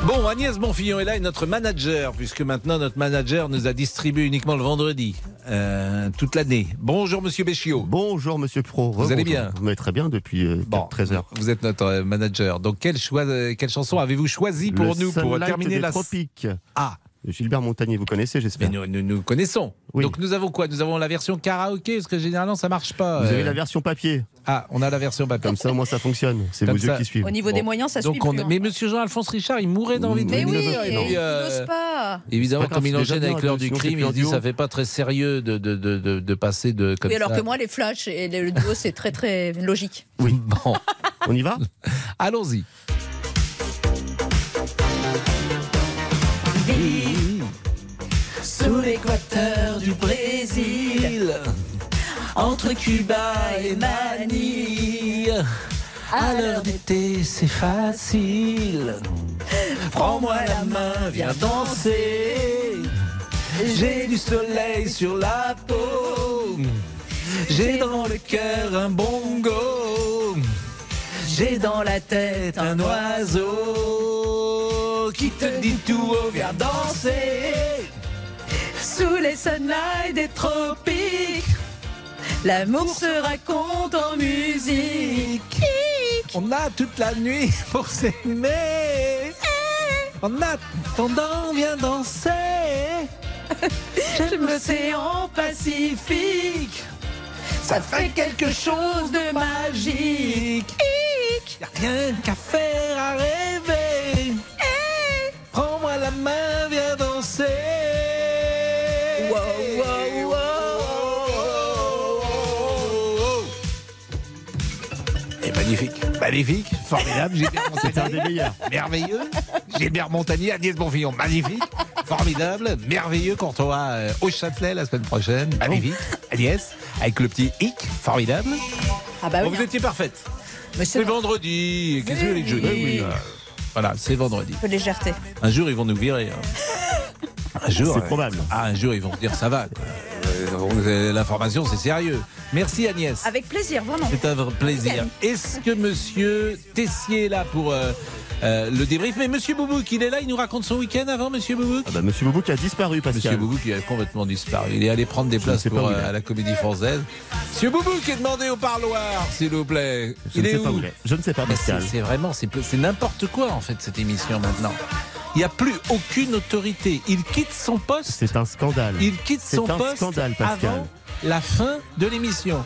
Speaker 3: Bon, Agnès Bonfillon est là et notre manager, puisque maintenant notre manager nous a distribué uniquement le vendredi, euh, toute l'année. Bonjour Monsieur Béchiot.
Speaker 27: Bonjour Monsieur Pro.
Speaker 3: Vous allez bien
Speaker 27: Vous très bien depuis euh, 13 heures.
Speaker 3: Vous êtes notre euh, manager. Donc choix, euh, quelle chanson avez-vous choisi pour
Speaker 27: Le
Speaker 3: nous pour terminer
Speaker 27: des
Speaker 3: la
Speaker 27: tropiques.
Speaker 3: Ah.
Speaker 27: Gilbert Montagnier, vous connaissez, j'espère.
Speaker 3: nous, nous, nous connaissons. Donc nous avons quoi? Nous avons la version karaoké, parce que généralement ça marche pas.
Speaker 27: Vous
Speaker 3: euh.
Speaker 27: avez la version papier.
Speaker 3: Ah, on a la version papier.
Speaker 27: Comme ça, au moins, ça fonctionne. C'est vos yeux
Speaker 3: ça.
Speaker 27: qui suivent.
Speaker 32: Au niveau des moyens, ça
Speaker 3: Donc
Speaker 32: suit
Speaker 3: on-
Speaker 32: plus, hein.
Speaker 3: Mais Monsieur Jean-Alphonse Richard, il mourrait d'envie de
Speaker 32: Mais oui, il
Speaker 3: euh,
Speaker 32: n'ose pas.
Speaker 3: Évidemment,
Speaker 27: pas
Speaker 3: comme il enchaîne avec l'heure du crime, il dit ça fait pas très sérieux de, de, de, de, de passer de comme
Speaker 32: Oui, alors
Speaker 3: ça.
Speaker 32: que moi, les flashs et le duo, c'est très très logique.
Speaker 27: Oui.
Speaker 3: Bon.
Speaker 27: On y va?
Speaker 3: Allons-y.
Speaker 25: Sous l'équateur du Brésil, entre Cuba et Manille.
Speaker 3: À l'heure d'été, c'est facile.
Speaker 25: Prends-moi la main, viens danser.
Speaker 3: J'ai du soleil sur la peau. J'ai dans le cœur un bongo.
Speaker 25: J'ai dans la tête un oiseau
Speaker 33: qui te dit tout haut, viens danser.
Speaker 25: Sous les sunlights des tropiques, l'amour se raconte en musique.
Speaker 3: On a toute la nuit pour s'aimer. En attendant, viens danser.
Speaker 25: J'aime l'océan Pacifique. Ça fait quelque chose de magique.
Speaker 3: Y'a rien qu'à faire à rêver. Prends-moi la main, viens danser. Magnifique, magnifique, formidable. Gilbert
Speaker 27: C'est un
Speaker 3: Montagnier,
Speaker 27: des meilleurs.
Speaker 3: merveilleux. Gilbert Montagnier, Agnès Bonfillon, magnifique, formidable, merveilleux. Quand on va euh, au Châtelet la semaine prochaine, magnifique. Agnès, avec le petit hic, formidable.
Speaker 25: Ah bah
Speaker 3: Bon,
Speaker 25: oui.
Speaker 3: vous étiez parfaite.
Speaker 25: Mais
Speaker 3: C'est vendredi. Qu'est-ce que vous voulez que je dise? Voilà, c'est vendredi.
Speaker 25: Un peu de légèreté.
Speaker 3: Un jour, ils vont nous virer. hein. Un jour.
Speaker 27: C'est
Speaker 3: euh,
Speaker 27: probable.
Speaker 3: Ah, un jour, ils vont dire ça va. Euh, L'information, c'est sérieux. Merci Agnès.
Speaker 25: Avec plaisir, vraiment.
Speaker 3: C'est un vrai plaisir. Est-ce que monsieur Tessier est là pour euh, euh, le débrief Mais monsieur Boubouk, il est là, il nous raconte son week-end avant, monsieur Boubouk
Speaker 27: Ah bah, Monsieur Boubou qui a disparu, Pascal.
Speaker 3: Monsieur Boubouk, il a complètement disparu. Il est allé prendre des places pour, euh, à la comédie française. Monsieur Boubouk est demandé au parloir, s'il vous plaît.
Speaker 27: Je
Speaker 3: il
Speaker 27: ne
Speaker 3: est
Speaker 27: sais
Speaker 3: où
Speaker 27: pas où il est. Je ne sais pas,
Speaker 3: Mais c'est
Speaker 27: Pascal.
Speaker 3: c'est vraiment, c'est c'est n'importe quoi en fait cette émission maintenant. Il n'y a plus aucune autorité. Il quitte son poste.
Speaker 27: C'est un scandale.
Speaker 3: Il quitte
Speaker 27: C'est
Speaker 3: son
Speaker 27: un
Speaker 3: poste
Speaker 27: scandale, Pascal.
Speaker 3: avant la fin de l'émission.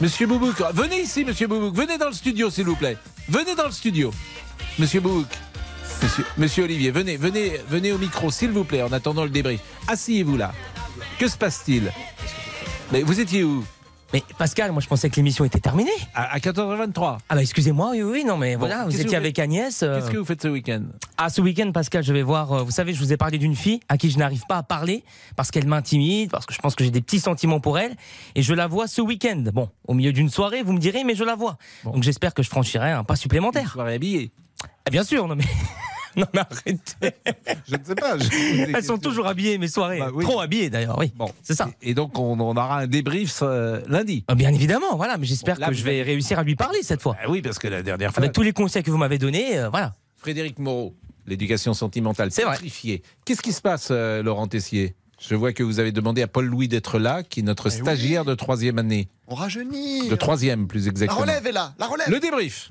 Speaker 3: Monsieur Boubouk, venez ici, Monsieur Boubouk. Venez dans le studio, s'il vous plaît. Venez dans le studio, Monsieur Boubouk. Monsieur, Monsieur Olivier, venez, venez, venez au micro, s'il vous plaît, en attendant le débrief. Asseyez-vous là. Que se passe-t-il? Mais vous étiez où?
Speaker 10: Mais Pascal, moi je pensais que l'émission était terminée.
Speaker 3: À, à 14h23.
Speaker 10: Ah bah excusez-moi, oui, oui, non mais
Speaker 3: Bon,
Speaker 10: voilà, vous étiez
Speaker 3: vous
Speaker 10: avec Agnès. euh,
Speaker 3: Qu'est-ce que vous faites ce week-end?
Speaker 10: Ah, ce week-end, Pascal, je vais voir. euh, vous savez, je vous ai parlé d'une fille à qui je n'arrive pas à parler parce qu'elle m'intimide, parce que je pense que j'ai des petits sentiments pour elle. Et je la vois ce week-end. Bon, au milieu d'une soirée, vous me direz, mais je la vois. Donc j'espère que je franchirai un pas supplémentaire.
Speaker 3: soirée habillée.
Speaker 10: Ah, bien sûr, non mais. Non mais arrêtez.
Speaker 3: Je ne sais pas.
Speaker 10: Elles sont toujours habillées, mes soirées.
Speaker 3: Bah oui.
Speaker 10: Trop habillées d'ailleurs, oui.
Speaker 3: Bon,
Speaker 10: c'est ça.
Speaker 3: Et donc on, on aura un débrief euh, lundi.
Speaker 10: Ah, Bien évidemment, voilà, mais j'espère
Speaker 3: Bon,
Speaker 10: que je vais réussir à lui parler cette fois.
Speaker 3: Ah oui, parce que la dernière fois,
Speaker 10: Avec tous les conseils que vous m'avez donnés, euh, voilà.
Speaker 3: Frédéric Moreau, l'éducation sentimentale,
Speaker 10: C'est vrai.
Speaker 3: pétrifiée. Qu'est-ce qui se passe, euh, Laurent Tessier? Je vois que vous avez demandé à Paul Louis d'être là, qui est notre
Speaker 8: Eh oui.
Speaker 3: stagiaire de troisième année.
Speaker 8: On rajeunit.
Speaker 3: De troisième, plus
Speaker 8: La
Speaker 3: exactement.
Speaker 8: relève est là, la relève.
Speaker 3: Le débrief.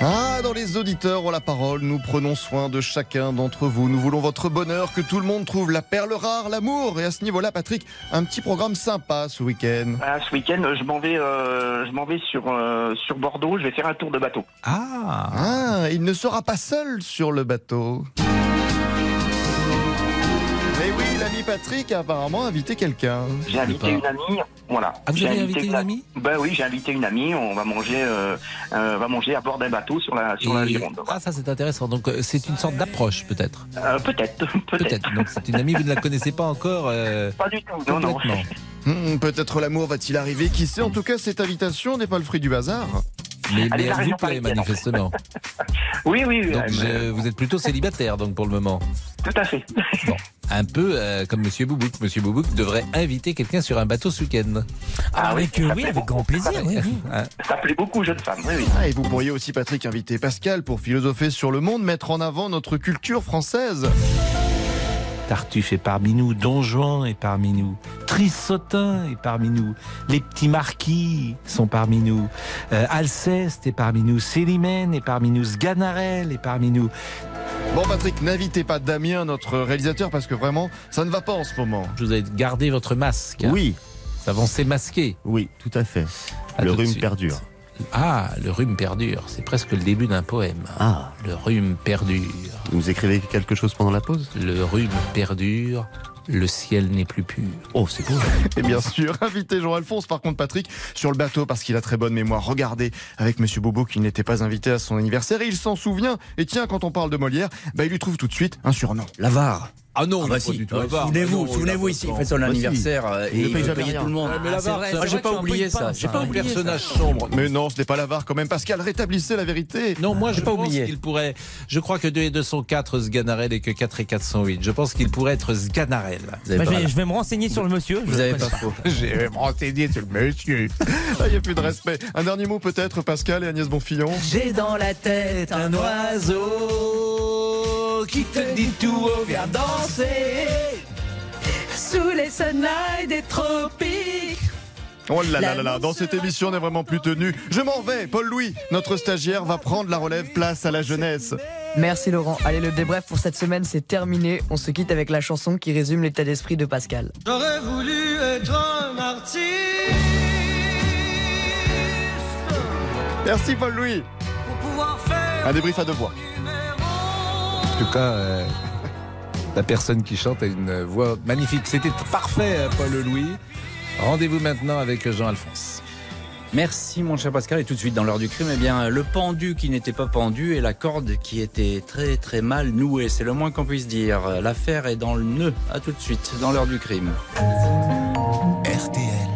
Speaker 8: Ah, dans les auditeurs ont la parole, nous prenons soin de chacun d'entre vous. Nous voulons votre bonheur, que tout le monde trouve la perle rare, l'amour. Et à ce niveau-là, Patrick, un petit programme sympa ce week-end.
Speaker 16: Ah, ce week-end, je m'en vais, euh, je m'en vais sur, euh, sur Bordeaux. Je vais faire un tour de bateau.
Speaker 3: Ah
Speaker 8: Ah, il ne sera pas seul sur le bateau. L'ami Patrick a apparemment invité quelqu'un.
Speaker 16: J'ai invité une amie. Voilà.
Speaker 3: Ah, vous avez invité une amie
Speaker 16: Ben oui, j'ai invité une amie. On va manger, euh, euh, va manger à bord d'un bateau sur la, sur la Gironde.
Speaker 3: Ah, ça c'est intéressant. Donc euh, c'est une sorte d'approche peut-être.
Speaker 16: Euh, peut-être, peut-être.
Speaker 3: Donc c'est une amie, vous ne la connaissez pas encore. euh,
Speaker 16: Pas du tout. Non, non.
Speaker 3: complètement.
Speaker 8: Hmm, Peut-être l'amour va-t-il arriver, qui sait. En tout cas, cette invitation n'est pas le fruit du hasard.
Speaker 3: Mais,
Speaker 16: Allez,
Speaker 3: mais elle vous plaît manifestement.
Speaker 16: Oui, oui. oui,
Speaker 3: Donc
Speaker 16: euh,
Speaker 3: je- vous êtes plutôt célibataire donc pour le moment.
Speaker 16: Tout à fait.
Speaker 3: Bon, un peu euh, comme Monsieur Boubouk. Monsieur Boubouk devrait inviter quelqu'un sur un bateau ce week-end.
Speaker 16: Ah oui,
Speaker 10: avec, euh, oui, grand plaisir. oui, oui.
Speaker 16: Ça plaît beaucoup aux jeunes femmes. Oui, oui.
Speaker 8: Ah, et vous pourriez aussi, Patrick, inviter Pascal pour philosopher sur le monde, mettre en avant notre culture française.
Speaker 3: Tartuffe est parmi nous, Don Juan est parmi nous, Trissotin est parmi nous, les petits marquis sont parmi nous, euh, Alceste est parmi nous, Célimène est parmi nous, Sganarelle est parmi nous.
Speaker 8: Bon, Patrick, n'invitez pas Damien, notre réalisateur, parce que vraiment, ça ne va pas en ce moment.
Speaker 3: Je vous ai gardé votre masque. hein.
Speaker 27: Oui,
Speaker 3: ces masqués.
Speaker 27: oui, tout à fait.
Speaker 3: À
Speaker 27: le rhume perdure.
Speaker 3: Ah, le rhume perdure, c'est presque le début d'un poème.
Speaker 27: Ah,
Speaker 3: Le rhume perdure,
Speaker 27: vous nous écrivez quelque chose pendant la pause?
Speaker 3: Le rhume perdure, le ciel n'est plus pur.
Speaker 27: Oh, c'est beau.
Speaker 8: Et bien sûr, invitez Jean-Alphonse, par contre, Patrick, sur le bateau, parce qu'il a très bonne mémoire. Regardez, avec Monsieur Bobo, qui n'était pas invité à son anniversaire, et il s'en souvient. Et tiens, quand on parle de Molière, bah, il lui trouve tout de suite un surnom.
Speaker 27: L'avare.
Speaker 3: Ah non,
Speaker 23: Ah
Speaker 3: il
Speaker 23: bah si,
Speaker 3: du tout
Speaker 23: euh,
Speaker 3: la VAR.
Speaker 23: souvenez-vous,
Speaker 3: Ah
Speaker 23: souvenez-vous
Speaker 3: il a
Speaker 23: ici, il fait son anniversaire euh,
Speaker 8: Il
Speaker 23: et
Speaker 8: ne
Speaker 23: il payer
Speaker 8: rien.
Speaker 23: tout le monde.
Speaker 3: Ouais, mais la
Speaker 23: Ah,
Speaker 3: VAR,
Speaker 23: j'ai pas oublié ça. J'ai pas oublié
Speaker 3: personnage sombre.
Speaker 8: Mais non, ce n'est pas la VAR quand même. Pascal, rétablissez la vérité.
Speaker 3: Non, moi je
Speaker 23: J'ai pas
Speaker 3: pense
Speaker 23: oublié.
Speaker 3: qu'il pourrait. Je crois que 2 et 2 sont 4 Sganarelle et que 4 et 4 sont 8. Je pense qu'il pourrait être Sganarelle.
Speaker 10: Bah, je, vais, me renseigner sur le monsieur.
Speaker 23: Vous
Speaker 10: Je-
Speaker 23: avez pas faux.
Speaker 3: Je vais me renseigner sur le monsieur.
Speaker 8: Ah, Il n'y a plus de respect. Un dernier mot peut-être, Pascal et Agnès Bonfillon.
Speaker 25: J'ai dans la tête un oiseau qui te dit tout haut, viens danser sous les sunlights des tropiques.
Speaker 8: Oh là là
Speaker 25: La
Speaker 8: là là, dans cette émission, on n'est vraiment plus tenu. Je m'en vais. Paul Louis, notre stagiaire, va prendre la relève place à la jeunesse.
Speaker 20: Merci Laurent. Allez, le débrief pour cette semaine, c'est terminé. On se quitte avec la chanson qui résume l'état d'esprit de Pascal.
Speaker 25: J'aurais voulu être un artiste.
Speaker 8: Merci Paul Louis.
Speaker 25: Pour pouvoir faire
Speaker 8: Un débrief à deux voix.
Speaker 3: En tout cas, euh, la personne qui chante a une voix magnifique. C'était parfait, euh, Paul Louis. Rendez-vous maintenant avec Jean-Alphonse.
Speaker 23: Merci mon cher Pascal et tout de suite dans l'heure du crime, eh bien le pendu qui n'était pas pendu et la corde qui était très très mal nouée, c'est le moins qu'on puisse dire. L'affaire est dans le nœud. À tout de suite dans l'heure du crime.
Speaker 1: RTL.